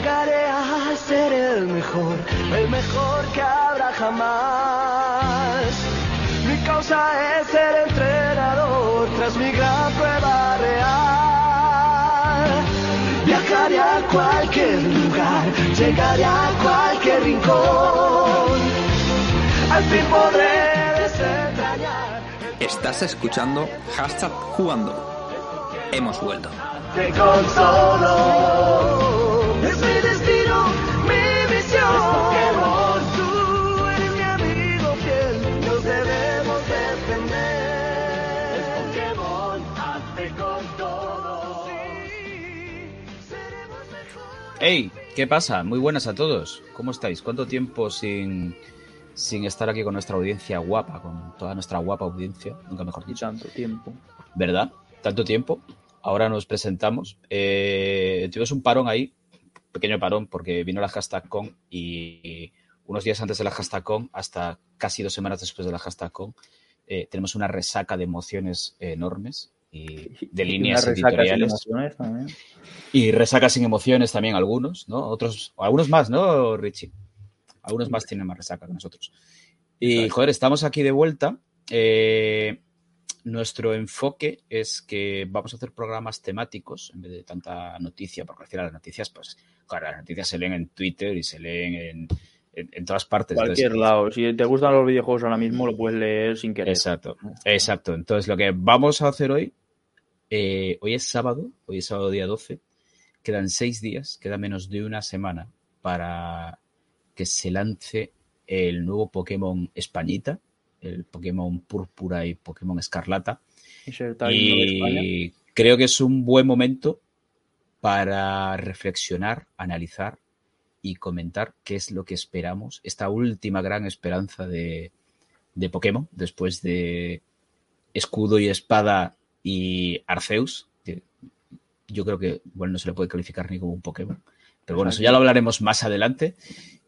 Llegaré a ser el mejor, el mejor que habrá jamás. Mi causa es ser entrenador tras mi gran prueba real. Viajaré a cualquier lugar, llegaré a cualquier rincón. Al fin podré desentrañar. Estás escuchando Hashtag Jugando. Hemos vuelto. Te consolo. ¡Hey! ¿Qué pasa? Muy buenas a todos. ¿Cómo estáis? ¿Cuánto tiempo sin, sin estar aquí con nuestra audiencia guapa, con toda nuestra guapa audiencia? Nunca mejor dicho. tanto tiempo. ¿Verdad? Tanto tiempo. Ahora nos presentamos. Eh, tuvimos un parón ahí, pequeño parón, porque vino la hashtag con y unos días antes de la hashtag con, hasta casi dos semanas después de la hashtag con, eh, tenemos una resaca de emociones enormes y de líneas editoriales. Y resaca sin emociones también algunos, ¿no? Otros, o algunos más, ¿no, Richie? Algunos más tienen más resaca que nosotros. Y, Exacto. joder, estamos aquí de vuelta. Eh, nuestro enfoque es que vamos a hacer programas temáticos en vez de tanta noticia, porque al final las noticias, pues, claro, las noticias se leen en Twitter y se leen en, en- en todas partes. Cualquier Entonces, lado. Si te gustan los videojuegos ahora mismo, lo puedes leer sin querer. Exacto, exacto. Entonces, lo que vamos a hacer hoy, eh, hoy es sábado, hoy es sábado día 12, quedan seis días, queda menos de una semana para que se lance el nuevo Pokémon Españita, el Pokémon Púrpura y Pokémon Escarlata. Y creo que es un buen momento para reflexionar, analizar y comentar qué es lo que esperamos, esta última gran esperanza de, de Pokémon, después de Escudo y Espada y Arceus, que yo creo que bueno, no se le puede calificar ni como un Pokémon. Pero bueno, eso ya lo hablaremos más adelante.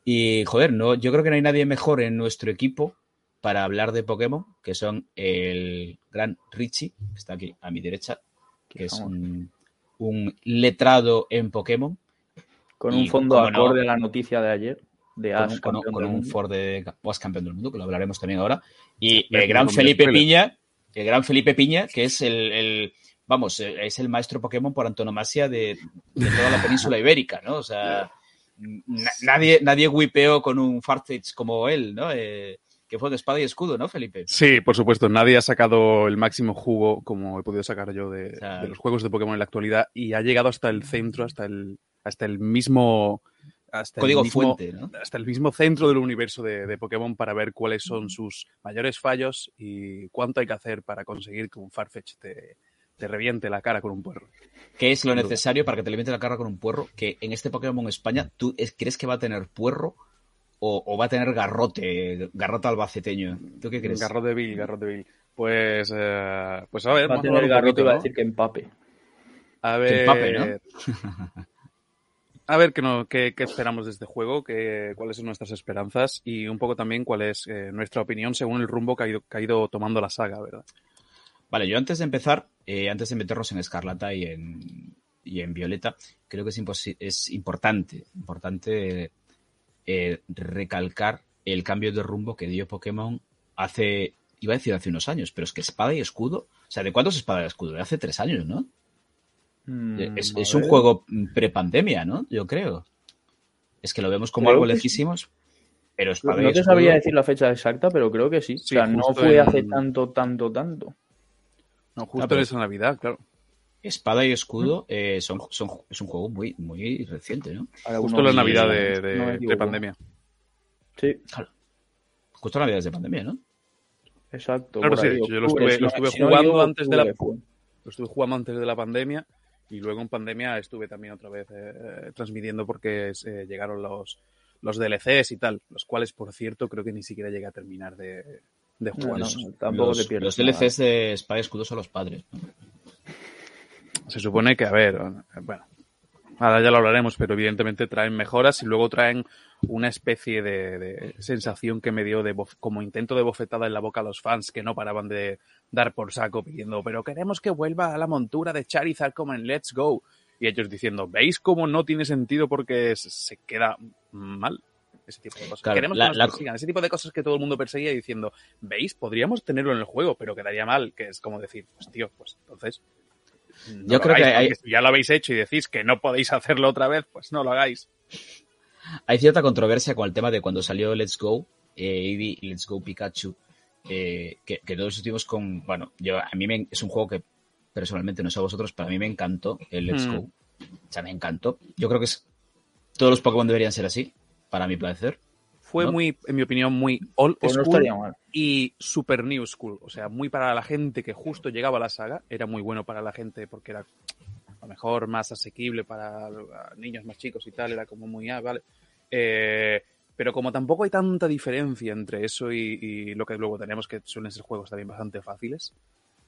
Y joder, no, yo creo que no hay nadie mejor en nuestro equipo para hablar de Pokémon, que son el gran Richie, que está aquí a mi derecha, que es un, un letrado en Pokémon, Con y un fondo cómo no, acorde a la noticia de ayer. De con, Ash, un- con un- campeón con del un mundo. Ford de campeón del mundo, que lo hablaremos también ahora. Y el gran Felipe. Piña, el gran Felipe Piña, que es el, el- vamos, eh, es el maestro Pokémon por antonomasia de, de toda la península ibérica, ¿no? O sea, na- nadie, nadie wipeó con un Farfetch como él, ¿no? Eh, que fue de espada y escudo, ¿no, Felipe? Sí, por supuesto. Nadie ha sacado el máximo jugo como he podido sacar yo de, O sea, de los juegos de Pokémon en la actualidad y ha llegado hasta el centro, hasta el, hasta el mismo. Hasta el Código mismo- fuente, ¿no? Hasta el mismo centro del universo de, de Pokémon para ver cuáles son sus mayores fallos y cuánto hay que hacer para conseguir que un Farfetch te, te reviente la cara con un puerro. ¿Qué es lo necesario para que te le la cara con un puerro? Que en este Pokémon España, ¿tú es- crees que va a tener puerro o, o va a tener garrote, garrote albaceteño? ¿Tú qué crees? Garrote Bill, Garrote Bill. Pues, eh, pues a ver. Va a tener garrote y poquito, va a ¿no? decir que empape. A Que ver, empape, ¿no? a ver qué, no- qué- esperamos de este juego, qué- cuáles son nuestras esperanzas y un poco también cuál es eh, nuestra opinión según el rumbo que ha, ido, tomando la saga, ¿verdad? Vale, yo antes de empezar, eh, antes de meternos en Escarlata y en, Violeta, creo que es, importante, eh, recalcar el cambio de rumbo que dio Pokémon hace, iba a decir hace unos años, pero es que espada y escudo, o sea, ¿de cuánto es espada y escudo? De hace tres años, ¿no? Mm, es a es un juego pre-pandemia, ¿no? Yo creo. Es que lo vemos como Creo algo lejísimos, pero espada y No te sabría decir la fecha exacta, pero creo que sí. Sí, o sea, no justo fue en- hace tanto, tanto, tanto. No, justo Ah, pero- en esa Navidad, claro. Espada y escudo eh, son, son, es un juego muy, muy reciente, ¿no? Justo la Navidad de, no de, equivoco. pandemia. Sí, Justo en Navidades de pandemia, ¿no? exacto. Claro, sí, ahí, yo lo estuve- no- no jugando antes de la-. Lo estuve jugando antes de la pandemia y luego en pandemia estuve también otra vez eh, transmitiendo porque eh, llegaron los, los DLCs y tal, los cuales, por cierto, creo que ni siquiera llegué a terminar de, de jugar. no, Los, tampoco los- te pierdes los nada. DLCs de Espada y Escudo son los padres. Se supone que, a ver, bueno, ahora ya lo hablaremos, pero evidentemente traen mejoras y luego traen una especie de, de sensación que me dio de bof- como intento de bofetada en la boca a los fans que no paraban de dar por saco pidiendo, pero queremos que vuelva a la montura de Charizard como en Let's Go. y ellos diciendo, ¿veis cómo no tiene sentido porque se- queda mal? Ese tipo de cosas. Claro, Queremos la- que nos la- persigan. Ese tipo de cosas que todo el mundo perseguía diciendo, ¿veis? Podríamos tenerlo en el juego, pero quedaría mal. Que es como decir, pues tío, pues entonces. no Yo creo que hay- si ya lo habéis hecho y decís que no podéis hacerlo otra vez, pues no lo hagáis. Hay cierta controversia con el tema de cuando salió Let's Go, eh, Eevee y Let's Go Pikachu, eh, que, que todos estuvimos con, bueno, yo a mí me- es un juego que personalmente no sé a vosotros, pero a mí me encantó el Let's Hmm. Go. O sea, me encantó. Yo creo que es, todos los Pokémon deberían ser así, para mi parecer. Fue ¿No? muy, en mi opinión, muy old Pues no school mal. y super new school. O sea, muy para la gente que justo llegaba a la saga. Era muy bueno para la gente porque era a lo mejor más asequible para niños más chicos y tal. Era como muy, ah, vale. Eh, pero como tampoco hay tanta diferencia entre eso y, lo que luego tenemos, que suelen ser juegos también bastante fáciles,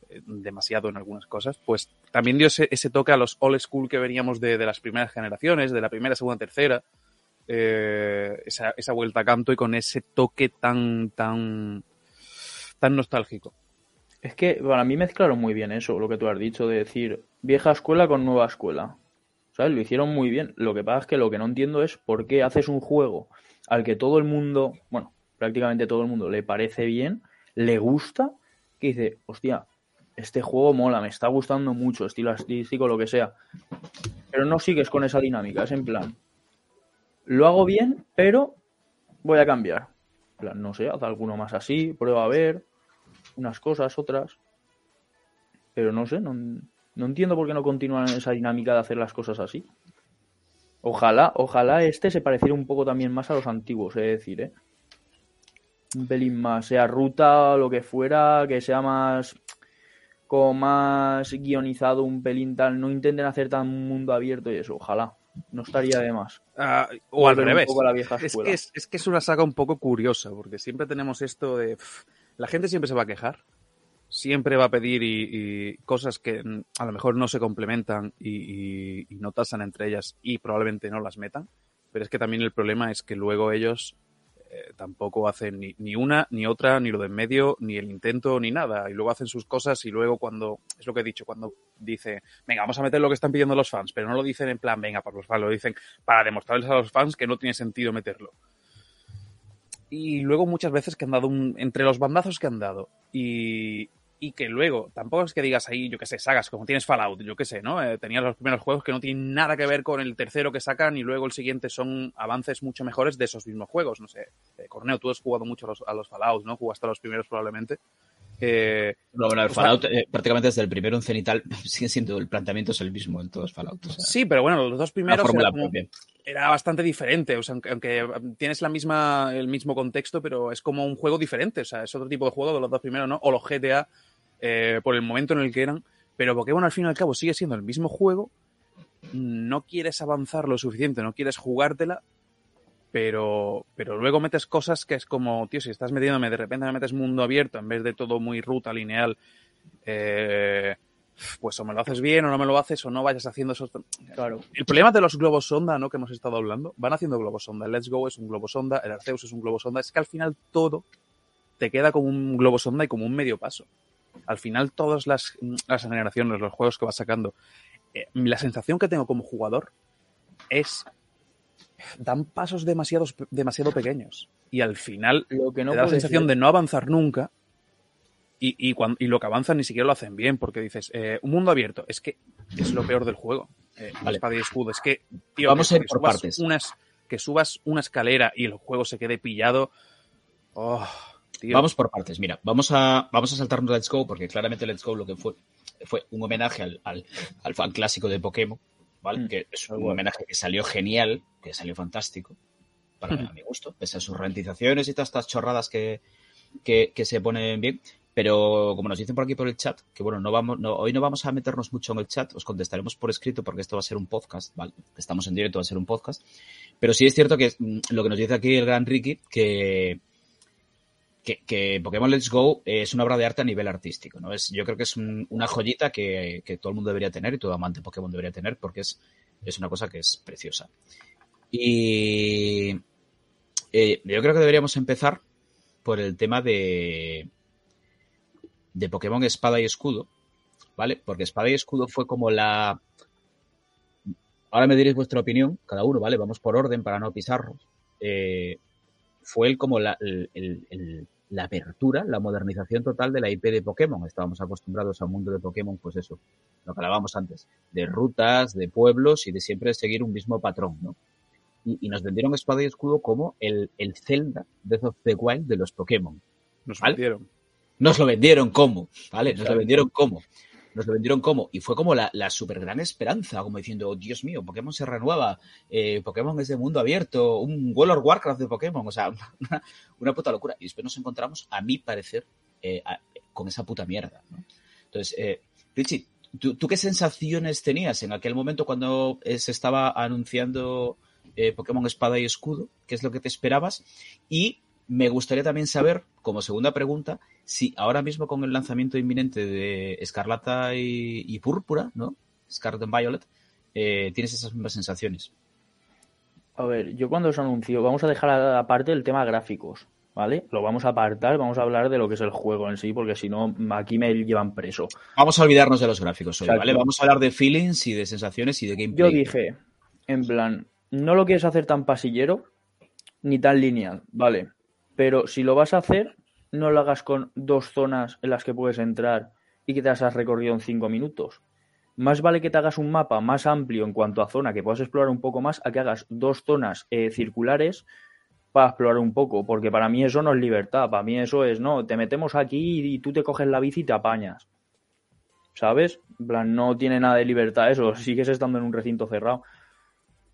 eh, demasiado en algunas cosas, pues también dio ese, toque a los old school que veníamos de, las primeras generaciones, de la primera, segunda, tercera. eh, esa, esa vuelta a canto y con ese toque tan, tan, tan nostálgico. Es que para mí mezclaron muy bien eso, lo que tú has dicho, de decir vieja escuela con nueva escuela. ¿Sabes? Lo hicieron muy bien. Lo que pasa es que lo que no entiendo es por qué haces un juego al que todo el mundo, bueno, prácticamente todo el mundo le parece bien, le gusta, que dice, hostia, este juego mola, me está gustando mucho, estilo artístico, lo que sea. Pero no sigues con esa dinámica, es en plan, lo hago bien, pero voy a cambiar. En plan, no sé, haz alguno más así, prueba a ver, unas cosas, otras. Pero no sé, no, no entiendo por qué no continúan esa dinámica de hacer las cosas así. Ojalá, ojalá este se pareciera un poco también más a los antiguos, es decir, ¿eh? Un pelín más, sea ruta, lo que fuera, que sea más como más guionizado, un pelín tal, no intenten hacer tan mundo abierto y eso, ojalá. No estaría de más. Ah, o al revés. la vieja Es que es, es que es una saga un poco curiosa, porque siempre tenemos esto de... pff, la gente siempre se va a quejar, siempre va a pedir y, cosas que a lo mejor no se complementan y, no tasan entre ellas y probablemente no las metan, pero es que también el problema es que luego ellos eh, tampoco hacen ni, una, ni otra, ni lo de en medio, ni el intento, ni nada, y luego hacen sus cosas y luego cuando, es lo que he dicho, cuando dice, venga, vamos a meter lo que están pidiendo los fans, pero no lo dicen en plan, venga, para los fans, lo dicen para demostrarles a los fans que no tiene sentido meterlo. Y luego muchas veces que han dado un, entre los bandazos que han dado y, y que luego, tampoco es que digas ahí, yo qué sé, sagas, como tienes Fallout, yo qué sé, ¿no? Eh, tenías los primeros juegos que no tienen nada que ver con el tercero que sacan y luego el siguiente son avances mucho mejores de esos mismos juegos, no sé. Eh, Corneo, tú has jugado mucho a los, a los Fallout, ¿no? Jugaste a los primeros probablemente. Eh, No, bueno, el Fallout, eh, prácticamente desde el primero en Cenital, sigue siendo, el planteamiento es el mismo en todos Fallout. O sea, sí, pero bueno, los dos primeros como- era bastante diferente, o sea, aunque, aunque tienes la misma, el mismo contexto, pero es como un juego diferente, o sea, es otro tipo de juego de los dos primeros, ¿no? O los GTA, eh, por el momento en el que eran, pero Pokémon al fin y al cabo sigue siendo el mismo juego, no quieres avanzar lo suficiente, no quieres jugártela, pero, pero luego metes cosas que es como, tío, si estás metiéndome, de repente me metes mundo abierto en vez de todo muy ruta lineal, eh, pues o me lo haces bien o no me lo haces o no vayas haciendo esos... Claro. El problema de los globos sonda, ¿no? Que hemos estado hablando, van haciendo globos sonda. El Let's Go es un globo sonda, el Arceus es un globo sonda. Es que al final todo te queda como un globo sonda y como un medio paso. Al final todas las, las generaciones, los juegos que vas sacando, eh, la sensación que tengo como jugador es dan pasos demasiado, demasiado pequeños y al final Lo que no te da la sensación ser- de no avanzar nunca y, y, cuan- y lo que avanzan ni siquiera lo hacen bien porque dices, eh, un mundo abierto, es que es lo peor del juego. Eh, Vale. espada y escudo, es que, tío, Vamos que, a ir que por subas partes. Unas, que subas una escalera y el juego se quede pillado. Oh, tío. Vamos por partes. Mira, vamos a, vamos a saltarnos Let's Go, porque claramente Let's Go lo que fue fue un homenaje al, al, al fan clásico de Pokémon, ¿vale? Mm, que es un homenaje que salió genial, que salió fantástico, para mi gusto, pese a sus ralentizaciones y todas estas chorradas que, que, que se ponen bien. Pero como nos dicen por aquí por el chat, que bueno, no vamos, no, hoy no vamos a meternos mucho en el chat, os contestaremos por escrito porque esto va a ser un podcast, ¿vale? Estamos en directo, va a ser un podcast. Pero sí es cierto que mm, lo que nos dice aquí el gran Ricky, que, que, Pokémon Let's Go es una obra de arte a nivel artístico, ¿no? Es, yo creo que es un- una joyita que, que todo el mundo debería tener y todo amante Pokémon debería tener porque es, es una cosa que es preciosa. Y eh, yo creo que deberíamos empezar por el tema de, de Pokémon Espada y Escudo, ¿vale? Porque Espada y Escudo fue como la... ahora me diréis vuestra opinión, cada uno, ¿vale? Vamos por orden para no pisarnos. Eh, fue como la, la apertura, la modernización total de la IP de Pokémon. Estábamos acostumbrados a un mundo de Pokémon, pues eso, lo que hablábamos antes, de rutas, de pueblos y de siempre seguir un mismo patrón, ¿no? Y, y nos vendieron Espada y Escudo como el, el Zelda Breath of the Wild de los Pokémon. Nos ¿Vale? metieron. Nos lo vendieron como, ¿vale? Nos lo vendieron como. Nos lo vendieron como. Y fue como la, la super gran esperanza, como diciendo, "Oh, Dios mío, Pokémon se renueva, eh, Pokémon es de mundo abierto, un World of Warcraft de Pokémon, o sea, una, una puta locura. Y después nos encontramos, a mi parecer, eh, con esa puta mierda, ¿no? Entonces, eh, Richie, ¿tú, qué sensaciones tenías en aquel momento cuando eh, se estaba anunciando Pokémon Espada y Escudo? ¿Qué es lo que te esperabas? Y me gustaría también saber, como segunda pregunta, si ahora mismo con el lanzamiento inminente de Escarlata y, y Púrpura, ¿no? Scarlet and Violet, eh, tienes esas mismas sensaciones. A ver, yo cuando os anunció, vamos a dejar aparte el tema gráficos, ¿vale? Lo vamos a apartar, vamos a hablar de lo que es el juego en sí, porque si no, aquí me llevan preso. Vamos a olvidarnos de los gráficos hoy, Exacto. ¿vale? Vamos a hablar de feelings y de sensaciones y de Yo gameplay. dije, en plan, no lo quieres hacer tan pasillero ni tan lineal, ¿vale? Pero si lo vas a hacer, no lo hagas con dos zonas en las que puedes entrar y que te has recorrido en cinco minutos. Más vale que te hagas un mapa más amplio en cuanto a zona, que puedas explorar un poco más, a que hagas dos zonas eh, circulares para explorar un poco, porque para mí eso no es libertad, para mí eso es, no, te metemos aquí y, y tú te coges la bici y te apañas. ¿Sabes? En plan, no tiene nada de libertad eso, sigues estando en un recinto cerrado.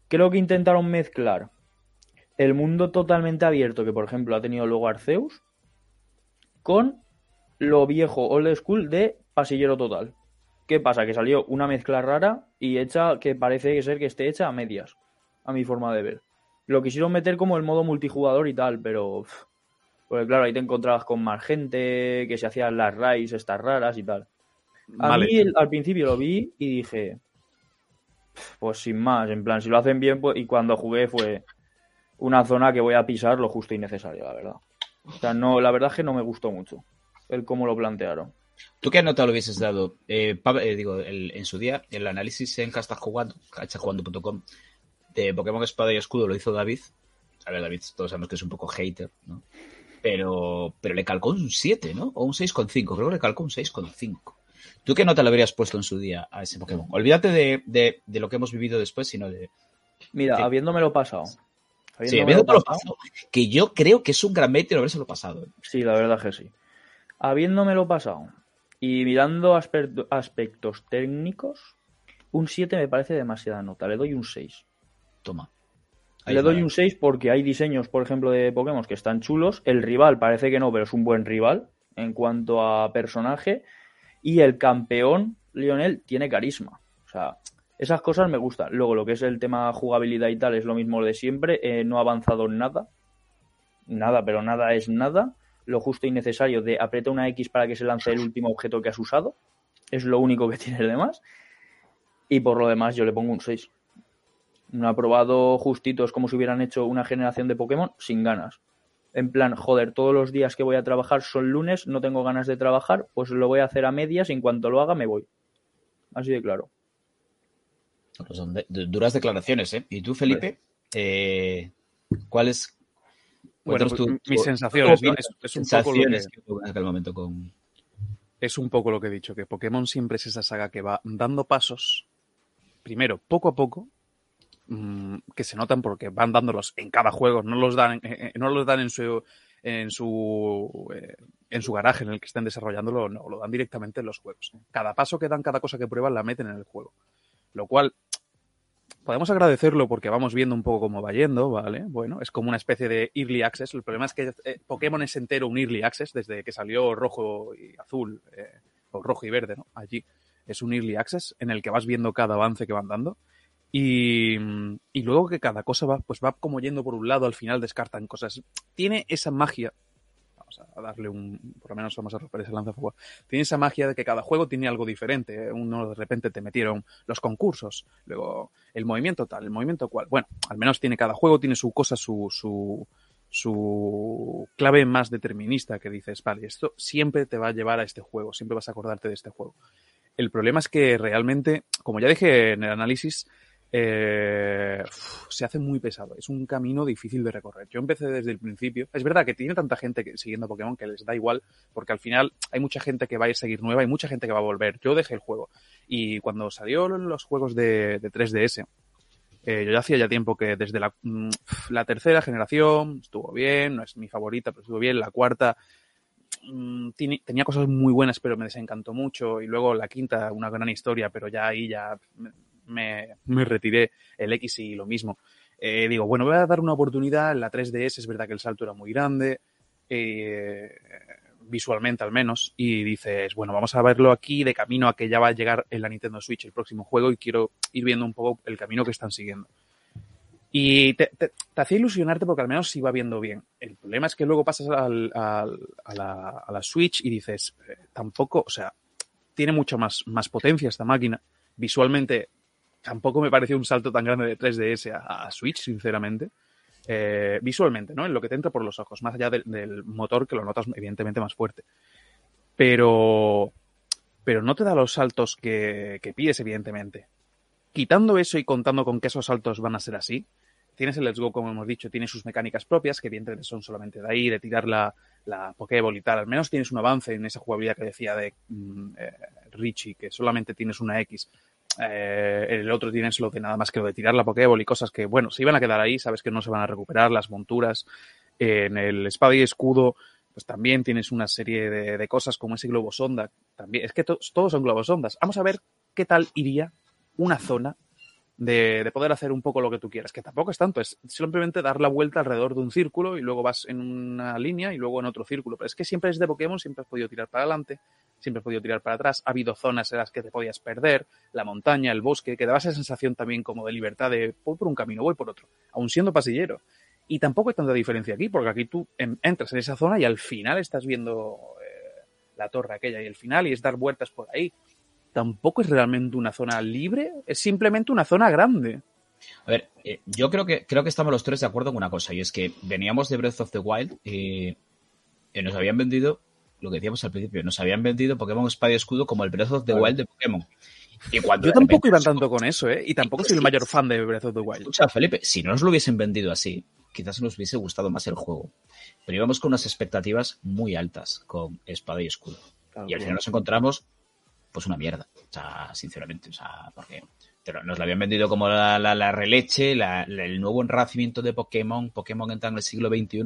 Creo que intentaron mezclar el mundo totalmente abierto que, por ejemplo, ha tenido luego Arceus con lo viejo old school de pasillero total. ¿Qué pasa? Que salió una mezcla rara y hecha que parece ser que esté hecha a medias, a mi forma de ver. Lo quisieron meter como el modo multijugador y tal, pero... Porque claro, ahí te encontrabas con más gente, que se hacían las raids estas raras y tal. A Vale. mí al principio lo vi y dije, "Pf, pues sin más, en plan, si lo hacen bien, pues, y cuando jugué fue una zona que voy a pisar lo justo y necesario, la verdad. O sea, no, la verdad es que no me gustó mucho el cómo lo plantearon. ¿Tú qué nota lo hubieses dado? Eh, eh, digo, el- en su día, el análisis en Castajugando, cachajugando.com, de Pokémon Espada y Escudo lo hizo David. A ver, David, todos sabemos que es un poco hater, ¿no? Pero, pero le calcó un 7, ¿no? O un 6,5. Creo que le calcó un 6,5. ¿Tú qué nota le habrías puesto en su día a ese Pokémon? Olvídate de, de- de lo que hemos vivido después, sino de... Mira, Sí. habiéndomelo pasado. Sí, habiéndotelo pasado- pasado, que yo creo que es un gran mérito habérselo pasado. ¿eh? Sí, la verdad que sí. Habiéndomelo pasado y mirando aspe- aspectos técnicos, un 7 me parece demasiada nota. Le doy un 6. Toma. Ahí Le doy un 6 porque hay diseños, por ejemplo, de Pokémon que están chulos. El rival parece que no, pero es un buen rival en cuanto a personaje. Y el campeón, Lionel, tiene carisma. O sea, esas cosas me gustan. Luego, lo que es el tema jugabilidad y tal es lo mismo de siempre. Eh, no ha avanzado nada. Nada, pero nada es nada. Lo justo y necesario de aprieta una X para que se lance el último objeto que has usado. Es lo único que tiene el demás. Y por lo demás, yo le pongo un 6. Un aprobado justito es como si hubieran hecho una generación de Pokémon sin ganas. En plan, joder, todos los días que voy a trabajar son lunes, no tengo ganas de trabajar, pues lo voy a hacer a medias y en cuanto lo haga me voy. Así de claro. Pues son de- de- duras declaraciones, ¿eh? ¿Y tú, Felipe? Eh, ¿Cuáles? Bueno, cuéntanos pues, tu- mis sensaciones, ¿no? Es, es un poco lo que, que tuvo en aquel momento con... es un poco lo que he dicho, que Pokémon siempre es esa saga que va dando pasos, primero, poco a poco, mm, que se notan porque van dándolos en cada juego, no los dan, eh, eh, no los dan en su en su eh, en su garaje en el que estén desarrollándolo, no, lo dan directamente en los juegos. Cada paso que dan, cada cosa que prueban, la meten en el juego. Lo cual podemos agradecerlo porque vamos viendo un poco cómo va yendo, ¿vale? Bueno, es como una especie de early access. El problema es que eh, Pokémon es entero un early access desde que salió rojo y azul, eh, o rojo y verde, ¿no? Allí es un early access en el que vas viendo cada avance que van dando. Y, y luego que cada cosa va, pues va como yendo por un lado, al final descartan cosas. Tiene esa magia. A darle un. Por lo menos vamos a romper ese lanzafuego. Tiene esa magia de que cada juego tiene algo diferente. Uno de repente te metieron los concursos, luego el movimiento tal, el movimiento cual. Bueno, al menos tiene cada juego, tiene su cosa, su, su, su clave más determinista que dices, vale, esto siempre te va a llevar a este juego, siempre vas a acordarte de este juego. El problema es que realmente, como ya dije en el análisis, eh, se hace muy pesado. Es un camino difícil de recorrer. Yo empecé desde el principio. Es verdad que tiene tanta gente que, siguiendo Pokémon que les da igual, porque al final hay mucha gente que va a seguir nueva y mucha gente que va a volver. Yo dejé el juego. Y cuando salió los juegos de, de 3DS, eh, yo ya hacía ya tiempo que desde la, mm, la, tercera generación estuvo bien, no es mi favorita, pero estuvo bien. La cuarta mm, tenía cosas muy buenas, pero me desencantó mucho. Y luego la quinta, una gran historia, pero ya ahí ya me, retiré. El X y lo mismo. Eh, digo, bueno, voy a dar una oportunidad. La 3DS es verdad que el salto era muy grande. Eh, visualmente al menos, y dices, bueno, vamos a verlo aquí de camino a que ya va a llegar en la Nintendo Switch el próximo juego y quiero ir viendo un poco el camino que están siguiendo. Y te, hacía ilusionarte porque al menos se iba viendo bien. El problema es que luego pasas a, la, Switch y dices, eh, tampoco, o sea, tiene mucho más, más potencia esta máquina. Visualmente tampoco me pareció un salto tan grande de 3DS a, Switch, sinceramente eh, visualmente, ¿no? En lo que te entra por los ojos, más allá de, del motor que lo notas evidentemente más fuerte. Pero, pero no te da los saltos que, que pides, evidentemente. Quitando eso y contando con que esos saltos van a ser así, tienes el Let's Go, como hemos dicho, tiene sus mecánicas propias, que evidentemente son solamente de ahí, de tirar la, la Pokéball y. Al menos tienes un avance en esa jugabilidad que decía de mm, eh, Richie, que solamente tienes una X. Eh, el otro tienes lo de nada más que lo de tirar la Pokéball y cosas que, bueno, se iban a quedar ahí, sabes que no se van a recuperar, las monturas. en el espada y escudo, pues también tienes una serie de, de cosas como ese globo sonda. También, es que to todos son globos sondas. Vamos a ver qué tal iría una zona de, de, poder hacer un poco lo que tú quieras, que tampoco es tanto, es simplemente dar la vuelta alrededor de un círculo y luego vas en una línea y luego en otro círculo. Pero es que siempre es de Pokémon, siempre has podido tirar para adelante, siempre has podido tirar para atrás, ha habido zonas en las que te podías perder, la montaña, el bosque, que daba esa sensación también como de libertad de voy por un camino, voy por otro, aun siendo pasillero. Y tampoco hay tanta diferencia aquí, porque aquí tú entras en esa zona y al final estás viendo eh, la torre aquella y el final y es dar vueltas por ahí tampoco es realmente una zona libre, es simplemente una zona grande. A ver, eh, yo creo que creo que estamos los tres de acuerdo en una cosa, y es que veníamos de Breath of the Wild y, y nos habían vendido, lo que decíamos al principio, nos habían vendido Pokémon Espada y Escudo como el Breath of the Wild de Pokémon. Y cuando yo tampoco iba tanto con eso, ¿eh? Y tampoco soy el mayor fan de Breath of the Wild. Escucha, Felipe, si no nos lo hubiesen vendido así, quizás nos hubiese gustado más el juego. Pero íbamos con unas expectativas muy altas con Espada y Escudo. Claro, y al final nos encontramos pues una mierda. O sea, sinceramente, o sea, porque nos la habían vendido como la, la, releche, la, el nuevo renacimiento de Pokémon, Pokémon entra en el siglo XXI,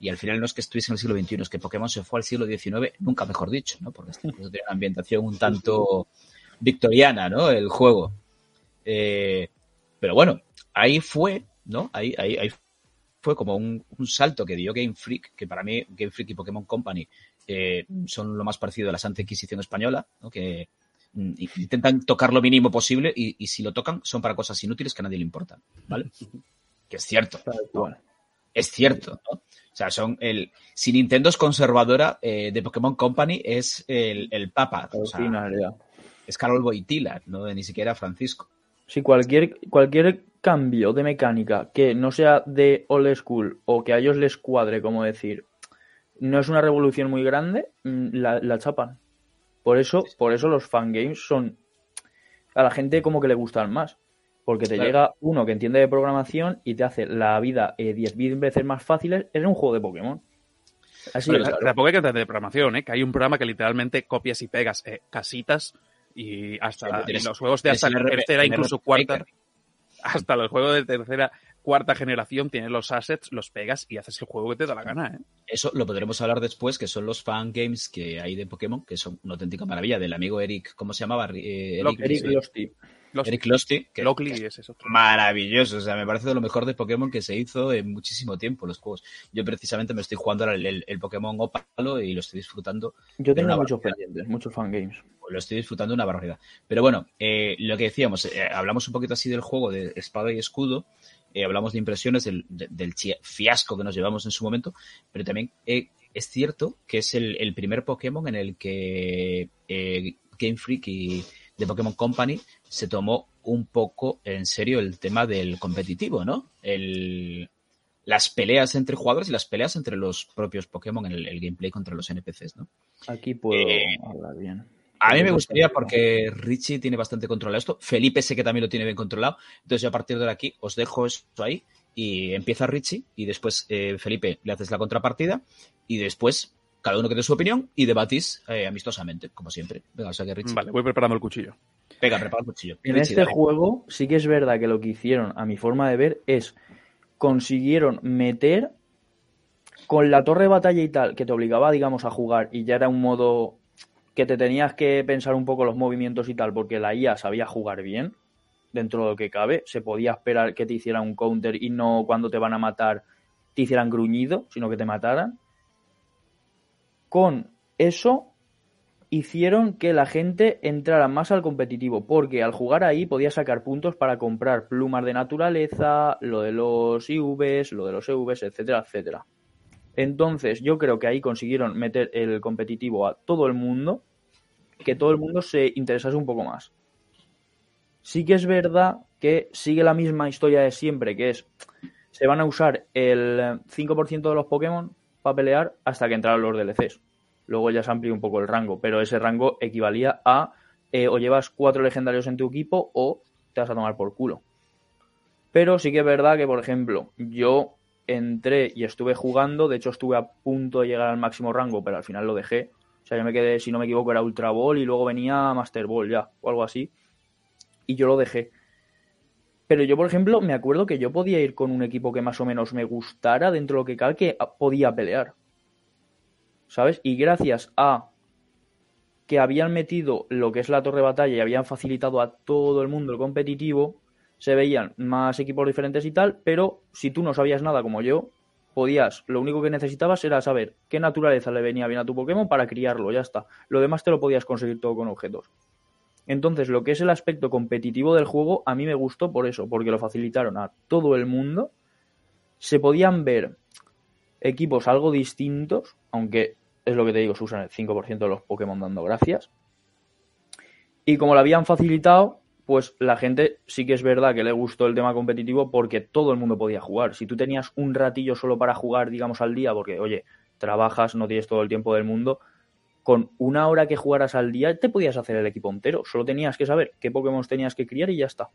y al final no es que estuviese en el siglo XXI, es que Pokémon se fue al siglo XIX, nunca mejor dicho, ¿no? Porque este tiene una ambientación un tanto victoriana, ¿no? El juego. Eh, pero bueno, ahí fue, ¿no? Ahí, ahí, ahí fue como un, un, salto que dio Game Freak, que para mí Game Freak y Pokémon Company eh, son lo más parecido a la Santa Inquisición española, ¿no? que mm, intentan tocar lo mínimo posible y, y, si lo tocan son para cosas inútiles que a nadie le importan, ¿vale? Que es cierto. ¿no? Es cierto, ¿no? O sea, son el. Si Nintendo es conservadora, eh, de Pokémon Company es el, el Papa. O sea, es Carol Boitila, no ni siquiera Francisco. Sí, cualquier, cualquier cambio de mecánica que no sea de old school o que a ellos les cuadre, como decir, no es una revolución muy grande, mm, la, la chapan. Por eso, por eso los fangames son a la gente como que le gustan más. Porque te claro. llega uno que entiende de programación y te hace la vida eh, 10.000 veces más fácil. Es un juego de Pokémon. Así Pero, es, tampoco hay que entender de programación, ¿eh? que hay un programa que literalmente copias y pegas eh, casitas y hasta los juegos de hasta tercera, incluso cuarta, hasta los juegos de tercera cuarta generación tienes los assets, los pegas y haces el juego que te da la gana. ¿eh? Eso lo podremos hablar después, que son los fan games que hay de Pokémon, que son una auténtica maravilla. Del amigo Eric, ¿cómo se llamaba? Eh, Eric, Eric Losty. Losty. Eric Losty. Que Lockley es eso. Maravilloso. O sea, me parece de lo mejor de Pokémon que se hizo en muchísimo tiempo los juegos. Yo precisamente me estoy jugando ahora el, el, el Pokémon Opalo y lo estoy disfrutando. Yo tengo muchos pendientes, muchos fan games. Lo estoy disfrutando una barbaridad. Pero bueno, eh, lo que decíamos, eh, hablamos un poquito así del juego de espada y escudo eh, hablamos de impresiones del, del, fiasco que nos llevamos en su momento, pero también eh, es cierto que es el, el, primer Pokémon en el que eh, Game Freak y The Pokémon Company se tomó un poco en serio el tema del competitivo, ¿no? El, las peleas entre jugadores y las peleas entre los propios Pokémon en el, el gameplay contra los NPCs, ¿no? Aquí puedo hablar bien. A mí me gustaría porque Richie tiene bastante controlado esto. Felipe sé que también lo tiene bien controlado. Entonces yo a partir de aquí os dejo esto ahí y empieza Richie y después eh, Felipe le haces la contrapartida y después cada uno que dé su opinión y debatís eh, amistosamente, como siempre. Venga, o sea que Richie. Vale, voy preparando el cuchillo. Venga, prepara el cuchillo. En Richie, este dale. juego sí que es verdad que lo que hicieron, a mi forma de ver, es consiguieron meter con la torre de batalla y tal, que te obligaba, digamos, a jugar y ya era un modo que te tenías que pensar un poco los movimientos y tal, porque la IA sabía jugar bien, dentro de lo que cabe, se podía esperar que te hicieran un counter y no cuando te van a matar te hicieran gruñido, sino que te mataran. Con eso hicieron que la gente entrara más al competitivo, porque al jugar ahí podías sacar puntos para comprar plumas de naturaleza, lo de los IVs, lo de los EVs, etcétera, etcétera. Entonces, yo creo que ahí consiguieron meter el competitivo a todo el mundo, que todo el mundo se interesase un poco más. Sí que es verdad que sigue la misma historia de siempre, que es, se van a usar el 5% de los Pokémon para pelear hasta que entraran los DLCs. Luego ya se amplió un poco el rango, pero ese rango equivalía a eh, o llevas cuatro legendarios en tu equipo o te vas a tomar por culo. Pero sí que es verdad que, por ejemplo, yo entré y estuve jugando, de hecho estuve a punto de llegar al máximo rango, pero al final lo dejé. Sea, yo me quedé, si no me equivoco, era Ultra Ball y luego venía Master Ball ya, o algo así. Y yo lo dejé. Pero yo, por ejemplo, me acuerdo que yo podía ir con un equipo que más o menos me gustara dentro de lo que cabe, que podía pelear. ¿Sabes? Y gracias a que habían metido lo que es la torre de batalla y habían facilitado a todo el mundo el competitivo, se veían más equipos diferentes y tal, pero si tú no sabías nada como yo, podías, lo único que necesitabas era saber qué naturaleza le venía bien a tu Pokémon para criarlo, ya está. Lo demás te lo podías conseguir todo con objetos. Entonces, lo que es el aspecto competitivo del juego, a mí me gustó por eso, porque lo facilitaron a todo el mundo. Se podían ver equipos algo distintos, aunque es lo que te digo, se usan el 5% de los Pokémon dando gracias. Y como lo habían facilitado, pues la gente sí que es verdad que le gustó el tema competitivo porque todo el mundo podía jugar. Si tú tenías un ratillo solo para jugar, digamos, al día, porque, oye, trabajas, no tienes todo el tiempo del mundo, con una hora que jugaras al día te podías hacer el equipo entero. Solo tenías que saber qué Pokémon tenías que criar y ya está.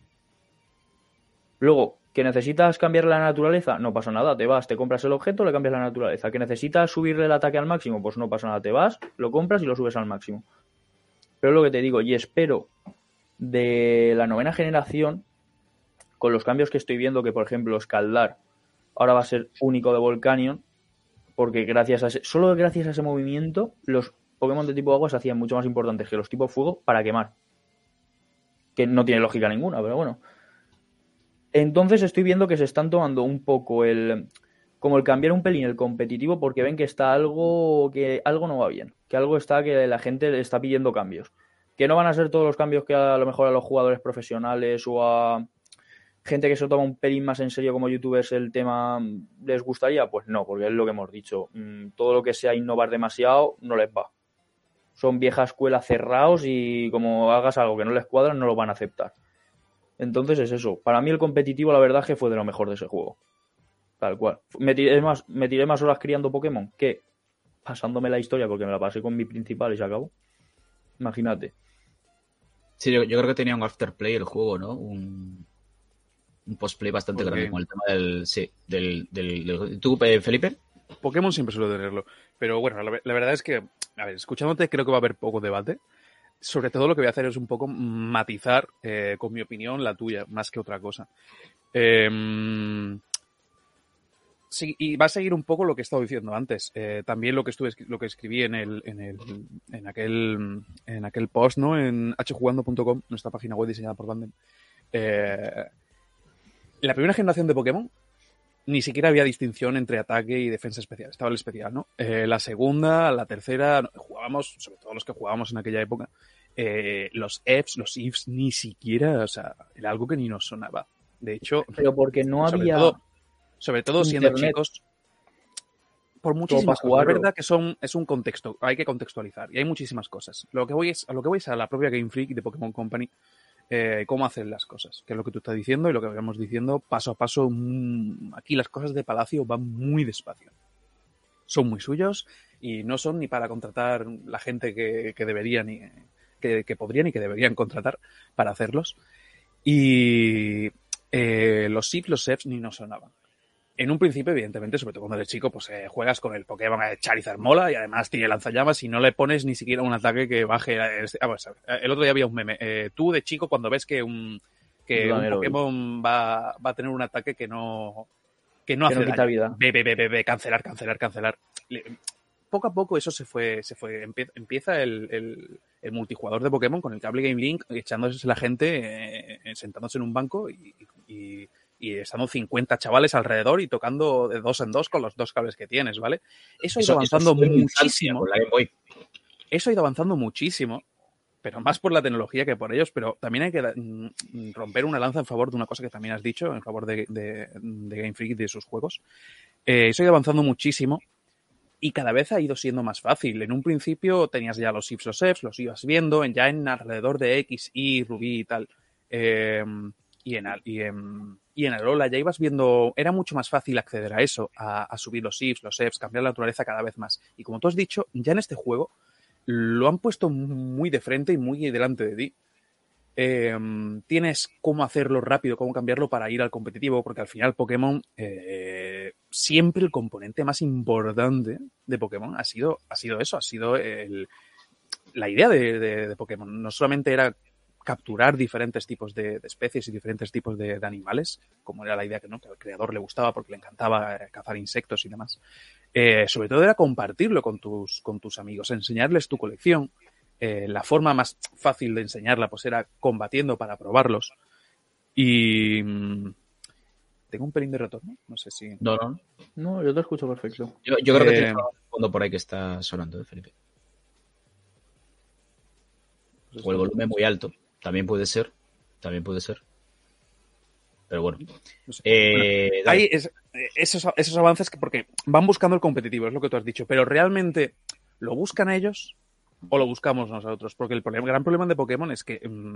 Luego, que necesitas cambiar la naturaleza, no pasa nada, te vas, te compras el objeto, le cambias la naturaleza. Que necesitas subirle el ataque al máximo, pues no pasa nada, te vas, lo compras y lo subes al máximo. Pero lo que te digo, y espero de la novena generación, con los cambios que estoy viendo, que por ejemplo Escaldar ahora va a ser único de Volcanion, porque gracias a ese, solo gracias a ese movimiento, los Pokémon de tipo agua se hacían mucho más importantes que los tipo fuego para quemar. Que no tiene lógica ninguna, pero bueno. Entonces estoy viendo que se están tomando un poco el. como el cambiar un pelín el competitivo porque ven que está algo. que algo no va bien. Que algo está que la gente le está pidiendo cambios. Que no van a ser todos los cambios que a lo mejor a los jugadores profesionales o a gente que se toma un pelín más en serio como youtubers el tema les gustaría. Pues no, porque es lo que hemos dicho. Mm, Todo lo que sea innovar demasiado no les va. Son vieja escuela cerrados y como hagas algo que no les cuadra no lo van a aceptar. Entonces es eso. Para mí el competitivo, la verdad, es que fue de lo mejor de ese juego. Tal cual. Me tiré más, me tiré más horas criando Pokémon que pasándome la historia porque me la pasé con mi principal y se acabó. Imagínate. Sí, yo, yo creo que tenía un afterplay el juego, ¿no? Un, un postplay bastante grande con el tema del. Sí, del. del, del- ¿Tú, eh, Felipe? Pokémon siempre suele tenerlo. Pero bueno, la, la verdad es que, a ver, escuchándote creo que va a haber poco debate. Sobre todo lo que voy a hacer es un poco matizar eh, con mi opinión la tuya, más que otra cosa. Eh, sí, y va a seguir un poco lo que he estado diciendo antes. Eh, también lo que estuve lo que escribí en el, en el en aquel en aquel post, ¿no? En hjugando.com, nuestra página web diseñada por Tandem. Eh, la primera generación de Pokémon ni siquiera había distinción entre ataque y defensa especial. Estaba el especial, ¿no? Eh, la segunda, la tercera, jugábamos, sobre todo los que jugábamos en aquella época, eh, los EVs, los IVs, ni siquiera, o sea, era algo que ni nos sonaba. De hecho, Pero porque no había. todo, sobre todo siendo Internet. chicos, por muchísimas cosas. Es jugarlo. verdad que son, es un contexto, hay que contextualizar y hay muchísimas cosas. Lo que voy es, a lo que voy es a la propia Game Freak de Pokémon Company, eh, cómo hacen las cosas, que es lo que tú estás diciendo y lo que vamos diciendo paso a paso. mm, Aquí las cosas de Palacio van muy despacio. Son muy suyos y no son ni para contratar la gente que, que debería ni que, que podrían y que deberían contratar para hacerlos. Y eh, los SIF, los SEFs ni nos sonaban. En un principio, evidentemente, sobre todo cuando eres chico, pues eh, juegas con el Pokémon Charizard mola y además tiene lanzallamas y no le pones ni siquiera un ataque que baje. eh, ah, pues, eh, el otro día había un meme. Eh, tú de chico, cuando ves que un, que Un Pokémon va, va a tener un ataque que no, que no Que hace no quita vida. Ve, ve, ve, cancelar, cancelar, cancelar. Poco a poco eso se fue, se fue, empie- empieza el, el- el multijugador de Pokémon con el cable Game Link echándose la gente, eh, sentándose en un banco y, y- y estando 50 chavales alrededor y tocando de dos en dos con los dos cables que tienes, ¿vale? Eso ha ido avanzando muchísimo eso ha ido avanzando muchísimo, pero más por la tecnología que por ellos, pero también hay que mm, romper una lanza en favor de una cosa que también has dicho, en favor de, de- de Game Freak y de sus juegos. Eh, eso ha ido avanzando muchísimo y cada vez ha ido siendo más fácil. En un principio tenías ya los ifs, los los ibas viendo en, ya en alrededor de X, Y, Rubí y tal. Eh, y, en, y, en, y en Alola ya ibas viendo, era mucho más fácil acceder a eso, a, subir los ifs, los fs, cambiar la naturaleza cada vez más. Y como tú has dicho, ya en este juego lo han puesto muy de frente y muy delante de ti. Eh, tienes cómo hacerlo rápido, cómo cambiarlo para ir al competitivo, porque al final Pokémon, eh, siempre el componente más importante de Pokémon ha sido, ha sido eso, ha sido el- la idea de, de- de Pokémon. No solamente era capturar diferentes tipos de, de especies y diferentes tipos de, de animales, como era la idea que, ¿no? que al creador le gustaba porque le encantaba eh, cazar insectos y demás. Eh, sobre todo era compartirlo con tus, con tus amigos, enseñarles tu colección. Eh, la forma más fácil de enseñarla pues era combatiendo para probarlos. Y mm, tengo un pelín de retorno, no sé si... No, no. No, yo te escucho perfecto. Yo, yo creo que Eh, tiene un fondo por ahí que está sonando, ¿eh, Felipe. O el volumen muy alto. También puede ser. También puede ser. Pero bueno. No sé. Eh. Hay es- esos, esos avances que porque van buscando el competitivo, es lo que tú has dicho, pero realmente lo buscan ellos o lo buscamos nosotros, porque el problema, gran problema de Pokémon es que mm,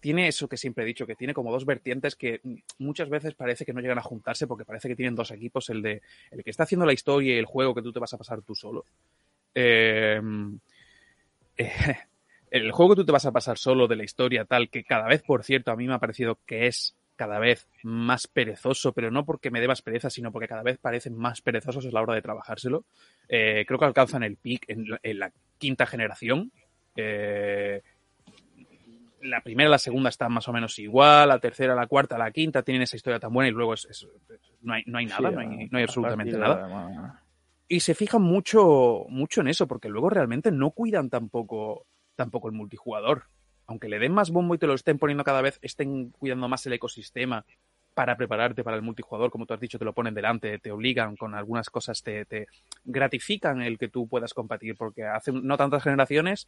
tiene eso que siempre he dicho, que tiene como dos vertientes que mm, muchas veces parece que no llegan a juntarse porque parece que tienen dos equipos, el de el que está haciendo la historia y el juego que tú te vas a pasar tú solo. Eh, eh, el juego que tú te vas a pasar solo de la historia tal, que cada vez, por cierto, a mí me ha parecido que es cada vez más perezoso, pero no porque me debas pereza, sino porque cada vez parecen más perezosos a la hora de trabajárselo. Eh, creo que alcanzan el pic en, la- en la quinta generación. Eh, la primera y la segunda están más o menos igual, la tercera, la cuarta, la quinta tienen esa historia tan buena y luego es, es- no, hay, no hay nada, Sí, no, hay, no absolutamente nada y se fijan mucho, mucho en eso, porque luego realmente no cuidan tampoco, tampoco el multijugador. Aunque le den más bombo y te lo estén poniendo cada vez, estén cuidando más el ecosistema para prepararte para el multijugador, como tú has dicho, te lo ponen delante, te obligan con algunas cosas, te, te gratifican el que tú puedas competir, porque hace no tantas generaciones,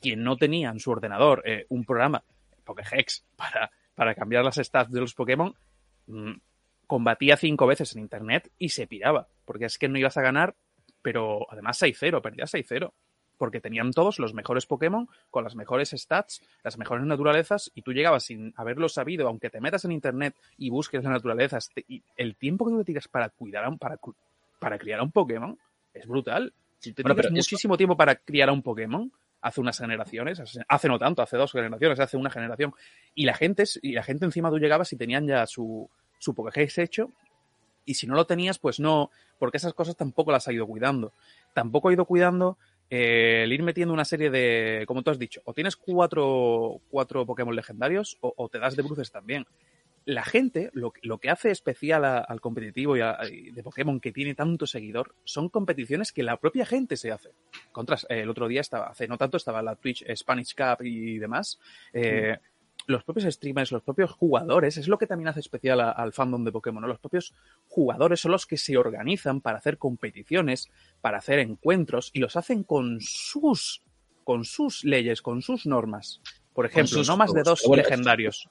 quien no tenía en su ordenador eh, un programa, Pokéhex, para, para cambiar las stats de los Pokémon, mm, combatía cinco veces en internet y se piraba, porque es que no ibas a ganar, pero además 6-0, perdías 6-0, porque tenían todos los mejores Pokémon con las mejores stats, las mejores naturalezas, y tú llegabas sin haberlo sabido, aunque te metas en internet y busques las naturalezas, te- y el tiempo que tú te tiras para cuidar a un, para, para criar a un Pokémon es brutal. Si te Bueno, tiras eso- muchísimo tiempo para criar a un Pokémon, hace unas generaciones, hace no tanto, hace dos generaciones, hace una generación, y la gente, y la gente encima tú llegabas y tenían ya su, su hecho, y si no lo tenías, pues no, porque esas cosas tampoco las ha ido cuidando. Tampoco ha ido cuidando eh, el ir metiendo una serie de, como tú has dicho, o tienes cuatro, cuatro Pokémon legendarios o, te das de bruces también. La gente, lo, que- hace especial al competitivo y, a- de Pokémon que tiene tanto seguidor, son competiciones que la propia gente se hace. Contras, eh, el otro día estaba, hace no tanto, estaba la Twitch eh, Spanish Cup y demás. Los propios streamers, los propios jugadores, es lo que también hace especial a- al fandom de Pokémon, ¿no? Los propios jugadores son los que se organizan para hacer competiciones, para hacer encuentros, y los hacen con sus, con sus leyes, con sus normas. Por ejemplo, sus no más de dos Bueno, legendarios.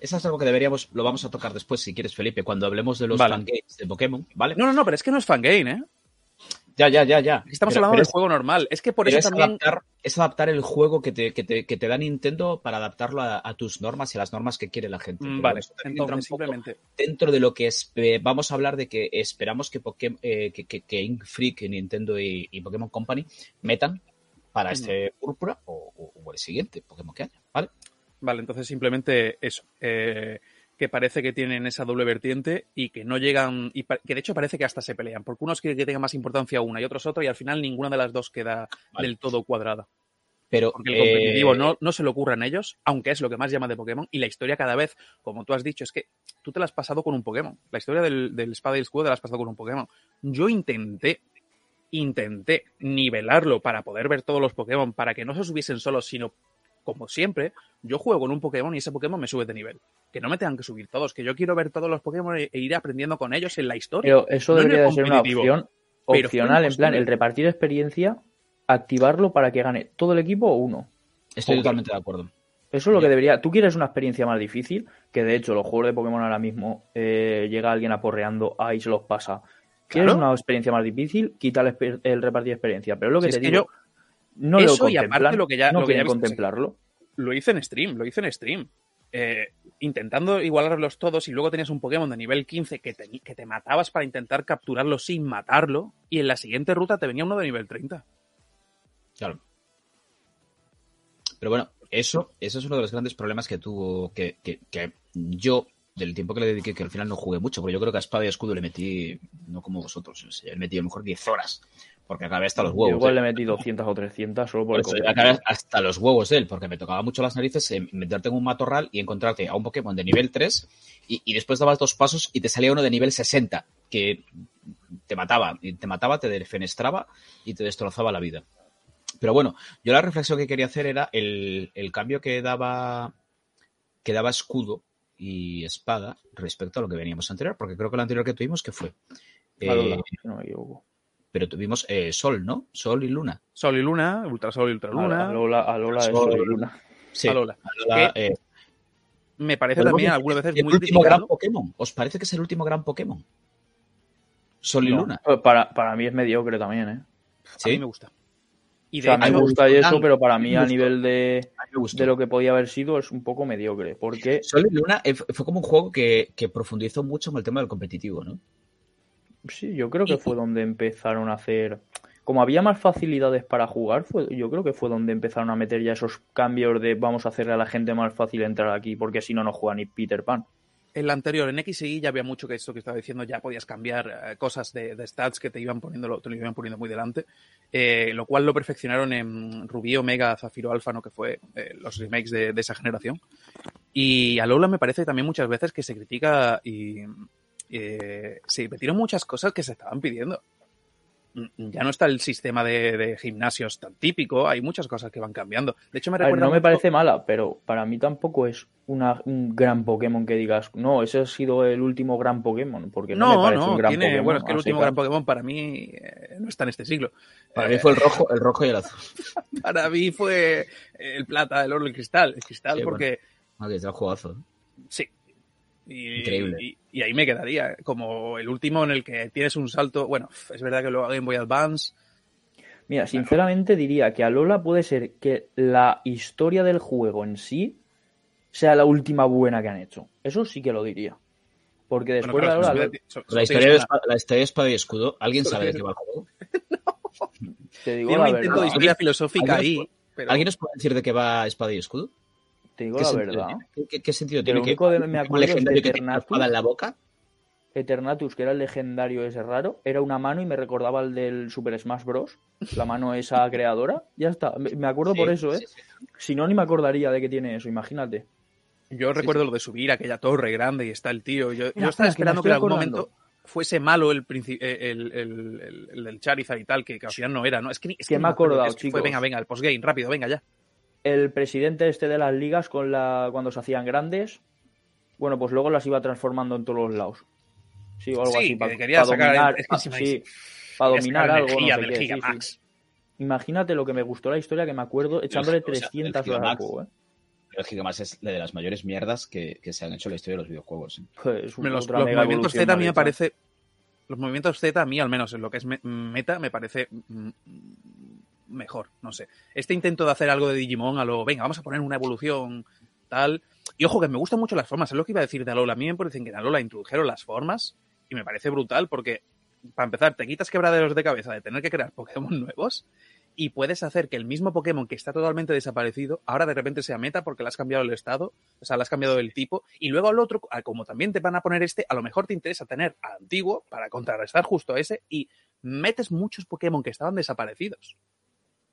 Eso es algo que deberíamos, lo vamos a tocar después, si quieres, Felipe, cuando hablemos de los Vale. fangames de Pokémon, ¿vale? No, no, no, pero es que no es fangame, ¿eh? Ya, ya, ya, ya. Estamos Pero- hablando pero del es- juego normal. Es que por eso es también... adaptar, es adaptar el juego que te, que, te, que te da Nintendo para adaptarlo a, a tus normas y a las normas que quiere la gente. Mm, Vale, eso entonces simplemente... dentro de lo que es, eh, vamos a hablar de que esperamos que, Poké- eh, que, que, que Ink Freak, Nintendo y, y Pokémon Company metan para este púrpura o, o- o el siguiente Pokémon que haya, ¿vale? Vale, entonces simplemente eso. eh, que parece que tienen esa doble vertiente y que no llegan. y que de hecho parece que hasta se pelean. Porque unos quieren que tenga más importancia una y otros otra, y al final ninguna de las dos queda Vale. del todo cuadrada. Pero Porque el competitivo eh, no, no se le ocurran ellos, aunque es lo que más llama de Pokémon. Y la historia cada vez, como tú has dicho, es que tú te la has pasado con un Pokémon. La historia del, del Espada y el Escudo te la has pasado con un Pokémon. Yo intenté, intenté nivelarlo para poder ver todos los Pokémon, para que no se subiesen solos, sino como siempre, yo juego con un Pokémon y ese Pokémon me sube de nivel. Que no me tengan que subir todos, que yo quiero ver todos los Pokémon e, e ir aprendiendo con ellos en la historia. Pero eso No debería de ser una opción opcional, en plan, el repartir experiencia, activarlo para que gane todo el equipo o uno. estoy totalmente de acuerdo. Eso es lo que debería. Tú quieres una experiencia más difícil, que de hecho los juegos de Pokémon ahora mismo eh, llega alguien aporreando, ahí se los pasa. ¿Quieres Claro. una experiencia más difícil? Quita el, repartir experiencia. Pero es lo que Si te es que digo, no eso lo y aparte lo que ya- no lo que ya quieren he visto- contemplarlo. lo hice en stream, lo hice en stream. Eh, intentando igualarlos todos y luego tenías un Pokémon de nivel 15 que te, que te matabas para intentar capturarlo sin matarlo y en la siguiente ruta te venía uno de nivel 30. Claro. Pero bueno, eso, eso es uno de los grandes problemas que tuvo, que, que, que yo, del tiempo que le dediqué, que al final no jugué mucho, porque yo creo que a Espada y Escudo le metí, no como vosotros, le metí a lo mejor 10 horas, porque acabé hasta los Yo huevos. igual ¿eh? le metí 200 o 300 solo por el eso, yo acabé hasta los huevos de él, porque me tocaba mucho las narices en meterte en un matorral y encontrarte a un Pokémon de nivel 3 y, y después dabas dos pasos y te salía uno de nivel 60 que te mataba, y te mataba, te defenestraba y te destrozaba la vida. Pero bueno, yo la reflexión que quería hacer era el, el cambio que daba, que daba escudo y espada respecto a lo que veníamos anterior, porque creo que lo anterior que tuvimos, que fue? Eh, no me equivoco. Pero tuvimos eh, Sol, ¿no? Sol y Luna. Sol y Luna, Ultrasol y Ultraluna. Alola, Alola es Sol, Sol y Luna. Sí, Alola. Alola, eh, Me parece también algunas veces es el muy último gran. Pokémon. ¿Os parece que es el último gran Pokémon? Sol y No, Luna. pues Para, para mí es mediocre también, ¿eh? A mí me gusta. Y O de sea, me gusta y eso, pero para mí a nivel de, de lo que podía haber sido es un poco mediocre. Porque Sol y Luna eh, fue como un juego que, que profundizó mucho en el tema del competitivo, ¿no? Sí, yo creo que fue donde empezaron a hacer. Como había más facilidades para jugar, fue, yo creo que fue donde empezaron a meter ya esos cambios de vamos a hacerle a la gente más fácil entrar aquí, porque si no, no juega ni Peter Pan. en la anterior, en X y Y ya había mucho que esto que estaba diciendo, ya podías cambiar eh, cosas de, de stats que te iban poniendo, te lo iban poniendo muy delante, eh, lo cual lo perfeccionaron en Rubí, Omega, Zafiro, Alfa, ¿no? que fue eh, los remakes de, de esa generación. Y a Lola me parece también muchas veces que se critica y eh, se metieron muchas cosas que se estaban pidiendo. Mm, Ya no está el sistema de, de gimnasios tan típico, hay muchas cosas que van cambiando. De hecho, me A ver, recuerda no me parece mala, pero para mí tampoco es una, un gran Pokémon que digas, no, ese ha sido el último gran Pokémon, porque no, me No, parece no, un gran tiene, Pokémon. bueno, es que el último gran Pokémon para mí eh, no está en este siglo. Para Eh, mí fue el rojo, el rojo y el azul. Para mí fue el plata, el oro, el cristal. El cristal Sí, porque Ah, que es el juegazo. ¿eh? sí. Y, Increíble. Y, y ahí me quedaría. Como el último en el que tienes un salto. Bueno, es verdad que luego Game Boy Advance. Mira, sinceramente diría que Alola puede ser que la historia del juego en sí sea la última buena que han hecho. Eso sí que lo diría. Porque después bueno, claro, de Alola, La historia, de la historia de espada y escudo, ¿alguien sabe de qué va el juego? te digo Tiene la un intento de historia filosófica ¿Alguien ahí. Pero ¿Alguien nos puede decir de qué va espada y escudo? Te digo ¿Qué la verdad. tiene? ¿Qué, qué- qué sentido Que tiene? lo ¿Que único de- me acuerdo es de que Eternatus. espada en la boca? Eternatus, que era el legendario ese raro, era una mano y me recordaba el del Super Smash Bros. La mano esa creadora. Ya está. Me acuerdo por eso, ¿eh? sí, sí. Si no, ni me acordaría de que tiene eso, imagínate. yo recuerdo lo de subir a aquella torre grande y está el tío. Yo, estaba que esperando que, en algún acordando. momento fuese malo el, eh, el, el, el- el Charizard y tal, que, que al final no era, ¿no? Es que, es Que me he acuerdo, acordado, es que fue, chicos. venga, venga, el postgame, rápido, venga ya. El presidente este de las ligas con la cuando se hacían grandes, bueno, pues luego las iba transformando en todos los lados. Sí, o algo Sí, así. que Para quería sacar- dominar, es que pa- si me- sí, para Quería dominar sacar algo. energía no sé del qué, sí, Gigamax. sí. Imagínate lo que me gustó la historia que me acuerdo echándole o sea, el 300 horas al Gigamax. juego. ¿eh? Es que además es de las mayores mierdas que, que se han hecho en la historia de los videojuegos. ¿eh? Los, los movimientos Z a mí me parece. Los movimientos Z a mí, al menos en lo que es me- meta, me parece mm, mejor, no sé. Este intento de hacer algo de Digimon a lo, venga, vamos a poner una evolución tal. Y ojo, que me gustan mucho las formas, es lo que iba a decir de Alola. A mí me que en Alola introdujeron las formas y me parece brutal porque, para empezar, te quitas quebraderos de cabeza de tener que crear Pokémon nuevos y puedes hacer que el mismo Pokémon que está totalmente desaparecido, ahora de repente sea meta porque le has cambiado el estado, o sea, le has cambiado el tipo, y luego al otro, como también te van a poner este, a lo mejor te interesa tener antiguo para contrarrestar justo a ese y metes muchos Pokémon que estaban desaparecidos.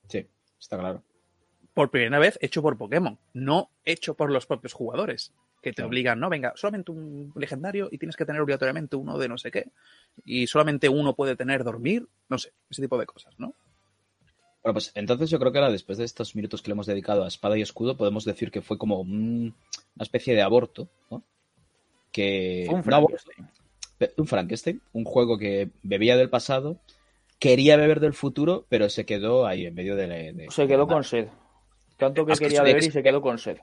Sí, está claro. Por primera vez hecho por Pokémon, no hecho por los propios jugadores que te Claro. obligan, no, venga, solamente un legendario y tienes que tener obligatoriamente uno de no sé qué. Y solamente uno puede tener dormir, no sé, ese tipo de cosas, ¿no? Bueno, pues entonces yo creo que ahora, después de estos minutos que le hemos dedicado a Espada y Escudo, podemos decir que fue como un- una especie de aborto, ¿no? Que... Fue un Frankenstein. un Frankenstein, un juego que bebía del pasado, quería beber del futuro, pero se quedó ahí en medio de... la- de- Se quedó de- con sed. Tanto que Es que quería beber y se quedó con sed.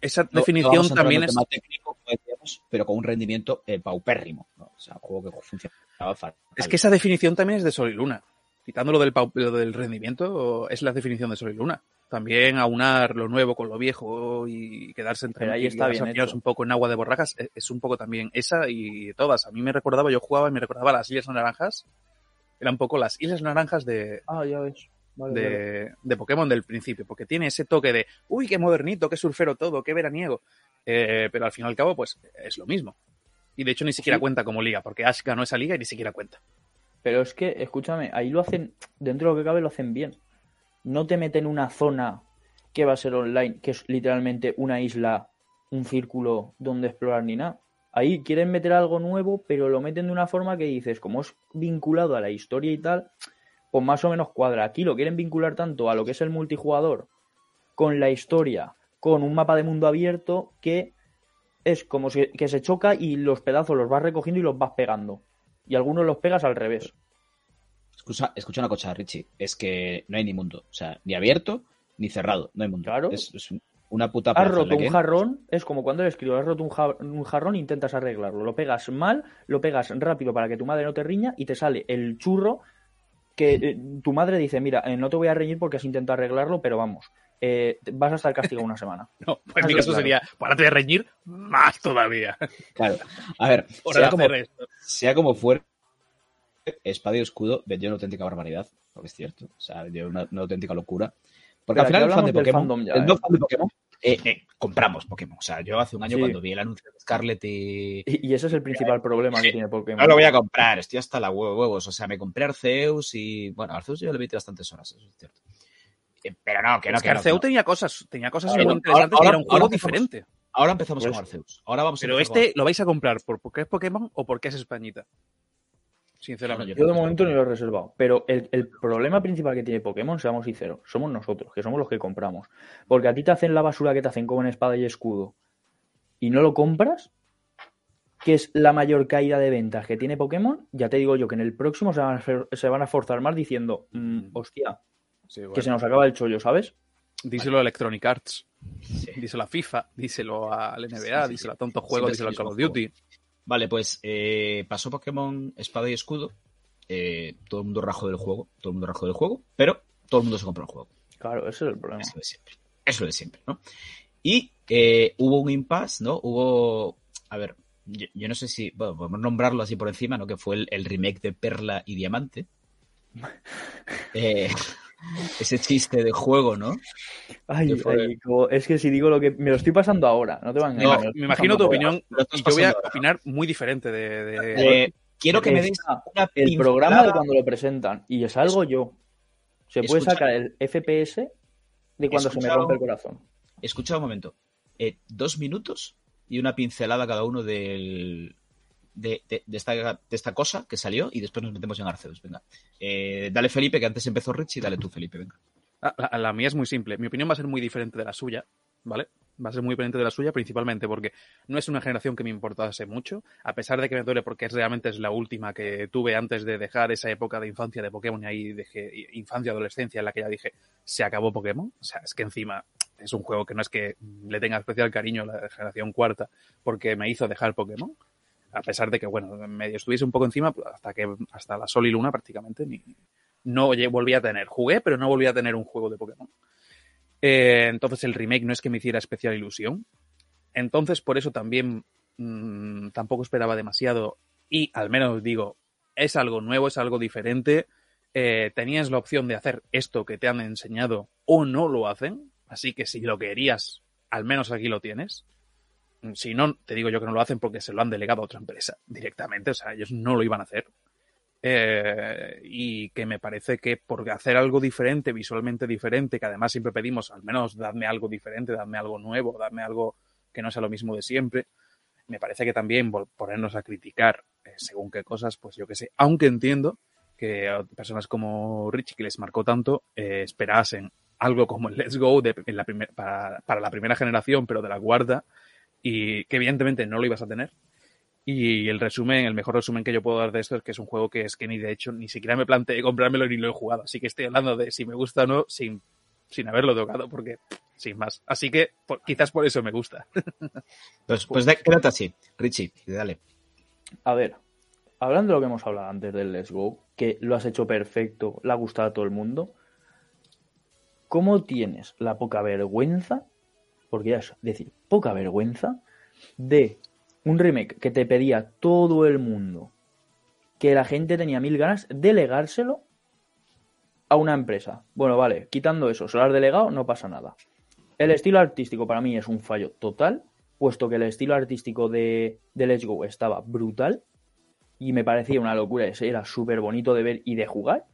Esa No- no definición en también es... técnico, como decíamos, pero con un rendimiento eh, paupérrimo. ¿no? O sea, un juego que funcionaba fatal. Es que esa definición también es de Sol y Luna. Quitándolo del, pau- lo del rendimiento, es la definición de Sol y Luna. También aunar lo nuevo con lo viejo y quedarse entre ahí está bien hecho. un poco en agua de borrajas es, es un poco también esa y todas. A mí me recordaba, yo jugaba y me recordaba las Islas Naranjas. Era un poco las Islas Naranjas de, Ah, ya ves. Vale, vale. de, de Pokémon del principio, porque tiene ese toque de, uy, qué modernito, qué surfero todo, qué veraniego. Eh, pero al fin y al cabo, pues es lo mismo. Y de hecho ni siquiera Sí. cuenta como liga, porque Ash ganó esa liga y ni siquiera cuenta. Pero es que, escúchame, ahí lo hacen, dentro de lo que cabe, lo hacen bien. No te meten una zona que va a ser online, que es literalmente una isla, un círculo donde explorar ni nada. Ahí quieren meter algo nuevo, pero lo meten de una forma que dices, como es vinculado a la historia y tal, pues más o menos cuadra. Aquí lo quieren vincular tanto a lo que es el multijugador, con la historia, con un mapa de mundo abierto, que es como si, que se choca y los pedazos los vas recogiendo y los vas pegando. Y algunos los pegas al revés. Escucha, escucha una cosa, Richie. Es que no hay ni mundo. O sea, ni abierto ni cerrado. No hay mundo. Claro. Es, es una puta Has plaza roto un jarrón, es como cuando le escribo, has roto un, ja- un jarrón e intentas arreglarlo. Lo pegas mal, lo pegas rápido para que tu madre no te riña y te sale el churro que eh, tu madre dice, mira, eh, no te voy a reñir porque has intentado arreglarlo, pero vamos, eh, vas a estar castigado una semana. No, pues en mi caso claro. sería, párate de reñir más todavía. Claro. A ver, sea como, sea como fuera, Espada y Escudo vendió una auténtica barbaridad. Porque es cierto. O sea, vendió una, una auténtica locura. Porque Pero al final el fan de Pokémon, fandom ya, el no ¿eh? fan de Pokémon, eh, eh, compramos Pokémon. O sea, yo hace un año Sí. cuando vi el anuncio de Scarlet y... Y, y ese es el principal problema que tiene Pokémon. No lo voy a comprar, estoy hasta la huevo huevos. O sea, me compré Arceus y. Bueno, Arceus yo le metí bastantes horas, eso es cierto. Eh, Pero no, que no, Es que no, Arceus no. tenía cosas, tenía cosas Ahora- muy interesantes ahora- y era un juego diferente. Ahora empezamos Pues- con Arceus. Ahora vamos a Pero con este lo vais a comprar por porque es Pokémon o porque es Españita. Sinceramente. Yo de momento ni lo he reservado. Pero el, el problema principal que tiene Pokémon, seamos sinceros, somos nosotros, que somos los que compramos. Porque a ti te hacen la basura que te hacen como en espada y escudo y no lo compras, que es la mayor caída de ventas que tiene Pokémon, ya te digo yo que en el próximo se van a, se van a forzar más diciendo, mm, hostia, Sí, que se nos acaba el chollo, ¿sabes? Díselo a Electronic Arts. Díselo a FIFA, díselo al NBA, Sí, díselo a Tonto Juego, Siempre es el díselo a Call of Duty. Vale, pues eh, pasó Pokémon Espada y Escudo. eh, todo el mundo rajó del juego. Todo el mundo rajó del juego. Pero todo el mundo se compró el juego. Claro, ese es el problema. Eso de siempre. Eso de siempre, ¿no? Y eh, hubo un impasse, ¿no? Hubo. A ver, yo, yo no sé si. Bueno, podemos nombrarlo así por encima, ¿no? Que fue el, el remake de Perla y Diamante. Eh, ese chiste de juego, ¿no? Ay, es que si digo lo que me lo estoy pasando ahora, no te van a Me, estoy me imagino tu ahora. opinión y yo voy a ahora. opinar muy diferente de... de- Eh, quiero que me deis una el programa de cuando lo presentan y es algo yo. Se puede Escucha. sacar el FPS de cuando se me rompe el corazón. Escucha un momento. Eh, dos minutos y una pincelada cada uno del, de, de- de esta, de esta cosa que salió y después nos metemos en Arceus. Venga. Eh, dale Felipe, que antes empezó Richie, dale tú Felipe, venga. Ah, La, la mía es muy simple. Mi opinión va a ser muy diferente de la suya, ¿vale? Va a ser muy diferente de la suya, principalmente porque no es una generación que me importase mucho, a pesar de que me duele porque es, realmente es la última que tuve antes de dejar esa época de infancia de Pokémon y ahí dejé infancia, adolescencia, en la que ya dije, se acabó Pokémon. O sea, es que encima es un juego que no es que le tenga especial cariño a la generación cuarta porque me hizo dejar Pokémon. A pesar de que, bueno, medio estuviese un poco encima, hasta que hasta la Sol y Luna prácticamente ni, no volví a tener. Jugué, pero no volví a tener un juego de Pokémon. Eh, entonces el remake no es que me hiciera especial ilusión. Entonces por eso también mmm, tampoco esperaba demasiado. Y al menos digo, es algo nuevo, es algo diferente. eh, tenías la opción de hacer esto que te han enseñado o no lo hacen. Así que si lo querías, al menos aquí lo tienes. Si no, te digo yo que no lo hacen porque se lo han delegado a otra empresa directamente. O sea, ellos no lo iban a hacer. Eh, y que me parece que por hacer algo diferente, visualmente diferente, que además siempre pedimos, al menos dadme algo diferente, dadme algo nuevo, dadme algo que no sea lo mismo de siempre, me parece que también ponernos a criticar eh, según qué cosas, pues yo que sé, aunque entiendo que personas como Richie, que les marcó tanto, eh, esperasen algo como el Let's Go de, la para, para la primera generación, pero de la guarda, y que evidentemente no lo ibas a tener. Y el resumen, el mejor resumen que yo puedo dar de esto es que es un juego que es que ni de hecho ni siquiera me planteé comprármelo ni lo he jugado. Así que estoy hablando de si me gusta o no sin, sin haberlo tocado, porque sin más. Así que quizás por eso me gusta. Pues, pues quédate así, Richie, dale. A ver, hablando de lo que hemos hablado antes del Let's Go, que lo has hecho perfecto, le ha gustado a todo el mundo. ¿Cómo tienes la poca vergüenza, porque ya es decir, poca vergüenza, de un remake que te pedía todo el mundo, que la gente tenía mil ganas de legárselo a una empresa. Bueno, vale, quitando eso, se lo has delegado, no pasa nada. El estilo artístico para mí es un fallo total, puesto que el estilo artístico de, de Let's Go estaba brutal y me parecía una locura, era súper bonito de ver y de jugar.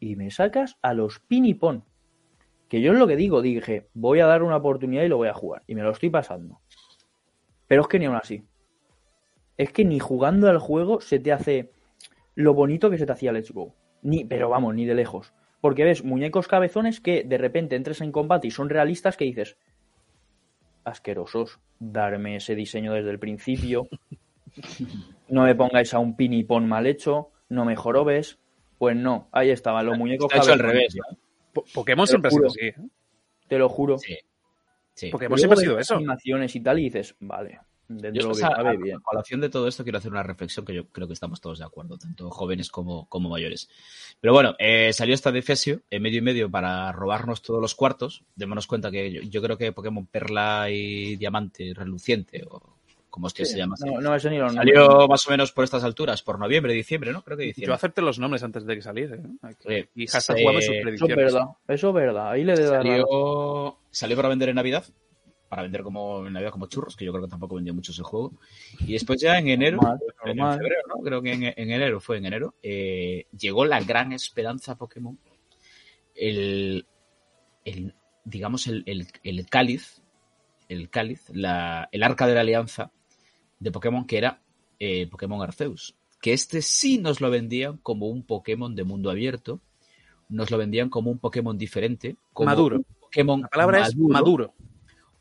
Y me sacas a los pinipón. Que yo es lo que digo, dije, voy a dar una oportunidad y lo voy a jugar. Y me lo estoy pasando. Pero es que ni aún así. Es que ni jugando al juego se te hace lo bonito que se te hacía Let's Go. Ni, pero vamos, ni de lejos. Porque ves muñecos cabezones que de repente entres en combate y son realistas que dices, asquerosos, darme ese diseño desde el principio. No me pongáis a un pinipón mal hecho, no me jorobes. Pues no, ahí estaban los muñecos cabezones. al revés, Pokémon siempre ha sido así. ¿eh? Te lo juro. Sí. Porque hemos siempre sido eso. Animaciones y tal, y dices, vale, dentro de lo que cabe, bien. A colación de todo esto, quiero hacer una reflexión que yo creo que estamos todos de acuerdo, tanto jóvenes como, como mayores. Pero bueno, eh, salió esta Defesio en medio y medio para robarnos todos los cuartos. Démonos cuenta que yo, creo que Pokémon Perla y Diamante Reluciente, o como es que se llama. No, no ni los Salió más o menos por estas alturas, por noviembre, diciembre, ¿no? Creo que diciembre. Yo acepté los nombres antes de que saliese. ¿eh? y hashtag sus predicciones. Eso es verdad, eso es verdad. Ahí le de salió, salió para vender en Navidad, para vender como en Navidad como churros, que yo creo que tampoco vendía mucho ese juego. Y después ya en enero, en febrero, ¿no? Creo que en, enero, fue en enero, eh, llegó la gran esperanza Pokémon. El, el digamos, el, el, cáliz, el cáliz, la, el arca de la alianza de Pokémon que era eh, Pokémon Arceus. Que este sí nos lo vendían como un Pokémon de mundo abierto. Nos lo vendían como un Pokémon diferente. Como maduro. Pokémon La palabra es maduro.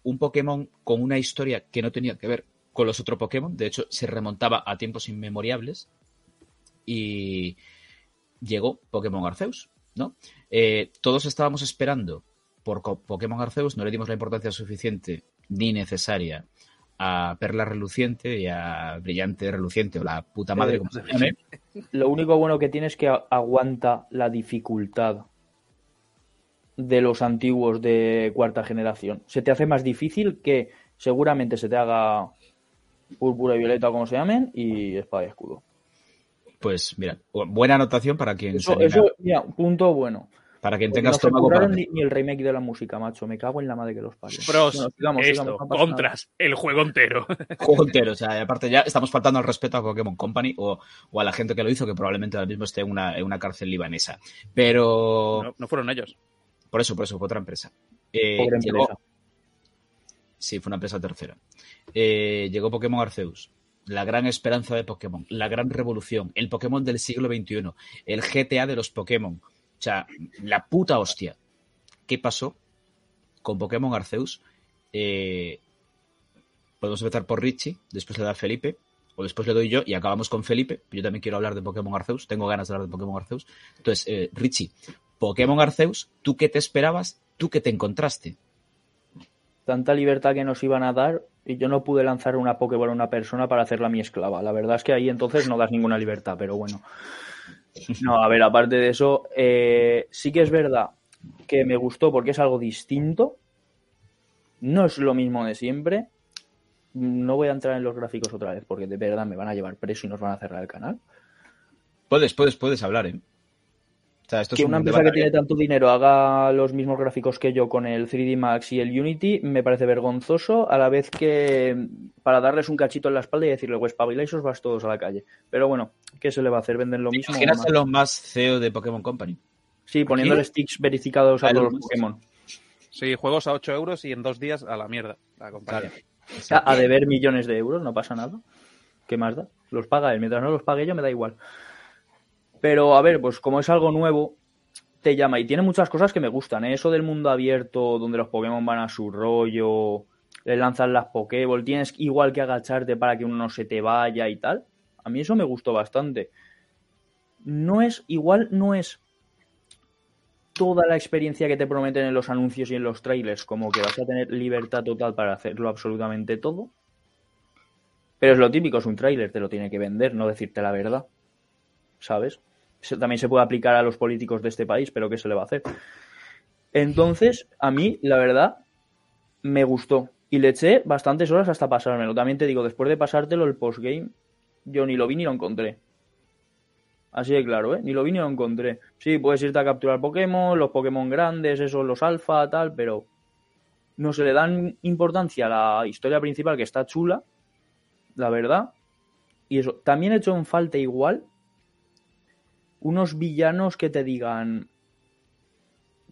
Un Pokémon con una historia que no tenía que ver con los otros Pokémon. De hecho, se remontaba a tiempos inmemoriales. Y llegó Pokémon Arceus, ¿no? Eh, todos estábamos esperando por Pokémon Arceus, no le dimos la importancia suficiente ni necesaria a Perla Reluciente y a Brillante Reluciente o la puta madre, eh, como se llame. Lo único bueno que tiene es que aguanta la dificultad de los antiguos de cuarta generación. Se te hace más difícil que seguramente se te haga púrpura y violeta, como se llamen, y espada y escudo. Pues mira, buena anotación para quien eso, eso mira, punto bueno. Para que tengas no para... ni, ni, el remake de la música, macho. Me cago en la madre que los parió. Pros, esto, contras, el juego entero. juego entero, o sea, aparte ya estamos faltando al respeto a Pokémon Company o, o, a la gente que lo hizo, que probablemente ahora mismo esté en una, en una cárcel libanesa. Pero... No, fueron ellos. Por eso, por eso, fue otra empresa. Eh, llegó... Sí, fue una empresa tercera. Eh, llegó Pokémon Arceus la gran esperanza de Pokémon, la gran revolución, el Pokémon del siglo XXI, el GTA de los Pokémon, o sea, la puta hostia. ¿Qué pasó con Pokémon Arceus? Eh, podemos empezar por Richie, después le da Felipe, o después le doy yo y acabamos con Felipe. Yo también quiero hablar de Pokémon Arceus, tengo ganas de hablar de Pokémon Arceus. Entonces, eh, Richie, Pokémon Arceus, ¿tú qué te esperabas? ¿Tú qué te encontraste? Tanta libertad que nos iban a dar y yo no pude lanzar una Pokéball a una persona para hacerla mi esclava. La verdad es que ahí entonces no das ninguna libertad, pero bueno. No, a ver, aparte de eso, eh, sí que es verdad que me gustó porque es algo distinto. No es lo mismo de siempre. No voy a entrar en los gráficos otra vez porque de verdad me van a llevar preso y nos van a cerrar el canal. Puedes, puedes, puedes hablar, ¿eh? O sea, esto que es un una empresa que tiene tanto dinero haga los mismos gráficos que yo con el 3D Max y el Unity me parece vergonzoso, a la vez que para darles un cachito en la espalda y decirle, pues pabiláis os vas todos a la calle. Pero bueno, ¿qué se le va a hacer? Venden lo mismo. a los más CEO de Pokémon Company. Sí, poniéndole sticks verificados a A todos los. Pokémon. Sí, juegos a 8 euros y en dos días a la mierda. La compañía. A deber millones de euros, no pasa nada. ¿Qué más da? Los paga él. Mientras no los pague yo, me da igual. Pero a ver, pues como es algo nuevo, te llama. Y tiene muchas cosas que me gustan. ¿eh? Eso del mundo abierto, donde los Pokémon van a su rollo, le lanzan las Pokéball, tienes igual que agacharte para que uno no se te vaya y tal. A mí eso me gustó bastante. No es, igual no es toda la experiencia que te prometen en los anuncios y en los trailers, como que vas a tener libertad total para hacerlo absolutamente todo. Pero es lo típico, es un trailer, te lo tiene que vender, no decirte la verdad. ¿Sabes? También se puede aplicar a los políticos de este país, pero ¿qué se le va a hacer? Entonces, a mí, la verdad, me gustó. Y le eché bastantes horas hasta pasármelo. También te digo, después de pasártelo el postgame, yo ni lo vi ni lo encontré. Así de claro, ¿eh? Ni lo vi ni lo encontré. Sí, puedes irte a capturar Pokémon, los Pokémon grandes, esos, los alfa, tal, pero no se le dan importancia a la historia principal que está chula, la verdad. Y eso, también he hecho en falta igual unos villanos que te digan,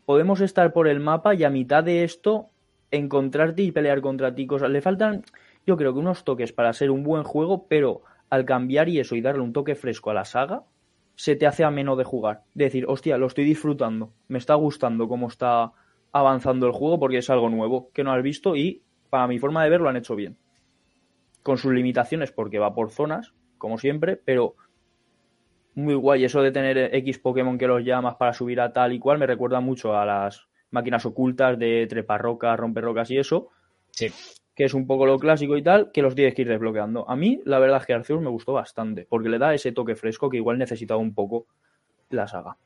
podemos estar por el mapa y a mitad de esto encontrarte y pelear contra ti. Le faltan, yo creo que unos toques para ser un buen juego, pero al cambiar y eso y darle un toque fresco a la saga, se te hace ameno de jugar. De decir, hostia, lo estoy disfrutando, me está gustando cómo está avanzando el juego porque es algo nuevo que no has visto y para mi forma de ver lo han hecho bien. Con sus limitaciones porque va por zonas, como siempre, pero muy guay. Eso de tener X Pokémon que los llamas para subir a tal y cual me recuerda mucho a las máquinas ocultas de treparrocas, romperrocas y eso, Sí. que es un poco lo clásico y tal, que los tienes que ir desbloqueando. A mí, la verdad es que Arceus me gustó bastante, porque le da ese toque fresco que igual necesitaba un poco la saga.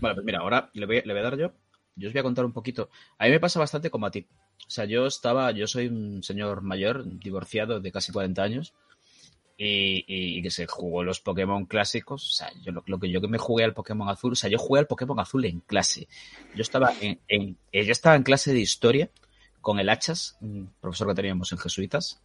Vale, pues mira, ahora le voy, le voy a dar yo. Yo os voy a contar un poquito. A mí me pasa bastante como a ti. O sea, yo estaba, yo soy un señor mayor, divorciado de casi 40 años, y, y que se jugó los Pokémon clásicos. O sea, yo lo, que yo que me jugué al Pokémon azul, o sea, yo jugué al Pokémon azul en clase. Yo estaba en, en, eh, yo estaba en clase de historia con el Hachas, un profesor que teníamos en Jesuitas,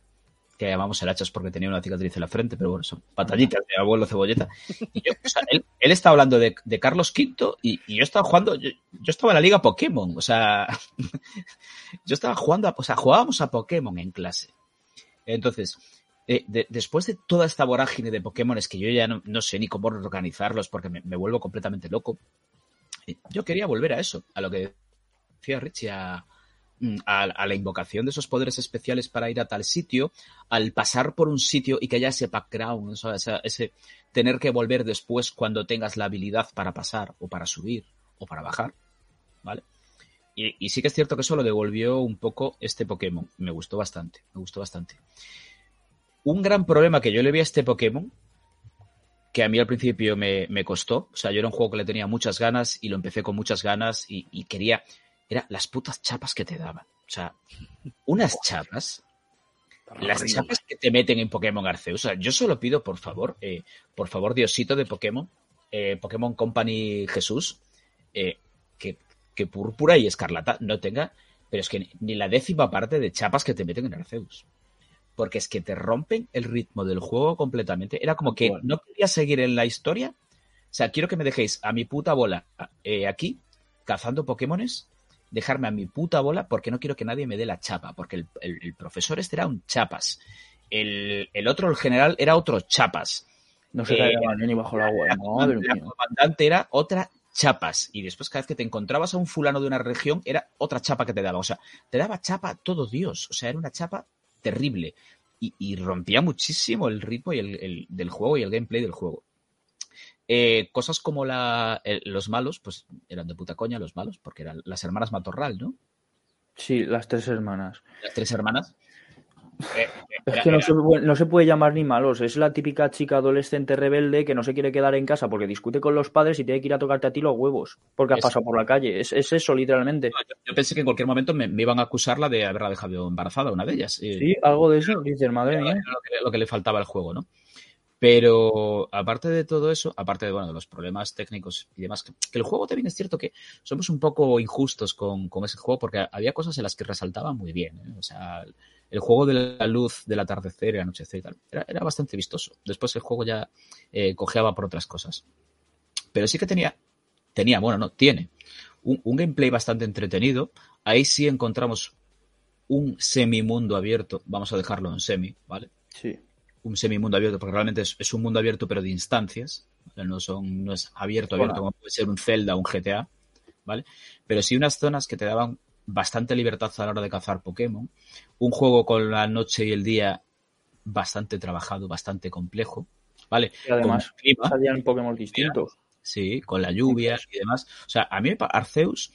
que llamamos el Hachas porque tenía una cicatriz en la frente, pero bueno, son batallitas de abuelo cebolleta. Y yo, o sea, él, él estaba hablando de, de Carlos V y, y, yo estaba jugando, yo, yo, estaba en la liga Pokémon, o sea, yo estaba jugando, a, o sea, jugábamos a Pokémon en clase. Entonces, eh, de, después de toda esta vorágine de Pokémon, es que yo ya no, sé ni cómo organizarlos porque me, vuelvo completamente loco. Yo quería volver a eso, a lo que decía Richie, a, a, la invocación de esos poderes especiales para ir a tal sitio, al pasar por un sitio y que haya ese background, ese, tener que volver después cuando tengas la habilidad para pasar o para subir o para bajar, ¿vale? Y, y, sí que es cierto que eso lo devolvió un poco este Pokémon. Me gustó bastante, me gustó bastante. Un gran problema que yo le vi a este Pokémon, que a mí al principio me, me costó, o sea, yo era un juego que le tenía muchas ganas y lo empecé con muchas ganas y, y quería era las putas chapas que te daban. O sea, unas chapas. Las chapas que te meten en Pokémon Arceus. O sea, yo solo pido, por favor, eh, por favor, Diosito de Pokémon, eh, Pokémon Company Jesús, eh, que, que Púrpura y Escarlata no tenga, pero es que ni la décima parte de chapas que te meten en Arceus. Porque es que te rompen el ritmo del juego completamente. Era como que bueno. no quería seguir en la historia. O sea, quiero que me dejéis a mi puta bola eh, aquí, cazando Pokémones, dejarme a mi puta bola porque no quiero que nadie me dé la chapa, porque el, el, el profesor este era un chapas, el, el, otro, el general, era otro chapas. No se eh, ni bajo el agua. La, Madre la comandante era otra chapas y después cada vez que te encontrabas a un fulano de una región era otra chapa que te daba, o sea, te daba chapa todo Dios, o sea, era una chapa terrible y, y rompía muchísimo el ritmo y el, el, del juego y el gameplay del juego. Eh, cosas como la, eh, los malos, pues eran de puta coña los malos, porque eran las hermanas Matorral, ¿no? Sí, las tres hermanas. Las tres hermanas. Eh, es que no se, no se, puede llamar ni malos, es la típica chica adolescente rebelde que no se quiere quedar en casa porque discute con los padres y tiene que ir a tocarte a ti los huevos porque has pasado por la calle. Es, es eso, literalmente. Yo, yo, pensé que en cualquier momento me, me, iban a acusarla de haberla dejado embarazada, una de ellas. Sí, algo de eso, dices, madre mía. Lo que, lo que le faltaba al juego, ¿no? Pero aparte de todo eso, aparte de, bueno, de los problemas técnicos y demás, que, que el juego también es cierto que somos un poco injustos con, con ese juego porque había cosas en las que resaltaba muy bien. ¿eh? O sea, el juego de la luz del atardecer y anochecer y tal, era, era bastante vistoso. Después el juego ya eh, cojeaba por otras cosas. Pero sí que tenía, tenía, bueno, no, tiene un, un gameplay bastante entretenido. Ahí sí encontramos un semi-mundo abierto, vamos a dejarlo en semi, ¿vale? Sí. Un semi-mundo abierto, porque realmente es, es un mundo abierto pero de instancias, ¿vale? no, son, no es abierto, abierto Hola. como puede ser un Zelda o un GTA, ¿vale? Pero sí unas zonas que te daban bastante libertad a la hora de cazar Pokémon, un juego con la noche y el día bastante trabajado, bastante complejo, ¿vale? Y además, clima, salían Pokémon distintos. Sí, con la lluvia y demás. O sea, a mí Arceus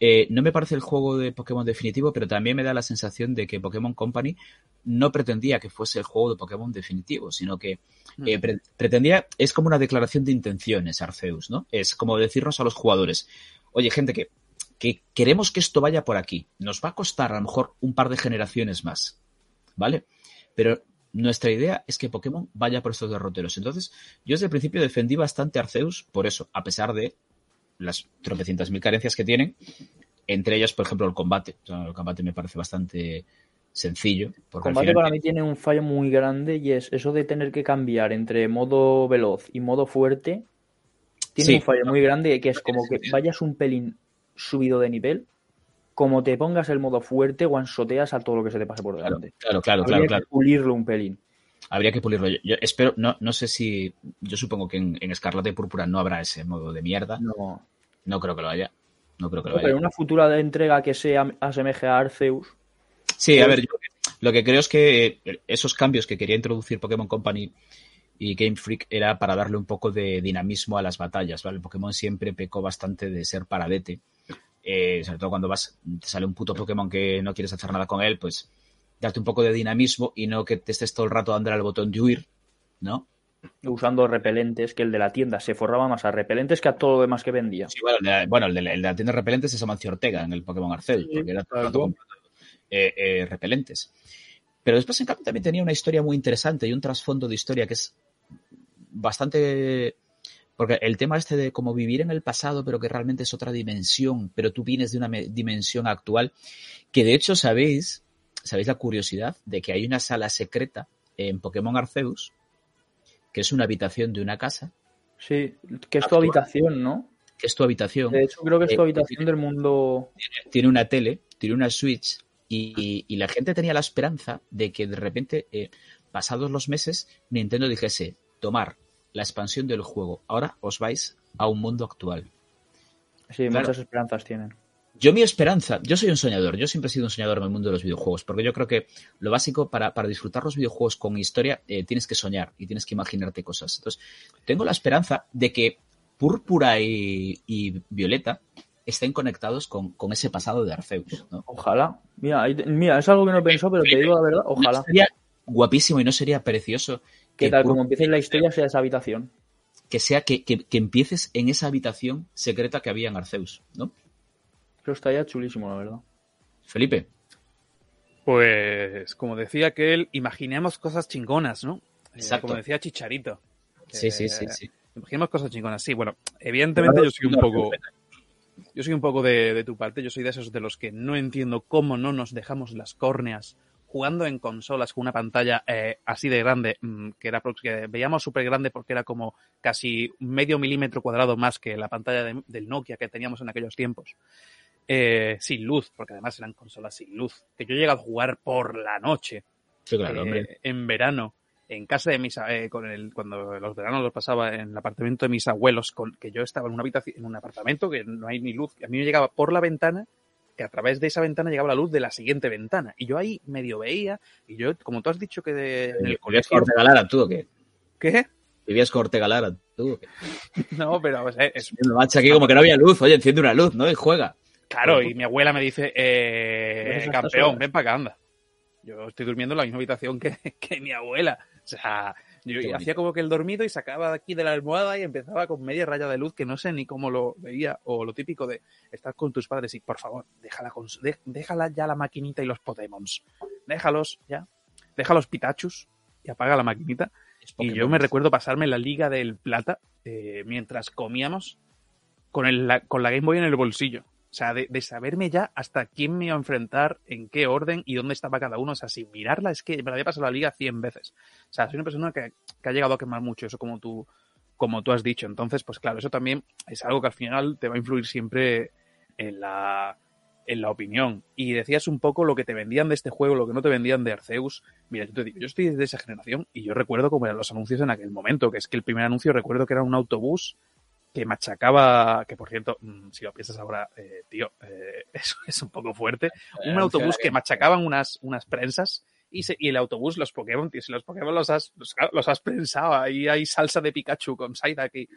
eh, no me parece el juego de Pokémon definitivo, pero también me da la sensación de que Pokémon Company no pretendía que fuese el juego de Pokémon definitivo, sino que eh, pre- pretendía, es como una declaración de intenciones Arceus, ¿no? Es como decirnos a los jugadores, oye, gente, que, que queremos que esto vaya por aquí. Nos va a costar a lo mejor un par de generaciones más, ¿vale? Pero nuestra idea es que Pokémon vaya por estos derroteros. Entonces, yo desde el principio defendí bastante a Arceus por eso, a pesar de las tropecientas mil carencias que tienen, entre ellas, por ejemplo, el combate. O sea, el combate me parece bastante sencillo. Al combate final- para mí tiene un fallo muy grande y es eso de tener que cambiar entre modo veloz y modo fuerte. Tiene Sí. un fallo muy grande que es No como que sentido. vayas un pelín subido de nivel, como te pongas el modo fuerte, one-shoteas a todo lo que se te pase por Claro, delante. claro, claro, Habría claro, que claro. pulirlo un pelín. Habría que pulirlo. Yo, espero, no, no sé si. Yo supongo que en, en Escarlata y Púrpura no habrá ese modo de mierda. No. No creo que lo haya. No creo que lo haya. pero una futura entrega que sea asemeje a Arceus, Sí, a Pues- ver, yo lo que creo es que eh, esos cambios que quería introducir Pokémon Company y Game Freak era para darle un poco de dinamismo a las batallas, ¿vale? El Pokémon siempre pecó bastante de ser paradete. Eh, sobre todo cuando vas, te sale un puto Pokémon que no quieres hacer nada con él, pues darte un poco de dinamismo y no que te estés todo el rato dándole al botón de huir, ¿no? usando repelentes, que el de la tienda se forraba más a repelentes que a todo lo demás que vendía. Sí, bueno, el de la, bueno, el de la, el de la tienda de repelentes es Amancio Ortega en el Pokémon Arceus, Sí, porque era todo comprando, eh, eh, repelentes. Pero después, en cambio, también tenía una historia muy interesante y un trasfondo de historia que es bastante. Porque el tema este de como vivir en el pasado, pero que realmente es otra dimensión, pero tú vienes de una me- dimensión actual, que de hecho sabéis, sabéis la curiosidad de que hay una sala secreta en Pokémon Arceus, que es una habitación de una casa, Sí, que es tu habitación, ¿no? que es tu habitación. De hecho, creo que es tu Eh, habitación del mundo. tiene una tele, tiene una Switch y, y la gente tenía la esperanza de que de repente, eh, pasados los meses, Nintendo dijese, tomar la expansión del juego, ahora os vais a un mundo actual. Sí, Claro. muchas esperanzas tienen. Yo mi esperanza, yo soy un soñador, yo siempre he sido un soñador en el mundo de los videojuegos, porque yo creo que lo básico para, para disfrutar los videojuegos con historia eh, tienes que soñar y tienes que imaginarte cosas. Entonces, tengo la esperanza de que Púrpura y, y Violeta estén conectados con, con ese pasado de Arceus. ¿no? Ojalá. Mira, mira, es algo que no pensado, pero te digo la verdad, ¿No ojalá. sería guapísimo y no sería precioso Que tal como empiece la historia sea esa habitación. que sea que, que- que empieces en esa habitación secreta que había en Arceus, ¿no? Eso estaría chulísimo, la verdad. Felipe, Pues, como decía que él, imaginemos cosas chingonas, ¿no? Eh, Exacto. como decía Chicharito. sí, sí, Eh, sí, sí. Imaginemos cosas chingonas. Sí, bueno, evidentemente yo soy un poco. Yo soy un poco de, de tu parte. Yo soy de esos de los que no entiendo cómo no nos dejamos las córneas jugando en consolas con una pantalla eh, así de grande, mm, que era que veíamos súper grande porque era como casi medio milímetro cuadrado más que la pantalla de- del Nokia que teníamos en aquellos tiempos. Eh, sin luz, porque además eran consolas sin luz. Que yo llegué a jugar por la noche Sí, claro, eh, en verano en casa de mis eh, con el cuando los veranos los pasaba en el apartamento de mis abuelos con que yo estaba en una habitación en un apartamento que no hay ni luz y a mí me llegaba por la ventana que a través de esa ventana llegaba la luz de la siguiente ventana y yo ahí medio veía y yo como tú has dicho que de, en el ¿Vivías colegio con Ortega Lara tú o qué? ¿qué? ¿Vivías con Ortega Lara tú o qué? no pero es Me macho aquí como que no había luz. Oye, enciende una luz, ¿no? Y juega. claro y mi abuela me dice eh, campeón ven para acá anda yo estoy durmiendo en la misma habitación que, que mi abuela o sea yo hacía como que el dormido y sacaba de aquí de la almohada y empezaba con media raya de luz que no sé ni cómo lo veía. O lo típico de estar con tus padres y, por favor, déjala, con, déjala ya la maquinita y los Pokémons. Déjalos ya. Deja los Pitachus y apaga la maquinita. Y yo me recuerdo pasarme la Liga del Plata eh, mientras comíamos con, el, la, con la Game Boy en el bolsillo. O sea, de, saberme ya hasta quién me iba a enfrentar, en qué orden y dónde estaba cada uno. O sea, sin mirarla, es que me la había pasado la liga 100 veces. O sea, soy una persona que, que ha llegado a quemar mucho, eso como tú, como tú has dicho. Entonces, pues claro, eso también es algo que al final te va a influir siempre en la, en la opinión. Y decías un poco lo que te vendían de este juego, lo que no te vendían de Arceus. Mira, yo te digo, yo estoy de esa generación y yo recuerdo cómo eran los anuncios en aquel momento, que es que el primer anuncio recuerdo que era un autobús que machacaba, que por cierto, si lo piensas ahora, eh, tío, eh, eso es un poco fuerte, un autobús que machacaban unas, unas prensas y, se, y el autobús, los Pokémon, tío, si los Pokémon los has, los, los has prensado, ahí hay salsa de Pikachu con Psyduck y,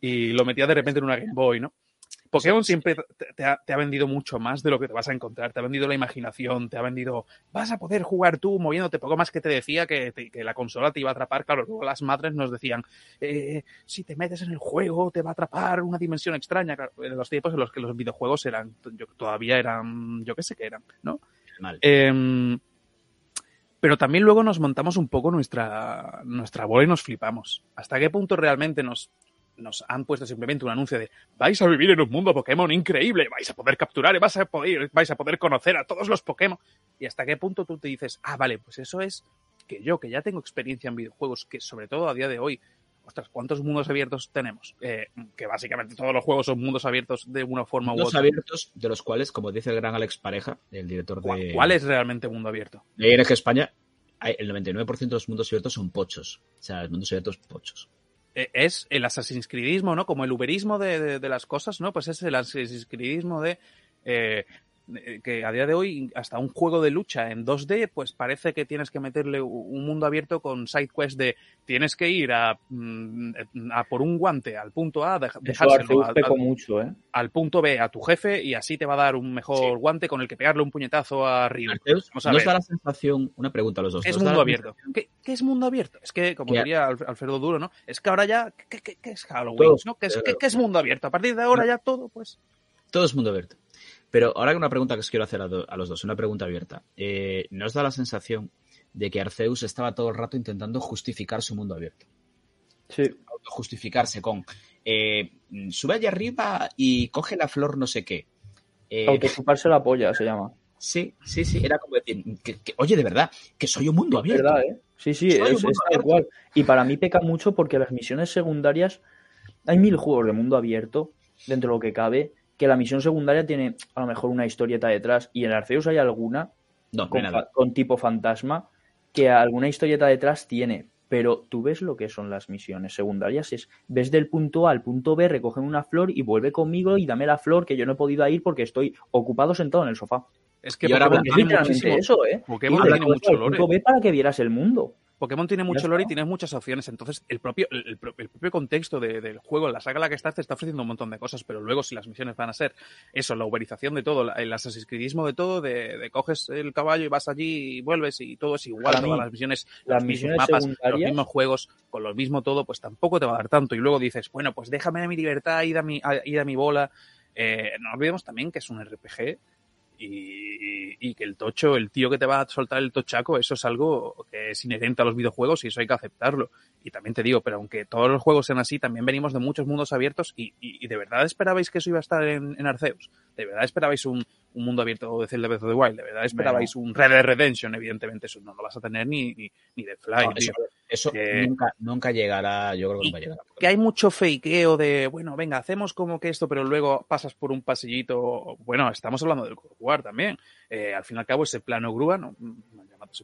y lo metía de repente en una Game Boy, ¿no? Pokémon siempre te, ha, te, ha, vendido mucho más de lo que te vas a encontrar. Te ha vendido la imaginación, te ha vendido. Vas a poder jugar tú moviéndote. Poco más que te decía que, te, que la consola te iba a atrapar. Claro, luego las madres nos decían: eh, si te metes en el juego, te va a atrapar una dimensión extraña. Claro, en los tiempos en los que los videojuegos eran. Yo, todavía eran. Yo qué sé qué eran, ¿no? Mal. Eh, pero también luego nos montamos un poco nuestra, nuestra bola y nos flipamos. ¿Hasta qué punto realmente nos, nos han puesto simplemente un anuncio de vais a vivir en un mundo Pokémon increíble, vais a poder capturar y vais a poder, vais a poder conocer a todos los Pokémon. Y hasta qué punto tú te dices, ah, vale, pues eso es que yo, que ya tengo experiencia en videojuegos, que sobre todo a día de hoy, ostras, ¿cuántos mundos abiertos tenemos? Eh, que básicamente todos los juegos son mundos abiertos de una forma mundos u otra. Mundos abiertos, de los cuales, como dice el gran Alex Pareja, el director de... ¿Cuál es realmente mundo abierto? De España, el 99% de los mundos abiertos son pochos. O sea, los mundos abiertos pochos es el Assassin's ¿no? Como el uberismo de, de, las cosas, ¿no? Pues es el Assassin's de eh, que a día de hoy hasta un juego de lucha en 2D, pues parece que tienes que meterle un mundo abierto con side quest de tienes que ir a, mm, a por un guante al punto A, dejárselo a, a, mucho, ¿eh? al punto B a tu jefe y así te va a dar un mejor sí. guante con el que pegarle un puñetazo a Ryu. Vamos a ¿No da la sensación, una pregunta a los dos. Es mundo abierto. ¿Qué, ¿Qué, es mundo abierto? Es que, como diría Alfredo Duro, ¿no? Es que ahora ya, ¿qué, qué, qué es Halloween? Todo, ¿no? ¿Qué es, ¿qué, es mundo abierto? A partir de ahora ya todo, pues... Todo es mundo abierto. Pero ahora una pregunta que os quiero hacer a, do, a los dos, una pregunta abierta. Eh, ¿No os da la sensación de que Arceus estaba todo el rato intentando justificar su mundo abierto? Sí. Justificarse con eh, sube allá arriba y coge la flor no sé qué. Eh, la polla se llama. Sí, sí, sí. Era como decir, que, que, oye, de verdad, que soy un mundo abierto. Verdad, ¿eh? Sí, sí, soy es, es tal cual. Y para mí peca mucho porque las misiones secundarias, hay mil juegos de mundo abierto dentro de lo que cabe que la misión secundaria tiene a lo mejor una historieta detrás y en Arceus hay alguna no, con, no con, tipo fantasma que alguna historieta detrás tiene, pero tú ves lo que son las misiones secundarias, es ves del punto A al punto B, recogen una flor y vuelve conmigo y dame la flor que yo no he podido ir porque estoy ocupado sentado en el sofá. Es que y ahora es literalmente eso, ¿eh? Pokémon tiene mucho lore. punto B para que vieras el mundo. Pokémon tiene mucho lore y tienes muchas opciones. Entonces, el propio, el, el propio contexto de, del juego, la saga en la que estás, te está ofreciendo un montón de cosas. Pero luego, si las misiones van a ser eso, la uberización de todo, el asasiscridismo de todo, de, de, coges el caballo y vas allí y vuelves y todo es igual, Para todas mí, las misiones, las los misiones mismos mapas, los mismos juegos, con lo mismo todo, pues tampoco te va a dar tanto. Y luego dices, bueno, pues déjame a mi libertad, ir a mi, a, ir a mi bola. Eh, no olvidemos también que es un RPG y, y, que el tocho, el tío que te va a soltar el tochaco, eso es algo que es inherente a los videojuegos y eso hay que aceptarlo. Y también te digo, pero aunque todos los juegos sean así, también venimos de muchos mundos abiertos y, y, y de verdad esperabais que eso iba a estar en, en Arceus. De verdad esperabais un, un, mundo abierto de Zelda Breath of the Wild. De verdad esperabais bueno. un Red Dead Redemption, evidentemente eso no lo vas a tener ni, ni, ni de Fly. No, eso, eso nunca, nunca llegará, yo creo que no va a llegar. Que hay mucho fakeo de, bueno, venga, hacemos como que esto, pero luego pasas por un pasillito. Bueno, estamos hablando del War también. Eh, al fin y al cabo, ese plano grúa, no,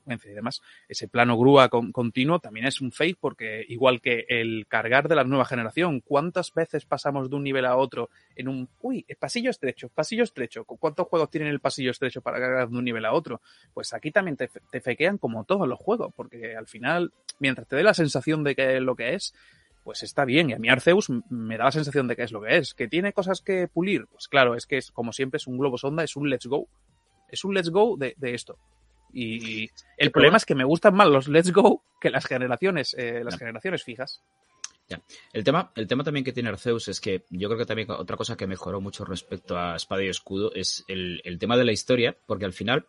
y demás, ese plano grúa con, continuo también es un fake porque igual que el cargar de la nueva generación, ¿cuántas veces pasamos de un nivel a otro en un, uy, pasillo estrecho, pasillo estrecho? ¿Cuántos juegos tienen el pasillo estrecho para cargar de un nivel a otro? Pues aquí también te, te fakean como todos los juegos, porque al final, mientras te dé la sensación de que es lo que es, pues está bien. Y a mí Arceus me da la sensación de que es lo que es. ¿Que tiene cosas que pulir? Pues claro, es que es como siempre es un globo sonda, es un let's go. Es un let's go de, de esto. Y el problema es que me gustan más los let's go que las generaciones, eh, las generaciones fijas. Ya. El tema, el tema también que tiene Arceus es que yo creo que también otra cosa que mejoró mucho respecto a Espada y Escudo es el, el tema de la historia, porque al final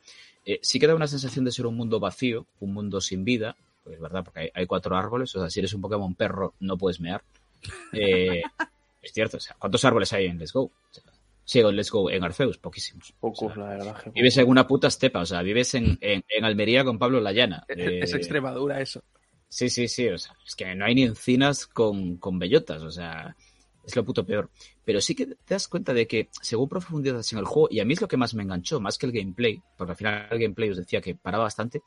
eh, sí que da una sensación de ser un mundo vacío, un mundo sin vida, porque es verdad, porque hay, hay cuatro árboles, o sea, si eres un Pokémon perro no puedes mear. Eh, es cierto, o sea, ¿cuántos árboles hay en Let's Go? O sea, sí, en Let's Go, en Arceus, poquísimos. Pocos, O sea, la verdad. que Vives en una puta estepa, o sea, vives en, en, en Almería con Pablo Layana. Eh, Es Extremadura eso. Sí, sí, sí, o sea, es que no hay ni encinas con, con bellotas, o sea, es lo puto peor. Pero sí que te das cuenta de que según profundizas en el juego, y a mí es lo que más me enganchó, más que el gameplay, porque al final el gameplay os decía que paraba bastante,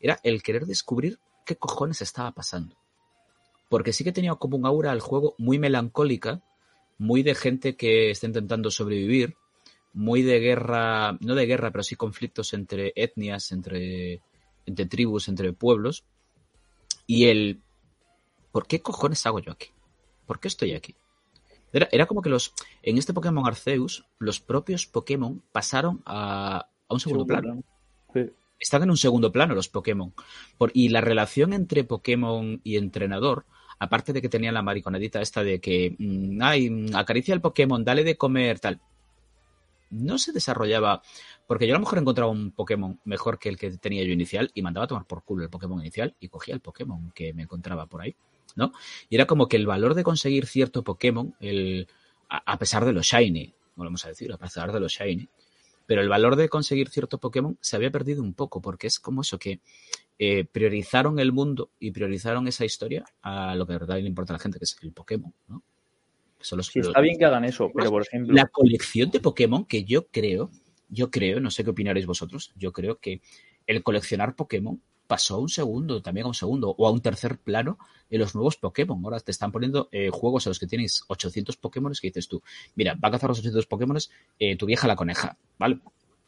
era el querer descubrir qué cojones estaba pasando. Porque sí que tenía como un aura al juego muy melancólica, muy de gente que está intentando sobrevivir, muy de guerra, no de guerra, pero sí conflictos entre etnias, entre, entre tribus, entre pueblos. Y el, ¿por qué cojones hago yo aquí? ¿Por qué estoy aquí? Era, era como que los, en este Pokémon Arceus, los propios Pokémon pasaron a, a un segundo plano. Sí. Están en un segundo plano los Pokémon. Por- y la relación entre Pokémon y entrenador, aparte de que tenían la mariconadita esta de que, mm, ay, acaricia al Pokémon, dale de comer, tal. No se desarrollaba, porque yo a lo mejor encontraba un Pokémon mejor que el que tenía yo inicial y mandaba a tomar por culo el Pokémon inicial y cogía el Pokémon que me encontraba por ahí, ¿no? Y era como que el valor de conseguir cierto Pokémon, el, a, pesar de lo shiny, volvemos a decir, a pesar de lo shiny, pero el valor de conseguir cierto Pokémon se había perdido un poco, porque es como eso que eh, priorizaron el mundo y priorizaron esa historia a lo que de verdad le importa a la gente, que es el Pokémon, ¿no? Que son los- Sí, está bien que hagan eso, pero por ejemplo, la colección de Pokémon que yo creo, yo creo, no sé qué opinaréis vosotros, yo creo que el coleccionar Pokémon pasó a un segundo, también a un segundo, o a un tercer plano en los nuevos Pokémon. Ahora te están poniendo eh, juegos a los que tienes 800 Pokémon que dices tú, mira, va a cazar los 800 Pokémon eh, tu vieja la coneja, ¿vale?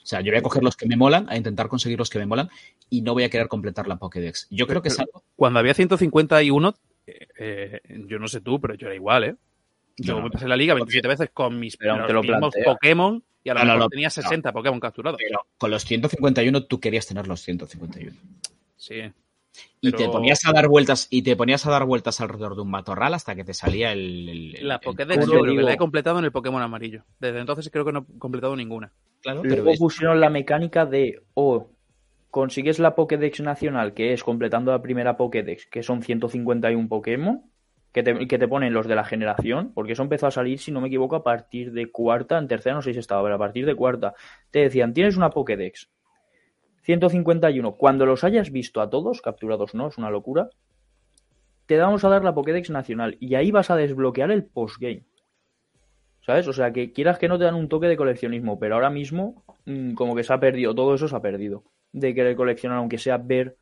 O sea, yo voy a coger los que me molan, a intentar conseguir los que me molan y no voy a querer completar la Pokédex. Yo creo que es algo... Cuando había 151, eh, eh, yo no sé tú, pero yo era igual, ¿eh? Yo No, me pasé la liga 27 veces con mis Pero aún te los lo mismos. Pokémon y a lo No, no, mejor no, tenía 60 Pokémon capturados. Pero con los 151 tú querías tener los 151. Sí. Y te ponías a dar vueltas y te ponías a dar vueltas alrededor de un matorral hasta que te salía el, La Pokédex yo creo que la he completado en el Pokémon amarillo. Desde entonces creo que no he completado ninguna. claro, pero luego es- pusieron la mecánica de o consigues la Pokédex nacional, que es completando la primera Pokédex, que son 151 Pokémon, que te, que te ponen los de la generación, porque eso empezó a salir, si no me equivoco, a partir de cuarta, en tercera no sé si estaba, pero a partir de cuarta. Te decían, tienes una Pokédex, 151, cuando los hayas visto a todos, capturados no, es una locura, te vamos a dar la Pokédex nacional y ahí vas a desbloquear el postgame. ¿Sabes? O sea, que quieras que no te dan un toque de coleccionismo, pero ahora mismo mm, como que se ha perdido, todo eso se ha perdido. De querer coleccionar, aunque sea ver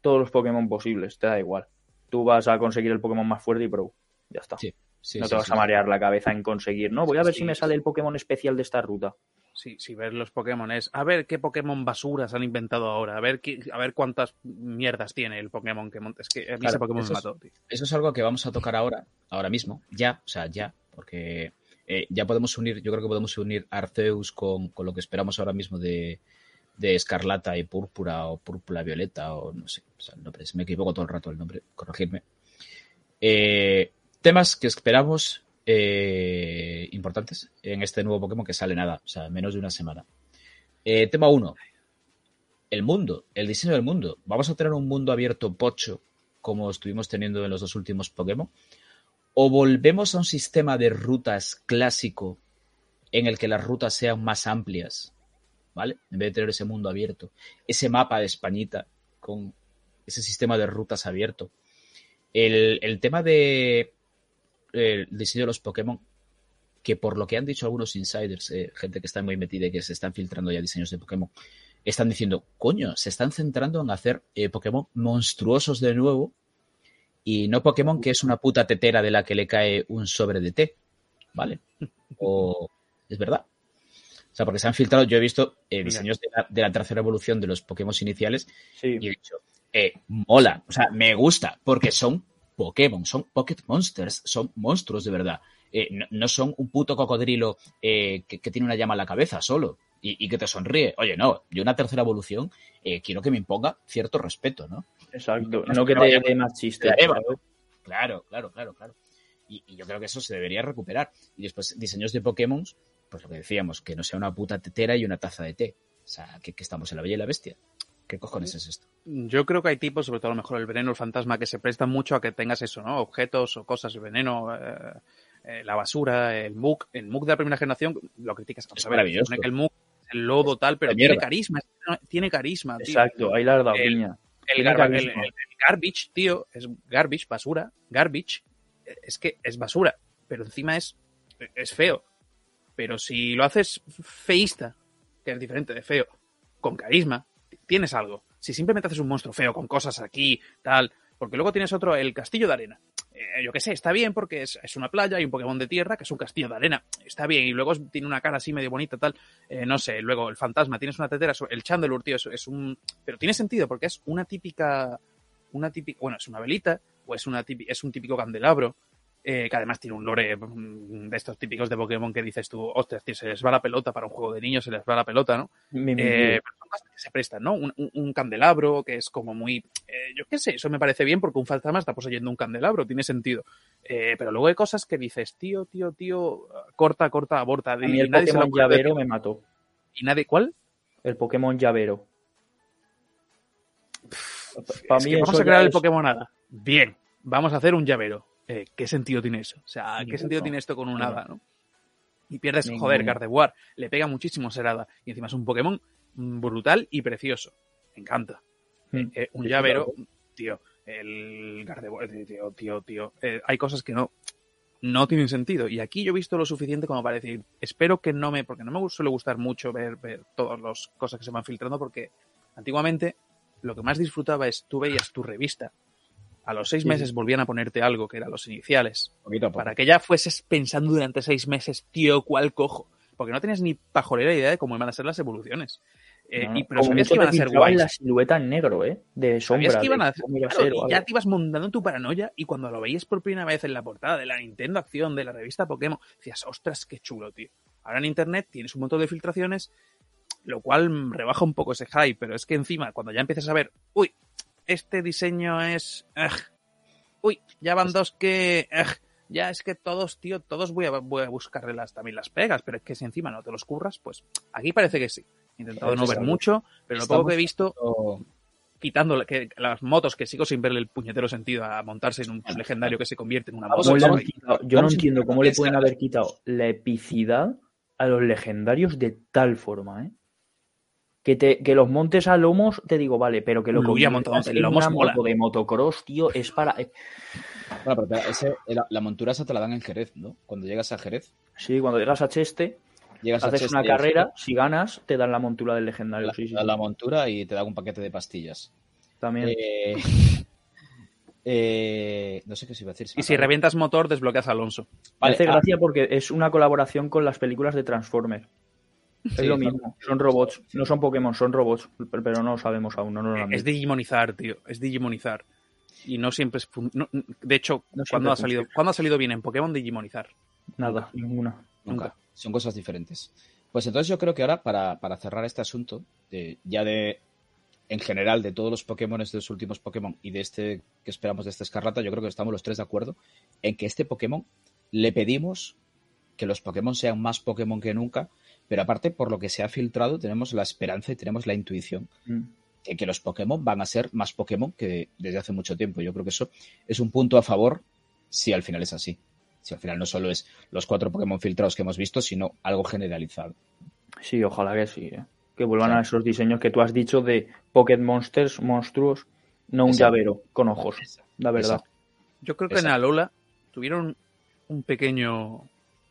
todos los Pokémon posibles, te da igual. Tú vas a conseguir el Pokémon más fuerte y pro. Ya está. Sí, sí, no sí, te vas a marear la cabeza en conseguir, ¿no? Voy a ver si me sale el Pokémon especial de esta ruta. Sí, si ver los Pokémon es a ver qué Pokémon basuras han inventado ahora, a ver qué- a ver cuántas mierdas tiene el Pokémon que monta. Es que a mí Claro, ese Pokémon eso es- mató. tío. Eso es algo que vamos a tocar ahora, ahora mismo, ya, o sea, ya, porque eh, ya podemos unir, yo creo que podemos unir Arceus con, con lo que esperamos ahora mismo de, de Escarlata y Púrpura o Púrpura Violeta o no sé, o sea, el nombre, me equivoco todo el rato el nombre, corregirme. Eh, temas que esperamos eh, importantes en este nuevo Pokémon que sale nada, o sea, menos de una semana. Eh, tema 1. El mundo, el diseño del mundo. ¿Vamos a tener un mundo abierto pocho como estuvimos teniendo en los dos últimos Pokémon? ¿O volvemos a un sistema de rutas clásico en el que las rutas sean más amplias? ¿Vale? En vez de tener ese mundo abierto. Ese mapa de Españita con ese sistema de rutas abierto. El, el tema de el diseño de los Pokémon, que por lo que han dicho algunos insiders, eh, gente que está muy metida y que se están filtrando ya diseños de Pokémon, están diciendo, coño, se están centrando en hacer eh, Pokémon monstruosos de nuevo y no Pokémon que es una puta tetera de la que le cae un sobre de té, ¿vale? O es verdad. O sea, porque se han filtrado, yo he visto eh, diseños de la, de la tercera evolución de los Pokémon iniciales Sí. y he dicho, eh, mola, o sea, me gusta, porque son Pokémon, son Pocket Monsters, son monstruos de verdad. Eh, no, no son un puto cocodrilo eh, que, que tiene una llama en la cabeza solo y, y que te sonríe. Oye, no, yo una tercera evolución eh, quiero que me imponga cierto respeto, ¿no? Exacto. No No que te dé más chistes. Claro, claro, claro, claro. Y, y yo creo que eso se debería recuperar. Y después, diseños de Pokémon, pues lo que decíamos, que no sea una puta tetera y una taza de té. O sea, que, que estamos en la Bella y la Bestia. ¿Qué cojones es esto? Yo creo que hay tipos, sobre todo a lo mejor el veneno, el fantasma, que se prestan mucho a que tengas eso, ¿no? Objetos o cosas, el veneno, eh, eh, la basura, el MOOC. El MOOC de la primera generación lo criticas. Vamos Es a ver, maravilloso. supone que el MOOC es el lodo tal, pero tiene carisma. Tiene carisma, tío. Exacto, ahí la has dado El- piña. El, Tiene garba- el- carisma. el- el garbage, tío, es garbage, basura, garbage, eh, es que es basura, pero encima es, es feo. Pero si lo haces feísta, que es diferente de feo, con carisma, tienes algo. Si simplemente haces un monstruo feo con cosas aquí, tal, porque luego tienes otro, el castillo de arena. Eh, yo qué sé, está bien porque es, es una playa y un Pokémon de tierra que es un castillo de arena. Está bien, y luego tiene una cara así medio bonita, tal. Eh, no sé, luego el fantasma, tienes una tetera, el Chandelure, tío, es, es un. Pero tiene sentido porque es una típica. Una típica. Bueno, es una velita, o es, una típi- es un típico candelabro. Eh, que además tiene un lore mm, de estos típicos de Pokémon que dices tú, ostras, tío, se les va la pelota para un juego de niños, se les va la pelota, ¿no? Mi- mi- Eh, pero son cosas que se prestan, ¿no? Un, un- un candelabro que es como muy. eh, yo qué sé, eso me parece bien porque un fantasma está poseyendo un candelabro, tiene sentido. Pero luego hay cosas que dices, tío, tío, tío, corta, corta, aborta. a mí y el nadie se lo Pokémon ocurre llavero me mató. ¿Y nadie cuál? El Pokémon llavero. Para Es mí que vamos a crear el Pokémon Hada. Bien, vamos a hacer un llavero. Eh, ¿Qué sentido tiene eso? O sea, ¿qué sentido tiene esto con un. Hada, no? Y pierdes, joder, Gardevoir. Le pega muchísimo ser Hada. Y encima es un Pokémon mm, brutal y precioso. Me encanta. Mm. Eh, un Sí, llavero, tío, el Gardevoir, eh, tío, tío, tío. eh, hay cosas que no, no tienen sentido. Y aquí yo he visto lo suficiente como para decir, espero que no me, porque no me suele gustar mucho ver, ver todas las cosas que se van filtrando, porque antiguamente lo que más disfrutaba es tú veías tu revista. A los seis Sí, meses volvían a ponerte algo que eran los iniciales. Poquito a poco. Para que ya fueses pensando durante seis meses, tío, ¿cuál cojo? Porque no tenías ni pajolera idea de cómo iban a ser las evoluciones. Eh, No, y, pero sabías que iban a ser guays. la silueta en negro, ¿eh? De sombra. Sabías que iban a hacer. claro, ser o y ya te ibas montando tu paranoia y cuando lo veías por primera vez en la portada de la Nintendo Acción, de la revista Pokémon, decías, ostras, qué chulo, tío. Ahora en internet tienes un montón de filtraciones, lo cual rebaja un poco ese hype, pero es que encima, cuando ya empiezas a ver, uy, este diseño es. ugh, uy, ya van dos que. ugh, ya es que todos, tío, todos voy a, voy a buscarle las, también las pegas, pero es que si encima no te los curras, pues aquí parece que sí. He intentado no ver algo. mucho, pero lo poco que he visto, quitando que, las motos, que sigo sin verle el puñetero sentido a montarse en un legendario que se convierte en una moto. Yo no entiendo cómo le pueden haber quitado la epicidad a los legendarios de tal forma, ¿eh? Que, te, que los montes a lomos, te digo, vale, pero que lo Luya conviertas montado en lomos una mola. moto de motocross, tío, es para... eh, Bueno, pero ese- la, la montura esa te la dan en Jerez, ¿no? Cuando llegas a Jerez, Sí, cuando llegas a Cheste, llegas a haces Cheste una carrera, si ganas, te dan la montura del legendario. te sí, sí, dan sí. la montura y te dan un paquete de pastillas. También. Eh, eh, no sé qué se iba a decir. me Y si revientas motor, desbloqueas a Alonso. Me hace ah, gracia porque es una colaboración con las películas de Transformers. Es Sí, lo mismo, son robots, no son Pokémon, son robots, pero no lo sabemos aún, no nos lo han Es digimonizar, tío. Es digimonizar. Y no siempre es. fun- no- de hecho, No ¿cuándo, ha salido. ¿cuándo ha salido bien en Pokémon digimonizar? Nada, ninguna. Nunca. Nunca. Son cosas diferentes. Pues entonces yo creo que ahora, para, para cerrar este asunto, de- ya de en general de todos los Pokémon de los últimos Pokémon y de este que esperamos de este Escarlata, yo creo que estamos los tres de acuerdo en que este Pokémon le pedimos que los Pokémon sean más Pokémon que nunca, pero aparte por lo que se ha filtrado tenemos la esperanza y tenemos la intuición Mm. de que los Pokémon van a ser más Pokémon que desde hace mucho tiempo. Yo creo que eso es un punto a favor si al final es así. Si al final no solo es los cuatro Pokémon filtrados que hemos visto, sino algo generalizado. Sí, ojalá que sí. ¿eh? Que vuelvan Sí. a esos diseños que tú has dicho de Pocket Monsters monstruos, no un Exacto. llavero con ojos, la verdad. Exacto. Yo creo que Exacto. en Alola tuvieron un pequeño.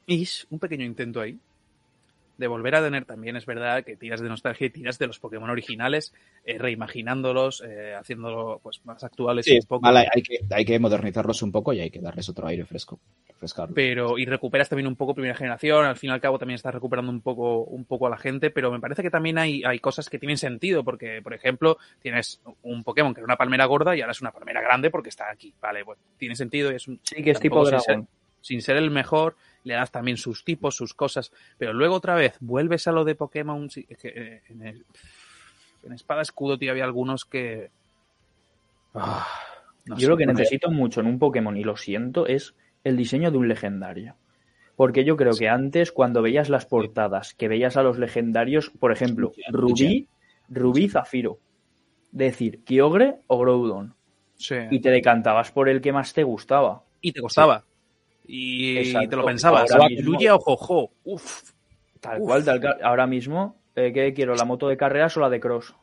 Is, un pequeño intento ahí. De volver a tener también, es verdad, que tiras de nostalgia y tiras de los Pokémon originales, eh, reimaginándolos, eh, haciéndolo pues más actuales y un poco. vale, hay, que, hay que modernizarlos un poco y hay que darles otro aire fresco. refrescarlos. pero y recuperas también un poco primera generación, al fin y al cabo también estás recuperando un poco un poco a la gente, pero me parece que también hay, hay cosas que tienen sentido, porque por ejemplo, tienes un Pokémon que era una palmera gorda y ahora es una palmera grande porque está aquí, vale, pues tiene sentido y es un Sí, que es tipo sin ser- dragón. sin ser el mejor, le das también sus tipos, sus cosas, pero luego otra vez vuelves a lo de Pokémon, eh, en, el- en Espada Escudo, tío, había algunos que... Ah, no Yo sé, lo que necesito mucho en un Pokémon, y lo siento, es el diseño de un legendario. Porque yo creo que antes, cuando veías las portadas, que veías a los legendarios, por ejemplo, Rubí. Rubí Zafiro. decir Kyogre o Groudon. Sí. Y te decantabas por el que más te gustaba. Y te costaba. Y Exacto. te lo pensabas. Ahora mismo- Luya o Jojo. Uf. Tal Uf. cual, tal cual. Ahora mismo, eh, ¿qué quiero? ¿La moto de carreras o la de cross?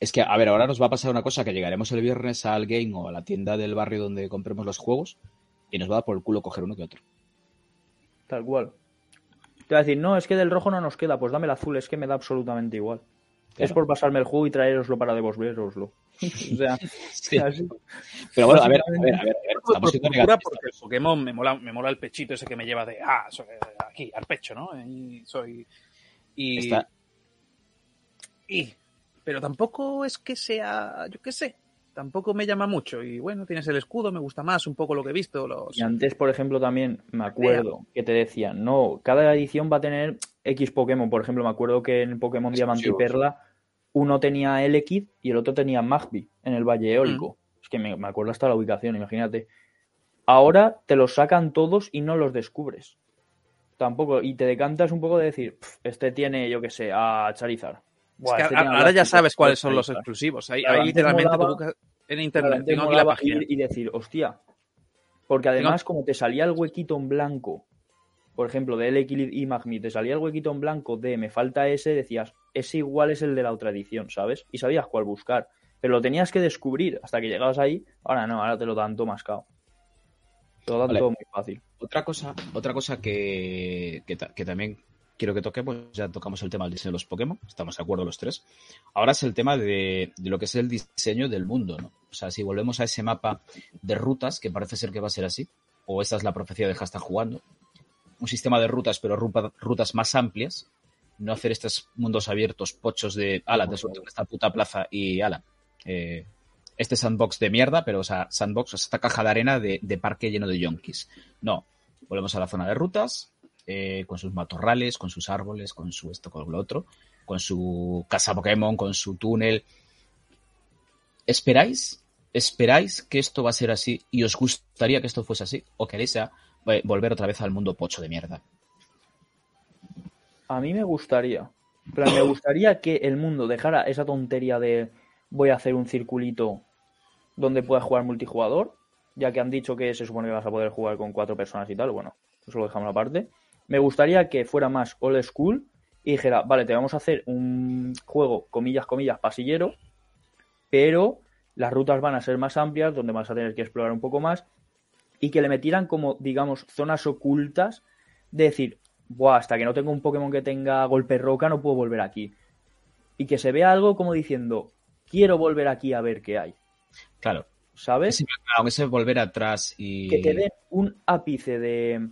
Es que, a ver, ahora nos va a pasar una cosa, que llegaremos el viernes al game o a la tienda del barrio donde compremos los juegos y nos va a dar por el culo coger uno que otro. Tal cual. Te va a decir, no, es que del rojo no nos queda, pues dame el azul, es que me da absolutamente igual. Es por pasarme el juego y traeroslo para devolveroslo. o sea, Sí. así. Pero bueno, a ver, a ver, a ver, a ver, Por cultura, porque el Pokémon me mola, me mola el pechito ese que me lleva de ah, soy, aquí, al pecho, ¿no? Y soy. Y, Está- y- Pero tampoco es que sea, yo qué sé, tampoco me llama mucho. Y bueno, tienes el escudo, me gusta más un poco lo que he visto. Los... Y antes, por ejemplo, también me acuerdo que te decían, no, cada edición va a tener X Pokémon. Por ejemplo, me acuerdo que en Pokémon Diamante y. Perla uno tenía Elekid y el otro tenía Magby en el Valle Eólico. Es que me, me acuerdo hasta la ubicación, imagínate. Ahora te los sacan todos y no los descubres. Tampoco, y te decantas un poco de decir, "Pf, este tiene, yo qué sé, a Charizard. Es que este a- ahora ya sabes cuáles este son los Charizard". exclusivos. Ahí, Claro, ahí literalmente te molaba- buscas en internet. Tengo aquí la página. y decir, hostia. Porque además, como te salía el huequito en blanco, por ejemplo, de L y Magmi, te salía el huequito en blanco de me falta ese, decías, ese igual es el de la otra edición, ¿sabes? Y sabías cuál buscar. Pero lo tenías que descubrir hasta que llegabas ahí. Ahora no, ahora te lo dan todo mascado. Te lo dan Vale. todo muy fácil. Otra cosa, otra cosa que, que, ta- que también quiero que toquemos, ya tocamos el tema del diseño de los Pokémon, estamos de acuerdo los tres. Ahora es el tema de, de lo que es el diseño del mundo, ¿no? O sea, si volvemos a ese mapa de rutas, que parece ser que va a ser así, o esta es la profecía de Hashtag jugando, un sistema de rutas, pero rutas más amplias, no hacer estos mundos abiertos pochos de, ala, te suelto en esta puta plaza y ala, eh, este sandbox de mierda, pero o sea, sandbox, o sea, esta caja de arena de, parque lleno de yonkis. No, volvemos a la zona de rutas, eh, con sus matorrales, con sus árboles, con su esto, con lo otro, con su casa Pokémon, con su túnel. ¿Esperáis? ¿Esperáis que esto va a ser así y os gustaría que esto fuese así? ¿O queréis eh, volver otra vez al mundo pocho de mierda? A mí me gustaría. Plan, me gustaría que el mundo dejara esa tontería de voy a hacer un circulito donde pueda jugar multijugador, ya que han dicho que se supone que vas a poder jugar con cuatro personas y tal. Bueno, eso lo dejamos aparte. Me gustaría que fuera más old school y dijera, vale, te vamos a hacer un juego, comillas, comillas, pasillero, pero las rutas van a ser más amplias, donde vas a tener que explorar un poco más, y que le metieran como, digamos, zonas ocultas de decir, Buah, hasta que no tengo un Pokémon que tenga golpe roca no puedo volver aquí. Y que se vea algo como diciendo, quiero volver aquí a ver qué hay. Claro, ¿Sabes? ese, claro, ese volver atrás y... Que te den un ápice de...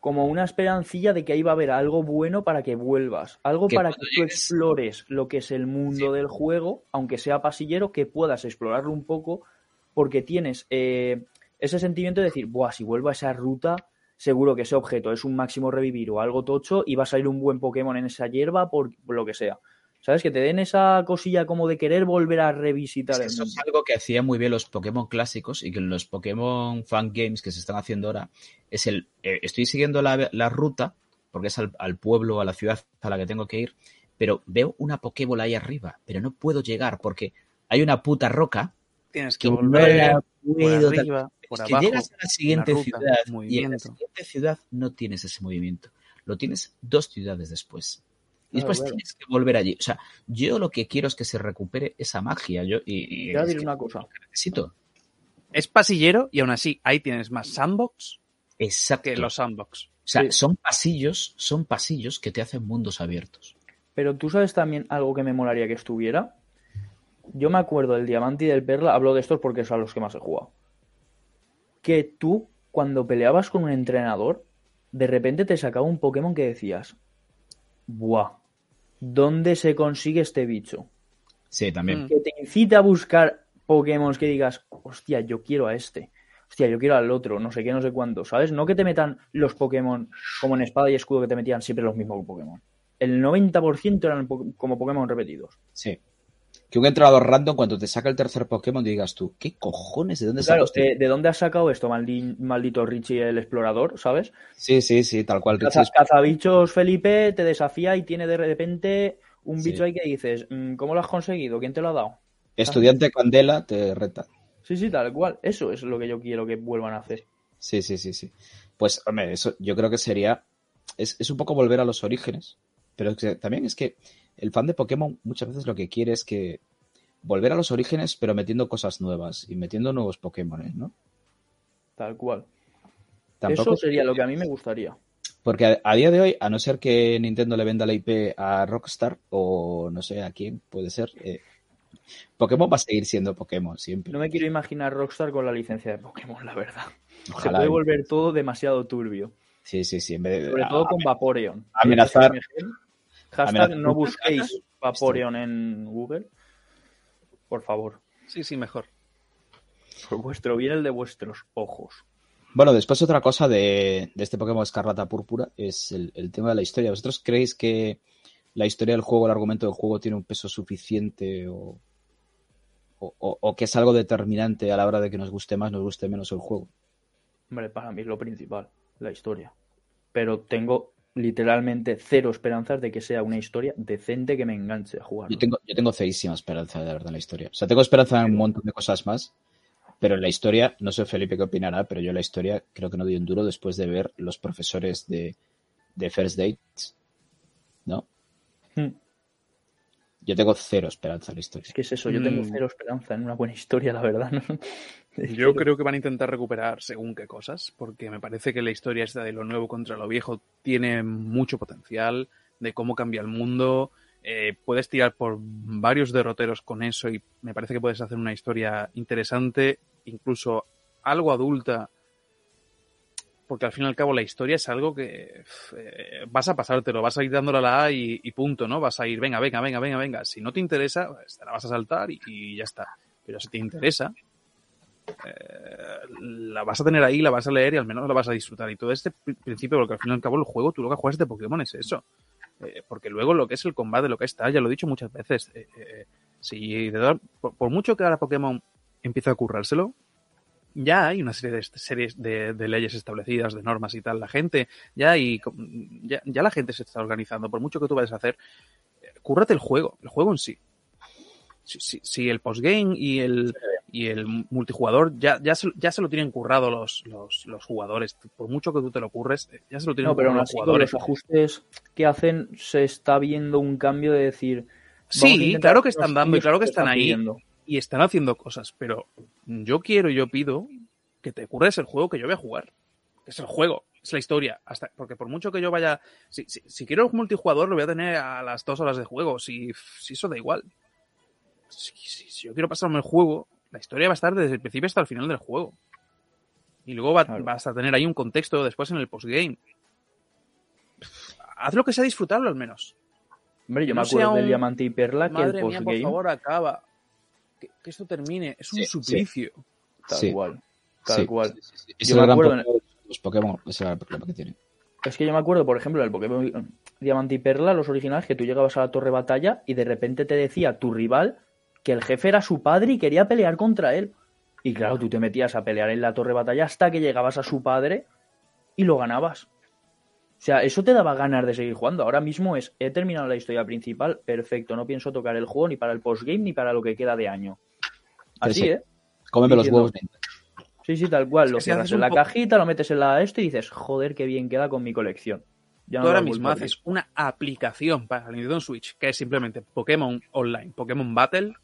como una esperancilla de que ahí va a haber algo bueno para que vuelvas. Algo Que para que tú llegues- explores lo que es el mundo del juego, aunque sea pasillero, que puedas explorarlo un poco, porque tienes eh, ese sentimiento de decir, Buah, si vuelvo a esa ruta, seguro que ese objeto es un máximo revivir o algo tocho y va a salir un buen Pokémon en esa hierba por, por lo que sea. ¿Sabes? Que te den esa cosilla como de querer volver a revisitar Es que el eso mundo. es algo que hacían muy bien los Pokémon clásicos y que en los Pokémon Fan Games que se están haciendo ahora es el. eh, estoy siguiendo la, la ruta porque es al, al pueblo, a la ciudad a la que tengo que ir, pero veo una Pokébola ahí arriba, pero no puedo llegar porque hay una puta roca Tienes que que no volver la puedo. Por es que abajo. llegas a la siguiente ruta, ciudad y en la siguiente ciudad no tienes ese movimiento. Lo tienes dos ciudades después. Y después claro. tienes que volver allí. O sea, yo lo que quiero es que se recupere esa magia. Yo, y, y Te voy a decir una cosa. necesito. Es pasillero y aún así ahí tienes más sandbox Exacto. que los sandbox. O sea, Sí. son pasillos, son pasillos que te hacen mundos abiertos. Pero tú sabes también algo que me molaría que estuviera. Yo me acuerdo del diamante y del perla, hablo de estos porque son los que más he jugado. Que tú, cuando peleabas con un entrenador, de repente te sacaba un Pokémon que decías, ¡buah! ¿Dónde se consigue este bicho? Sí, también. Mm. Que te incita a buscar Pokémon que digas, hostia, yo quiero a este. Hostia, yo quiero al otro, no sé qué, no sé cuánto, ¿sabes? No que te metan los Pokémon como en espada y escudo que te metían siempre los mismos Pokémon. El 90% eran po- como Pokémon repetidos. Sí. Que un entrenador random, cuando te saca el tercer Pokémon, digas tú, ¿qué cojones? ¿De dónde Claro, sacas? eh, ¿de dónde has sacado esto, maldi- maldito Richie el explorador, ¿sabes? Sí, sí, sí, tal cual. Caza-. Cazabichos Felipe te desafía y tiene de repente un Sí. bicho ahí que dices, mm, ¿cómo lo has conseguido? ¿Quién te lo ha dado? Estudiante Candela te reta. Sí, sí, tal cual. Eso es lo que yo quiero que vuelvan a hacer. Sí, sí, sí, sí. Pues, hombre, eso yo creo que sería. Es, es un poco volver a los orígenes. Pero es que también es que el fan de Pokémon muchas veces lo que quiere es que volver a los orígenes, pero metiendo cosas nuevas y metiendo nuevos Pokémon, ¿no? Tal cual. Tampoco Eso sería lo que a mí me gustaría. Porque a, a día de hoy, a no ser que Nintendo le venda la IP a Rockstar o no sé a quién puede ser, eh, Pokémon va a seguir siendo Pokémon siempre. No me quiero imaginar Rockstar con la licencia de Pokémon, la verdad. Se puede volver todo demasiado turbio. Sí, sí, sí. En vez de, Sobre a- todo con Vaporeon. amenazar- Hashtag no busquéis Vaporeon en Google. Por favor. Sí, sí, mejor. Por vuestro bien, el de vuestros ojos. Bueno, después otra cosa de, de este Pokémon Escarlata Púrpura es el, el tema de la historia. ¿Vosotros creéis que la historia del juego, el argumento del juego tiene un peso suficiente o, o- o- o que es algo determinante a la hora de que nos guste más, nos guste menos el juego? Hombre, para mí es lo principal, la historia. Pero tengo literalmente cero esperanzas de que sea una historia decente que me enganche a jugar. Yo tengo, yo tengo cerísima esperanza, de verdad, en la historia. O sea, tengo esperanza en un montón de cosas más, pero en la historia, no sé Felipe qué opinará, pero yo en la historia creo que no doy un duro después de ver los profesores de, de First Dates, ¿no? Hmm. Yo tengo cero esperanza en la historia. Es que es eso, yo tengo Mm. cero esperanza en una buena historia, la verdad. ¿no? Yo creo que van a intentar recuperar según qué cosas, porque me parece que la historia esta de lo nuevo contra lo viejo tiene mucho potencial, de cómo cambia el mundo. eh, puedes tirar por varios derroteros con eso y me parece que puedes hacer una historia interesante, incluso algo adulta, porque al fin y al cabo la historia es algo que eh, vas a pasártelo, vas a ir dándole a la A y, punto, ¿no? Vas a ir, venga, venga, venga, venga, venga. Si no te interesa, pues la vas a saltar y, ya está. Pero si te interesa, eh, la vas a tener ahí, la vas a leer y al menos la vas a disfrutar. Y todo este pri- principio, porque al fin y al cabo el juego, tú lo que juegas de Pokémon es eso. Eh, porque luego lo que es el combate, lo que está, ya lo he dicho muchas veces, si por, por mucho que ahora Pokémon empiece a currárselo, ya hay una serie de series de, de leyes establecidas, de normas y tal. La gente, ya hay, ya, ya la gente se está organizando. Por mucho que tú vayas a hacer, eh, cúrrate el juego, el juego en sí. Si, si, si el postgame y el, y el multijugador ya, ya, se, ya se lo tienen currado los, los, los jugadores. Por mucho que tú te lo curres, eh, ya se lo tienen No, pero currado los jugadores. los ajustes que hacen se está viendo un cambio de decir... Sí, claro que están dando y claro que están ahí. pidiendo. Y están haciendo cosas, pero yo quiero, yo pido que te curres el juego que yo voy a jugar. Que es el juego, es la historia. Hasta, porque por mucho que yo vaya. Si, si, si quiero un multijugador, lo voy a tener a las dos horas de juego. Si, si eso da igual. Si, yo quiero pasarme el juego, la historia va a estar desde el principio hasta el final del juego. Y luego va- Claro. vas a tener ahí un contexto después en el postgame. Haz lo que sea disfrutarlo al menos. Hombre, yo me acuerdo del Diamante y Perla que el mía, por postgame, favor, acaba. Que, que esto termine. Es un Sí, sí. suplicio. tal Sí. cual. Tal Sí, cual. sí, sí, sí. Ese Yo es el me acuerdo los Pokémon. Ese es el problema que tiene. Es que yo me acuerdo, por ejemplo, del Pokémon Diamante y Perla, los originales, que tú llegabas a la torre batalla y de repente te decía tu rival que el jefe era su padre y quería pelear contra él. Y claro, tú te metías a pelear en la torre batalla hasta que llegabas a su padre y lo ganabas. O sea, eso te daba ganas de seguir jugando. Ahora mismo es, he terminado la historia principal, perfecto, no pienso tocar el juego ni para el postgame ni para lo que queda de año. Así, sí. ¿eh? Cómeme los huevos. Sí, sí, tal cual. Es Lo cierras en la cajita, lo metes en la esto y dices, joder, qué bien queda con mi colección. Ya no Tú ahora mismo haces una aplicación para el Nintendo Switch que es simplemente Pokémon Online, Pokémon Battle,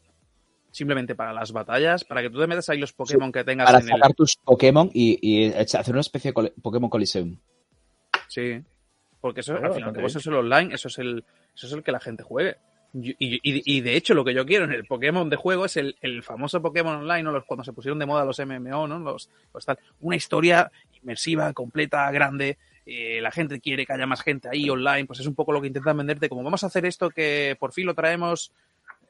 simplemente para las batallas, para que tú te metas ahí los Pokémon que tengas Para en el. sacar tus Pokémon y, y hacer una especie de Pokémon Coliseum. Sí. Porque eso, Claro, al final, eso es el online, eso es el, eso es el que la gente juegue. Y, y- y- y de hecho, lo que yo quiero en el Pokémon de juego es el, el famoso Pokémon Online, ¿no? Los, cuando se pusieron de moda los MMO, ¿no? Los, los tal. Una historia inmersiva, completa, grande. eh, la gente quiere que haya más gente ahí online. Pues es un poco lo que intentan venderte. Como vamos a hacer esto que por fin lo traemos.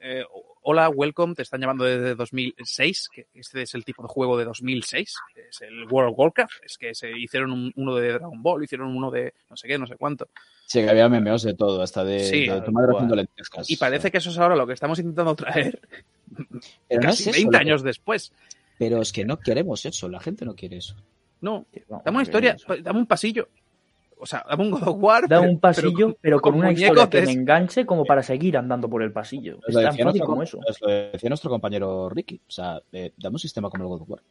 Eh, hola, welcome, te están llamando desde 2006, que este es el tipo de juego de 2006, que es el World of Warcraft, es que se hicieron un- uno de Dragon Ball, hicieron uno de no sé qué, no sé cuánto. Sí, que había memeos de todo, hasta de, Sí, de tu madre haciendo. Y parece que eso es ahora lo que estamos intentando traer Pero no casi es eso, 20 loco. años después. Pero es que no queremos eso, la gente no quiere eso. No, dame una historia, dame un pasillo. O sea, dame un God of War. Da pero- un pasillo, pero con, una historia que de- me enganche como para seguir andando por el pasillo. Es lo tan decía fácil nuestro- como eso. lo decía nuestro compañero Ricky. O sea, eh, dame un sistema como el God of War.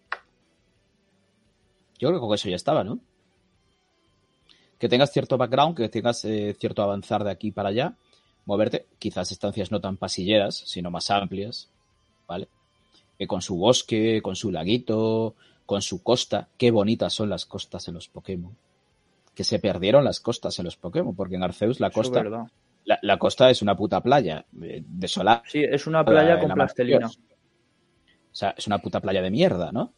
Yo creo que con eso ya estaba, ¿no? Que tengas cierto background, que tengas eh, cierto avanzar de aquí para allá, moverte, quizás estancias no tan pasilleras, sino más amplias, ¿vale? Que con su bosque, con su laguito, con su costa. Qué bonitas son las costas en los Pokémon. Que se perdieron las costas en los Pokémon, porque en Arceus la costa, la, la costa es una puta playa, eh, desolada. Sí, es una playa en con la plastelina. O sea, es una puta playa de mierda, ¿no?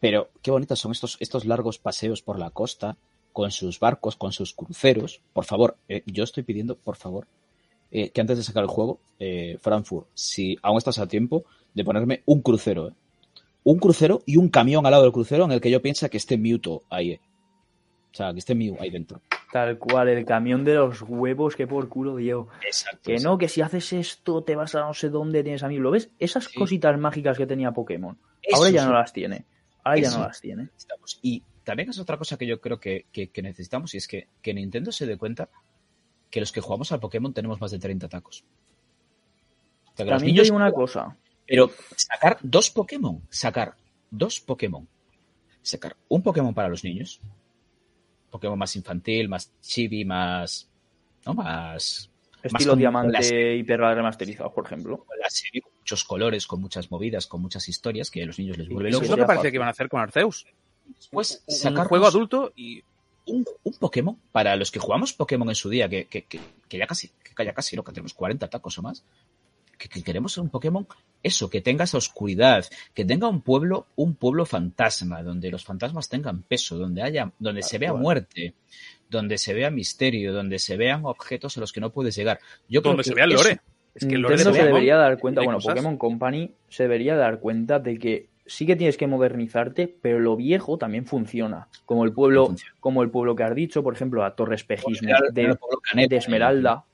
Pero qué bonitas son estos, estos largos paseos por la costa, con sus barcos, con sus cruceros. Por favor, eh, yo estoy pidiendo, por favor, eh, que antes de sacar el juego, eh, Frankfurt, si aún estás a tiempo, de ponerme un crucero. ¿eh? Un crucero y un camión al lado del crucero en el que yo piensa que esté Mewtwo ahí. O sea, que esté Mew ahí dentro. Tal cual, el camión de los huevos que por culo dio. Exacto. Que no, que si haces esto te vas a no sé dónde tienes a mí. ¿Lo ves? Esas Sí. cositas mágicas que tenía Pokémon. Eso Ahora ya sí. no las tiene. Ahora ya Eso. no las tiene. necesitamos. Y también es otra cosa que yo creo que, que- que necesitamos y es que, que Nintendo se dé cuenta que los que jugamos al Pokémon tenemos más de 30 tacos. O sea, También digo una juegan, cosa. Pero sacar dos Pokémon, sacar dos Pokémon, sacar un Pokémon para los niños, Pokémon más infantil, más chibi, más... ¿no? Más... Estilo como diamante perla remasterizados, por ejemplo. con la serie, con muchos colores, con muchas movidas, con muchas historias que a los niños les vuelve Sí, Eso es lo que parecía que iban a hacer con Arceus. Después Un sacar juego adulto y un, un Pokémon para los que jugamos Pokémon en su día, que, que, que, que ya casi, que ya casi, ¿no? Que tenemos 40 tacos o más. Que, que queremos un Pokémon, eso, que tenga esa oscuridad, que tenga un pueblo, un pueblo fantasma, donde los fantasmas tengan peso, donde haya, donde se vea muerte, donde se vea misterio, donde se vean objetos a los que no puedes llegar. Yo creo donde que se vea el eso- lore. Es que el lore de Nintendo se Pokémon debería dar cuenta, bueno, cosas. Pokémon Company se debería dar cuenta de que sí que tienes que modernizarte, pero lo viejo también funciona. Como el pueblo, Funciona. como el pueblo que has dicho, por ejemplo, a Torre Espejismo Era el de, de Esmeralda,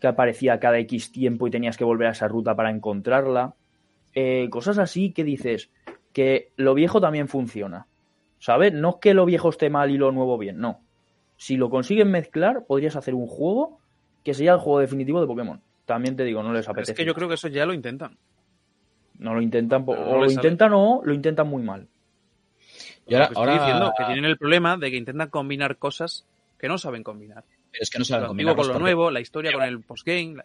que aparecía cada X tiempo y tenías que volver a esa ruta para encontrarla. Eh, cosas así que dices que lo viejo también funciona. ¿Sabes? No es que lo viejo esté mal y lo nuevo bien, no. Si lo consiguen mezclar, podrías hacer un juego que sería el juego definitivo de Pokémon. También te digo, no les Pero apetece. es que yo creo que eso ya lo intentan. No lo intentan, no o lo sale. intentan o lo intentan muy mal. Y ahora, Lo que estoy ahora- diciendo que tienen el problema de que intentan combinar cosas que no saben combinar. Pero es que no Lo saben antiguo combinarlos con lo porque- nuevo, la historia con el postgame. la-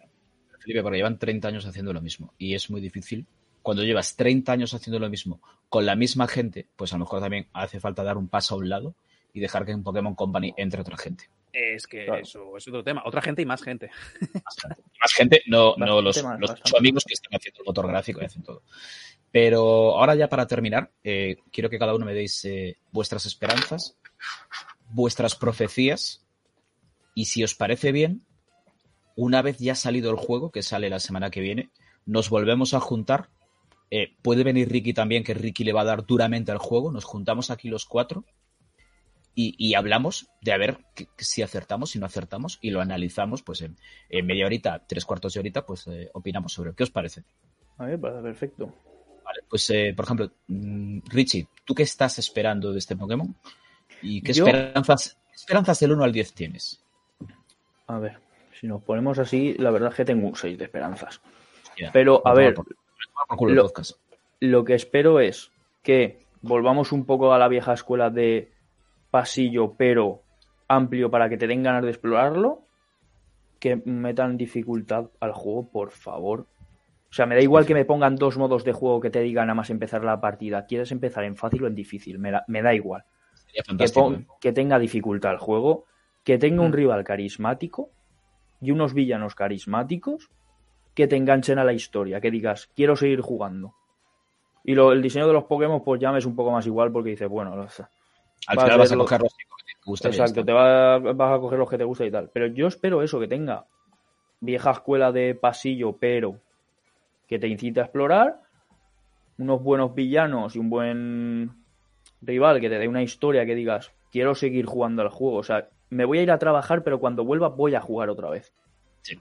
Felipe, porque llevan 30 años haciendo lo mismo y es muy difícil. Cuando llevas 30 años haciendo lo mismo con la misma gente, pues a lo mejor también hace falta dar un paso a un lado y dejar que en Pokémon Company entre otra gente. Es que Claro. eso es otro tema. Otra gente y más gente. Más gente, Más gente, no, no los, más, los ocho amigos que están haciendo el motor gráfico y hacen todo. Pero ahora ya para terminar, eh, quiero que cada uno me deis eh, vuestras esperanzas, vuestras profecías y si os parece bien, una vez ya salido el juego, que sale la semana que viene, nos volvemos a juntar. Eh, puede venir Ricky también, que Ricky le va a dar duramente al juego. Nos juntamos aquí los cuatro y, y hablamos de a ver que- que si acertamos, si no acertamos y lo analizamos, pues en, en media horita, tres cuartos de horita, pues eh, opinamos sobre qué os parece. A ver, perfecto. Vale, pues eh, por ejemplo, mm, Richie, ¿tú qué estás esperando de este Pokémon? ¿Y qué Yo- esperanzas, qué esperanzas del 1 al 10 tienes? A ver, si nos ponemos así, la verdad es que tengo un 6 de esperanzas. Pero, a ver, por- por lo- que espero es que volvamos un poco a la vieja escuela de pasillo, pero amplio para que te den ganas de explorarlo. Que metan dificultad al juego, por favor. O sea, me da igual que me pongan dos modos de juego que te digan nada más empezar la partida. ¿Quieres empezar en fácil o en difícil? Me, da- me da igual. Sería Que, fantástico. pon- ¿eh? que tenga dificultad el juego, que tenga un Mm. rival carismático y unos villanos carismáticos que te enganchen a la historia, que digas, quiero seguir jugando. Y lo- el diseño de los Pokémon, pues ya me es un poco más igual porque dices, bueno, los- Al final vas a coger los que te gustan exacto, te va- vas a coger los que te gustan y tal. Pero yo espero eso, que tenga vieja escuela de pasillo, pero que te incite a explorar, unos buenos villanos y un buen rival que te dé una historia que digas, quiero seguir jugando al juego. O sea, me voy a ir a trabajar, pero cuando vuelva voy a jugar otra vez. Sí.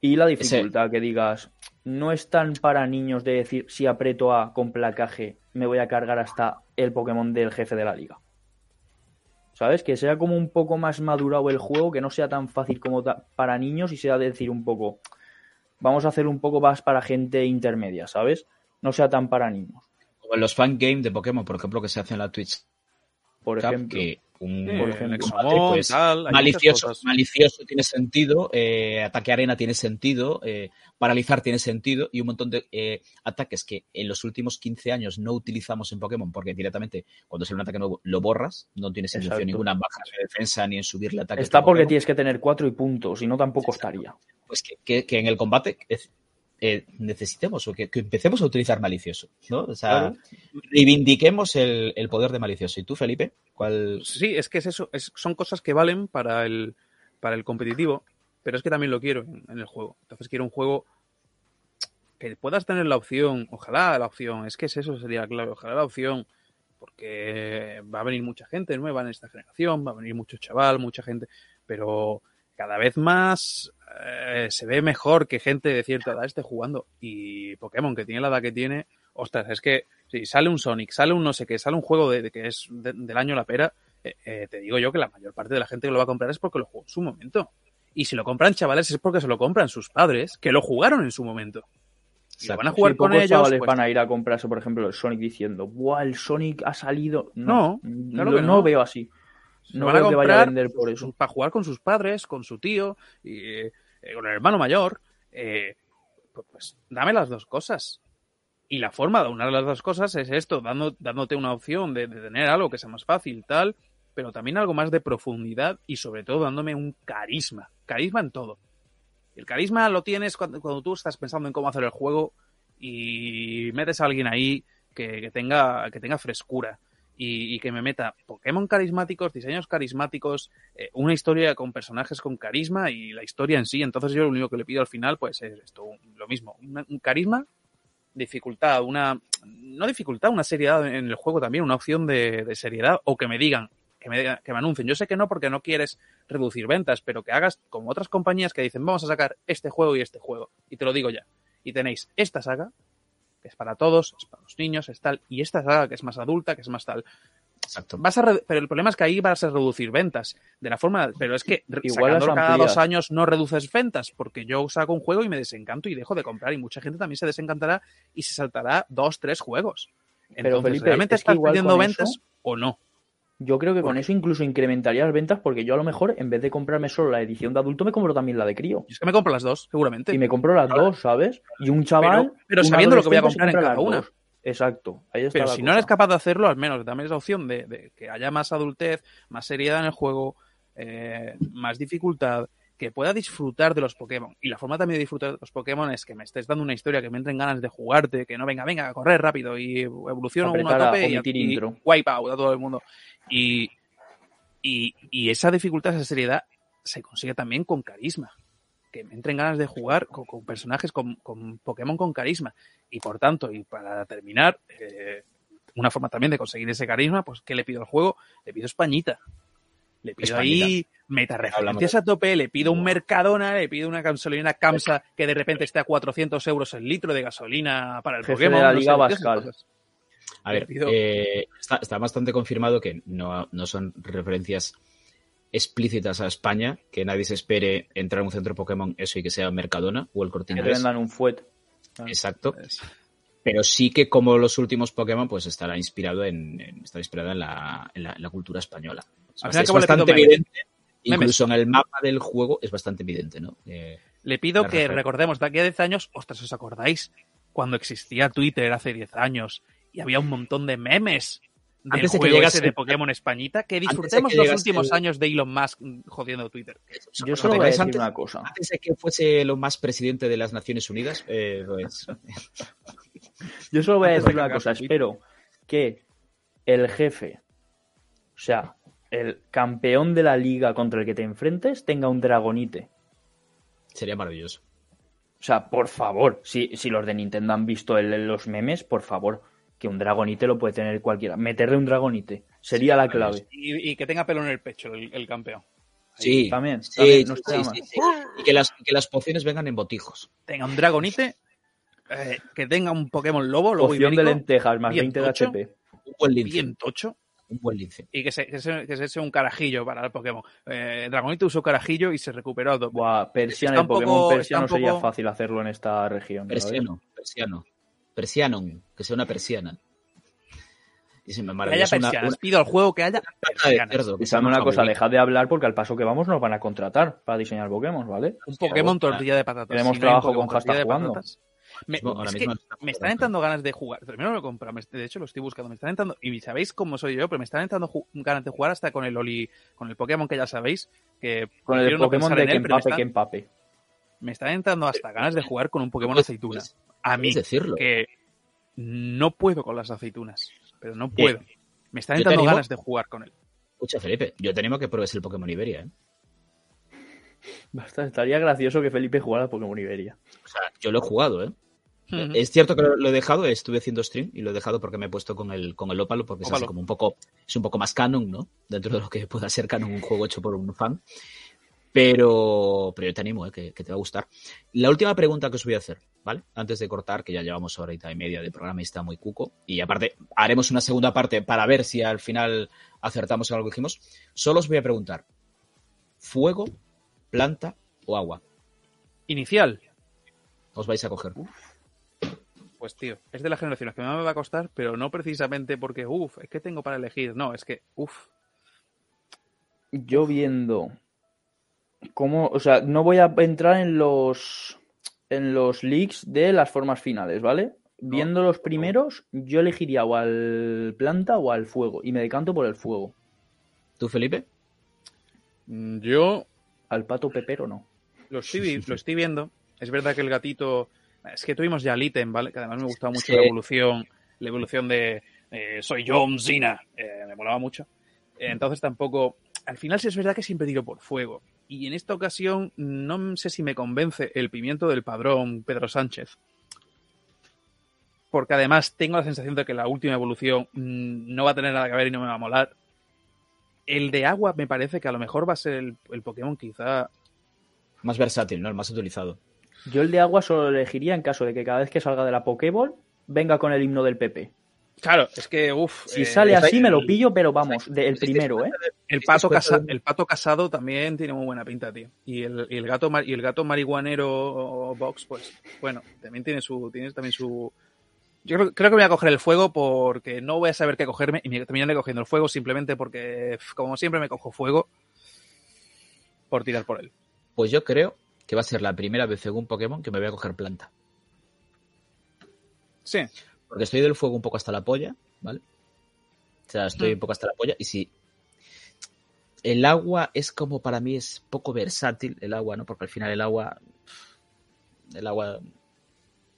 Y la dificultad que digas, no es tan para niños de decir, si aprieto A con placaje, me voy a cargar hasta el Pokémon del jefe de la liga. ¿Sabes? Que sea como un poco más madurado el juego, que no sea tan fácil como para niños y sea decir un poco, vamos a hacer un poco más para gente intermedia, ¿sabes? No sea tan para niños. Como en los fan game de Pokémon, por ejemplo, que se hacen en la Twitch Por ejemplo. que un Sí, pues, malicioso, malicioso tiene sentido, eh, ataque arena tiene sentido, eh, paralizar tiene sentido y un montón de eh, ataques que en los últimos 15 años no utilizamos en Pokémon porque directamente cuando sale un ataque nuevo lo borras, no tiene sentido Exacto. ninguna en bajar de defensa ni en subirle ataques. Está porque Pokémon. tienes que tener cuatro y puntos, si no tampoco estaría. Pues que, que- que en el combate es- eh, necesitemos o que, que empecemos a utilizar malicioso, ¿no? O sea, Claro. reivindiquemos el, el poder de malicioso. ¿Y tú, Felipe? ¿Cuál? Sí, es que es eso, es- son cosas que valen para el, para el competitivo, pero es que también lo quiero en, en el juego. Entonces quiero un juego que puedas tener la opción, ojalá la opción, es que es eso sería la clave, ojalá la opción, porque va a venir mucha gente nueva en esta generación, va a venir mucho chaval, mucha gente, pero cada vez más eh, se ve mejor que gente de cierta edad esté jugando. Y Pokémon, que tiene la edad que tiene, ostras, es que si sale un Sonic, sale un no sé qué, sale un juego de, de que es de- del año la pera, eh, eh, te digo yo que la mayor parte de la gente que lo va a comprar es porque lo jugó en su momento. Y si lo compran chavales es porque se lo compran sus padres, que lo jugaron en su momento. Y lo van a jugar Sí, con pocos ellos. chavales pues, van a ir a comprarse, por ejemplo, el Sonic diciendo, ¡buah, el Sonic ha salido! No, No, claro que no no. veo así. No van a veo que vaya a vender por eso. para jugar con sus padres, con su tío, y, eh, con el hermano mayor. eh, pues, pues, dame las dos cosas. Y la forma de unir las dos cosas es esto, dando- dándote una opción de, de tener algo que sea más fácil, tal, pero también algo más de profundidad y sobre todo dándome un carisma. Carisma en todo. El carisma lo tienes cuando, cuando tú estás pensando en cómo hacer el juego y metes a alguien ahí que, que tenga, que tenga frescura y, y que me meta Pokémon carismáticos, diseños carismáticos, eh, una historia con personajes con carisma y la historia en sí. Entonces yo lo único que le pido al final pues es esto, lo mismo, un carisma, dificultad, una no dificultad, una seriedad en el juego también, una opción de, de seriedad o que me digan, que me, que me anuncien. Yo sé que no porque no quieres reducir ventas, pero que hagas como otras compañías que dicen vamos a sacar este juego y este juego. Y te lo digo ya. Y tenéis esta saga, es para todos, es para los niños, es tal, y esta saga que es más adulta, que es más tal. Exacto. Vas a re- pero el problema es que ahí vas a reducir ventas de la forma, pero es que Igual cada dos años no reduces ventas, porque yo saco un juego y me desencanto y dejo de comprar y mucha gente también se desencantará y se saltará dos, tres juegos. Pero, Entonces, Felipe, ¿realmente es que estás perdiendo ventas eso- o no? Yo creo que ¿Por con eso incluso incrementaría las ventas porque yo a lo mejor en vez de comprarme solo la edición de adulto me compro también la de crío. Y es que me compro las dos, seguramente. Y me compro las dos, ¿sabes? Y un chaval... Pero- sabiendo lo que voy a comprar en cada una. dos. Exacto. Ahí está Pero la si no eres capaz de hacerlo, al menos dame esa opción de, de que haya más adultez, más seriedad en el juego, eh, más dificultad, que pueda disfrutar de los Pokémon. Y la forma también de disfrutar de los Pokémon es que me estés dando una historia que me entren ganas de jugarte, que no venga, venga, a correr rápido y evoluciono uno a tope y, wipe out a todo el mundo. Y, y, y esa dificultad, esa seriedad, se consigue también con carisma. Que me entren ganas de jugar con, con personajes, con, con Pokémon con carisma. Y por tanto, y para terminar, eh, una forma también de conseguir ese carisma, pues ¿qué le pido al juego? Le pido Españita. Le pido Españita. ahí metareferencias a tope, le pido un Mercadona, le pido una gasolina Camsa que de repente esté a 400 euros el litro de gasolina para el Jefe de Pokémon. la no sé, Liga cosas. A ver, pido- eh, está, está bastante confirmado que no, no son referencias explícitas a España, que nadie se espere entrar en un centro Pokémon eso y que sea Mercadona o el Corte Que vendan un fuet. Exacto. Es- Pero sí que como los últimos Pokémon, pues estará inspirado en, en- estará inspirado en la, en la- en la cultura española. Es, Al bastante evidente. Memes. Incluso en el mapa del juego es bastante evidente, ¿no? Eh, Le pido que recordemos, de aquí a 10 años, ostras, ¿os acordáis? Cuando existía Twitter hace 10 años y había un montón de memes del Antes de que juego llegase ese de Pokémon Españita, que que disfrutemos los últimos el- años de Elon Musk jodiendo Twitter. Yo ¿os solo voy a decir antes, una cosa. antes de que fuese lo más presidente de las Naciones Unidas, eh, pues, Yo solo voy a decir una cosa. Espero que el jefe, o sea, el campeón de la liga contra el que te enfrentes, tenga un dragonite. sería maravilloso. O sea, por favor, si, si los de Nintendo han visto el- los memes, por favor, que un dragonite lo puede tener cualquiera. Meterle un dragonite sería la clave. Y, y que tenga pelo en el pecho el, el campeón. Sí, también, sí, también, no sí, estaría sí, mal. sí, sí. Y que las, que las pociones vengan en botijos. Tenga un Dragonite, eh, que tenga un Pokémon lobo, lobo Poción de lentejas más bien 20 de. HP. Un buen lince. bien tocho. Un buen lince. Y que se, que se, que se eche un carajillo para el Pokémon. Eh, Dragonito usó carajillo y se recuperó tope. Buah, Persian, Está el poco- Pokémon Persiano un sería poco- fácil hacerlo en esta región. ¿sabes? Persiano, persiano. Persianon, que sea una persiana. Y se me Que haya una, persianas. una Pido al juego que haya persianas. sabe una cosa, dejad de hablar porque al paso que vamos nos van a contratar para diseñar Pokémon, ¿vale? Un Pokémon tortilla de patatas. Tenemos Si trabajo con hashtag jugando. patatas, Me, Mismo- ahora es que mismo está me están entrando ganas de jugar. Primero lo he comprado, de hecho lo estoy buscando. Me están entrando, y sabéis cómo soy yo, pero me están entrando ganas de jugar hasta con el Oli, con el Pokémon que ya sabéis. Que Con el no Pokémon de en que empape, están- que empape. me están entrando hasta ganas de jugar con un Pokémon aceituna. A mí, decirlo. que no puedo con las aceitunas, pero no puedo. Me están entrando animo- ganas de jugar con él. Escucha, Felipe, yo te animo a que pruebes el Pokémon Iberia, ¿eh? Basta- Estaría gracioso que Felipe jugara a Pokémon Iberia. O sea, yo lo he jugado, ¿eh? Es cierto que lo, he dejado, estuve haciendo stream y lo he dejado porque me he puesto con el, con el ópalo, porque es así como un poco, es un poco más canon, ¿no? Dentro de lo que pueda ser canon un juego hecho por un fan. Pero, pero yo te animo, ¿eh? que, que te va a gustar. La última pregunta que os voy a hacer, ¿vale? Antes de cortar, que ya llevamos horita y media de programa y está muy cuco. Y aparte, haremos una segunda parte para ver si al final acertamos en algo que dijimos. Solo os voy a preguntar, ¿fuego, planta o agua? Inicial. Os vais a coger. Pues tío, es de las generaciones que más me va a costar, pero no precisamente porque, uff, es que tengo para elegir. No, es que, uff, Yo viendo cómo, o sea, no voy a entrar en los en los leaks de las formas finales, ¿vale? Viendo los primeros, yo elegiría o al planta o al fuego y me decanto por el fuego. ¿Tú, Felipe? Mm, yo Al pato pepero no. lo estoy, vi- lo estoy viendo. Es verdad que el gatito. Es que tuvimos ya el ítem, ¿vale? Que además me gustaba mucho Sí. la evolución. La evolución de eh, soy John Cena. Eh, me molaba mucho. Eh, entonces tampoco. Al final sí es verdad que siempre tiro por fuego. Y en esta ocasión no sé si me convence el pimiento del padrón Pedro Sánchez. Porque además tengo la sensación de que la última evolución mm, no va a tener nada que ver y no me va a molar. El de agua me parece que a lo mejor va a ser el, el Pokémon quizá Más versátil, ¿no? El más utilizado. Yo el de agua solo elegiría en caso de que cada vez que salga de la Pokéball venga con el himno del PP. Claro, es que, uff. Si sale así me lo pillo, pero vamos, de- el primero, ¿eh? El pato, casa- el pato casado también tiene muy buena pinta, tío. Y el, y el gato y el gato marihuanero Box, pues, bueno, también tiene su, tiene también su. Yo creo, creo que voy a coger el fuego porque no voy a saber qué cogerme y me terminaré cogiendo el fuego simplemente porque, como siempre, me cojo fuego por tirar por él. Pues yo creo que va a ser la primera vez en un Pokémon que me voy a coger planta. Sí, Porque estoy del fuego un poco hasta la polla, ¿vale? O sea, estoy Mm. un poco hasta la polla. Y si el agua es como para mí es poco versátil, el agua, ¿no? Porque al final el agua. El agua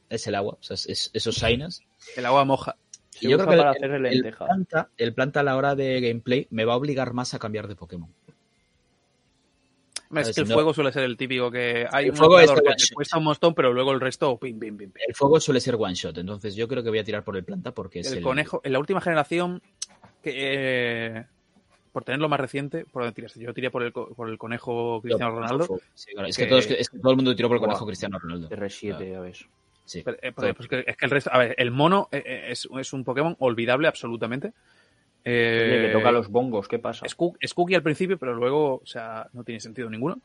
es el agua. O sea, es, es- esos Sainas. el agua moja. Se Y yo creo que el, el planta, el planta a la hora de gameplay me va a obligar más a cambiar de Pokémon. Es ver, que si el no- fuego suele ser el típico que hay El un fuego es que te cuesta un montón, pero luego el resto, pim, pim, pim, pim. El fuego suele ser one shot, entonces yo creo que voy a tirar por el planta porque es el el conejo, en la última generación, que, eh, por tenerlo más reciente, por dónde tiraste? Yo tiré por el, por el conejo Cristiano Ronaldo. Sí, claro, es, que- que todos- es que todo el mundo tiró por el conejo Cristiano Ronaldo. R7, ya ves. Sí. Pero, eh, pues es que el resto, a ver, el mono eh, es, es un Pokémon olvidable absolutamente. Eh, Oye, que toca los bongos, ¿qué pasa? es, cook- es cookie al principio, pero luego, o sea, no tiene sentido ninguno.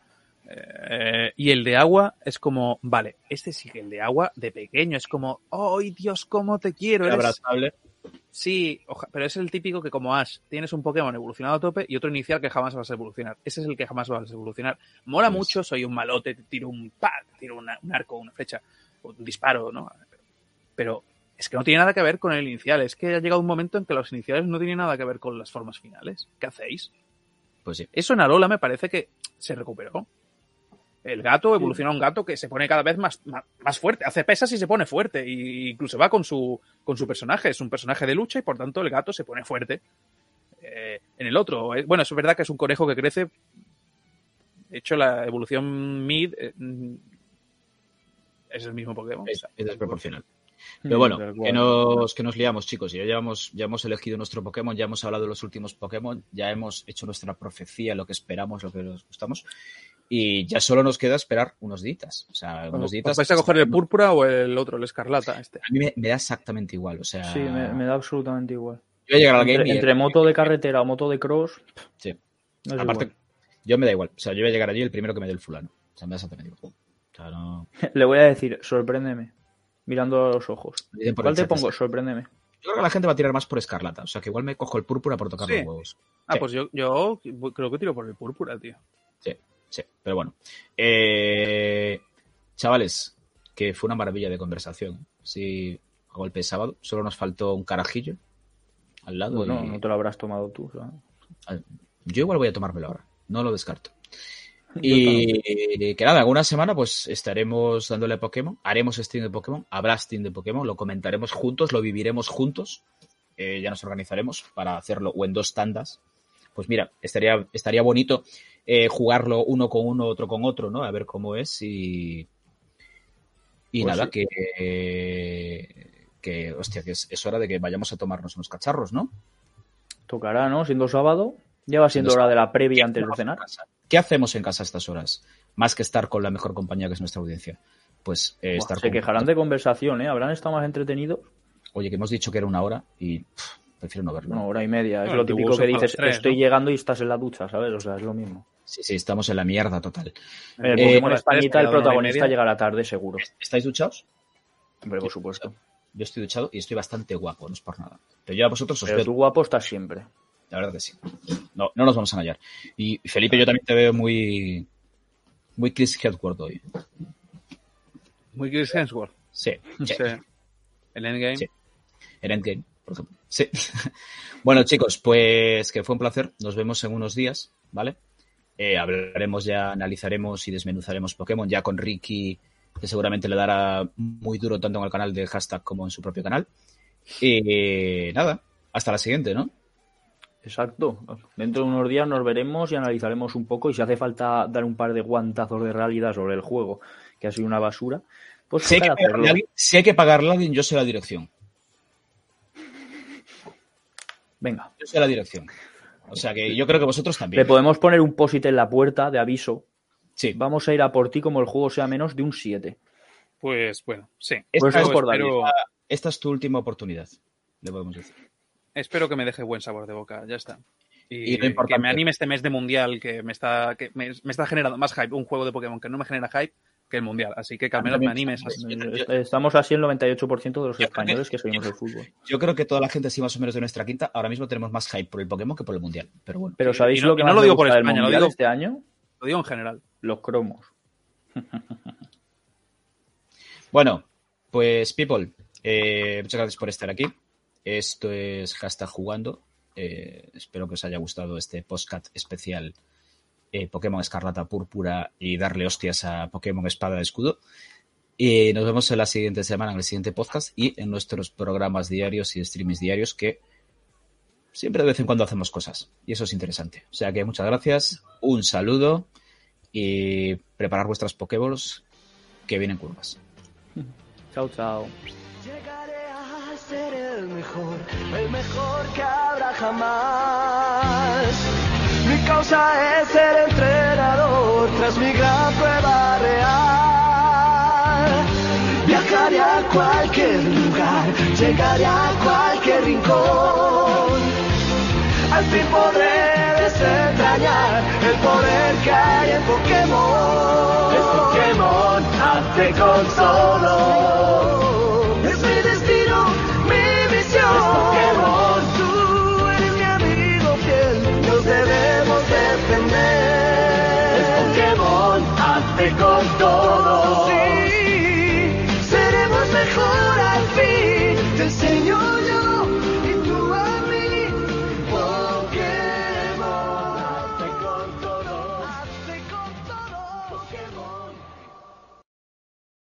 Eh, y el de agua es como, vale, este sí que el de agua de pequeño es como, ¡ay Dios, cómo te quiero! Eres, abrazable. Sí, oja- pero es el típico que como Ash tienes un Pokémon evolucionado a tope y otro inicial que jamás vas a evolucionar. Ese es el que jamás vas a evolucionar. Mola mucho, soy un malote, te tiro un pa, te tiro una- un arco, una flecha, un disparo, ¿no? Pero es que no tiene nada que ver con el inicial. Es que ha llegado un momento en que los iniciales no tienen nada que ver con las formas finales. ¿Qué hacéis? Pues sí. Eso en Alola me parece que se recuperó. El gato evoluciona a un gato que se pone cada vez más, más, más fuerte. Hace pesas y se pone fuerte. Y incluso va con su, con su personaje. Es un personaje de lucha y por tanto el gato se pone fuerte. Eh, en el otro, eh, bueno, eso es verdad que es un conejo que crece. De hecho, la evolución mid eh, mm, es el mismo Pokémon. Es, es desproporcional. Mm, Pero bueno, tal que nos, que nos liamos, chicos. Ya, llevamos, ya hemos elegido nuestro Pokémon, ya hemos hablado de los últimos Pokémon, ya hemos hecho nuestra profecía, lo que esperamos, lo que nos gustamos. Y ya solo nos queda esperar unos días. O sea, unos ¿Os días. vais a coger el púrpura o el otro, el escarlata? Este. A mí me, me da exactamente igual. O sea, Sí, me, me da absolutamente igual. yo voy a llegar al Entre, game y- entre moto de carretera o moto de cross. Sí. no Aparte, igual. yo me da igual. O sea, yo voy a llegar allí el primero que me dé el fulano. O sea, me da exactamente igual. O sea, no... Le voy a decir, sorpréndeme. Mirando a los ojos. ¿Cuál te pongo? Sorpréndeme. Yo creo que la gente va a tirar más por escarlata. O sea, que igual me cojo el púrpura por tocar Sí. los huevos. Ah, Sí. pues yo, yo creo que tiro por el púrpura, tío. Sí, sí. Pero bueno. Eh, chavales, que fue una maravilla de conversación. Sí, a golpe de sábado. Solo nos faltó un carajillo al lado. Bueno, y- no te lo habrás tomado tú. ¿sabes? Yo igual voy a tomármelo ahora. No lo descarto. Y que nada, alguna semana pues estaremos dándole a Pokémon, haremos stream de Pokémon, habrá stream de Pokémon, lo comentaremos juntos, lo viviremos juntos, eh, ya nos organizaremos para hacerlo o en dos tandas. Pues mira, estaría, estaría bonito eh, jugarlo uno con uno, otro con otro, ¿no? A ver cómo es y... Y Pues nada, sí. que... Que, hostia, que es, es hora de que vayamos a tomarnos unos cacharros, ¿no? Tocará, ¿no? Siendo sábado. Ya va siendo hora de la previa antes de cenar. ¿Qué hacemos en casa a estas horas? Más que estar con la mejor compañía que es nuestra audiencia. Pues eh, Buah, estar se con- quejarán de conversación, ¿eh? Habrán estado más entretenidos. Oye, que hemos dicho que era una hora y pff, prefiero no verlo. Una hora y media. Es Bueno, lo típico que dices, tres, estoy ¿no? llegando y estás en la ducha, ¿sabes? O sea, es lo mismo. Sí, sí, estamos en la mierda total. En el Eh, Pokémon Españita, el protagonista llegará tarde, seguro. ¿Estáis duchados? Hombre, por supuesto. Yo estoy duchado y estoy bastante guapo, no es por nada. Pero yo a vosotros os Pero veo, tú guapo estás siempre. La verdad que sí. No, no nos vamos a engañar. Y Felipe, yo también te veo muy... Muy Chris Hedward hoy. Muy Chris Hemsworth. Sí, sí. El endgame. Sí. En Endgame, por ejemplo. Sí. bueno, chicos, pues que fue un placer. Nos vemos en unos días, ¿vale? Eh, hablaremos ya, analizaremos y desmenuzaremos Pokémon ya con Ricky, que seguramente le dará muy duro tanto en el canal de hashtag como en su propio canal. Y nada, hasta la siguiente, ¿no? Exacto. Dentro de unos días nos veremos y analizaremos un poco y si hace falta dar un par de guantazos de realidad sobre el juego, que ha sido una basura, pues Si hay, que pagarle alguien, si hay que pagarle a alguien, yo sé la dirección. Venga. Yo sé la dirección. O sea que yo creo que vosotros Le también. podemos poner un posit en la puerta de aviso. Sí. Vamos a ir a por ti como el juego sea menos de un 7. Pues bueno, sí. Esta, Pues es, es por David. espero, esta es tu última oportunidad, le podemos decir. Espero que me deje buen sabor de boca, ya está. Y, Y lo importante- que me anime este mes de mundial que me está, que me, me está generando más hype. Un juego de Pokémon que no me genera hype que el mundial. Así que que al menos me También- animes. a- Yo- yo- Estamos así el 98% de los Yo- españoles que seguimos el fútbol. Yo creo que toda la gente así más o menos de nuestra quinta, ahora mismo tenemos más hype por el Pokémon que por el Mundial. Pero bueno. Pero ¿sabéis y no- lo que no más lo digo por gusta España, lo Mundial digo- este año? Lo digo en general. Los cromos. Bueno, pues people, eh, muchas gracias por estar aquí. Esto es hashtag jugando. Eh, espero que os haya gustado este postcat especial eh, Pokémon Escarlata Púrpura y darle hostias a Pokémon Espada de Escudo. Y nos vemos en la siguiente semana, en el siguiente podcast y en nuestros programas diarios y streamings diarios que siempre de vez en cuando hacemos cosas. Y eso es interesante. O sea que muchas gracias, un saludo y preparar vuestras Pokéballs que vienen curvas. Chao, chao. Ser el mejor, el mejor que habrá jamás. Mi causa es ser entrenador tras mi gran prueba real. Viajaré a cualquier lugar, llegaré a cualquier rincón. Al fin podré desentrañar el poder que hay en Pokémon. Es Pokémon, hazte con solo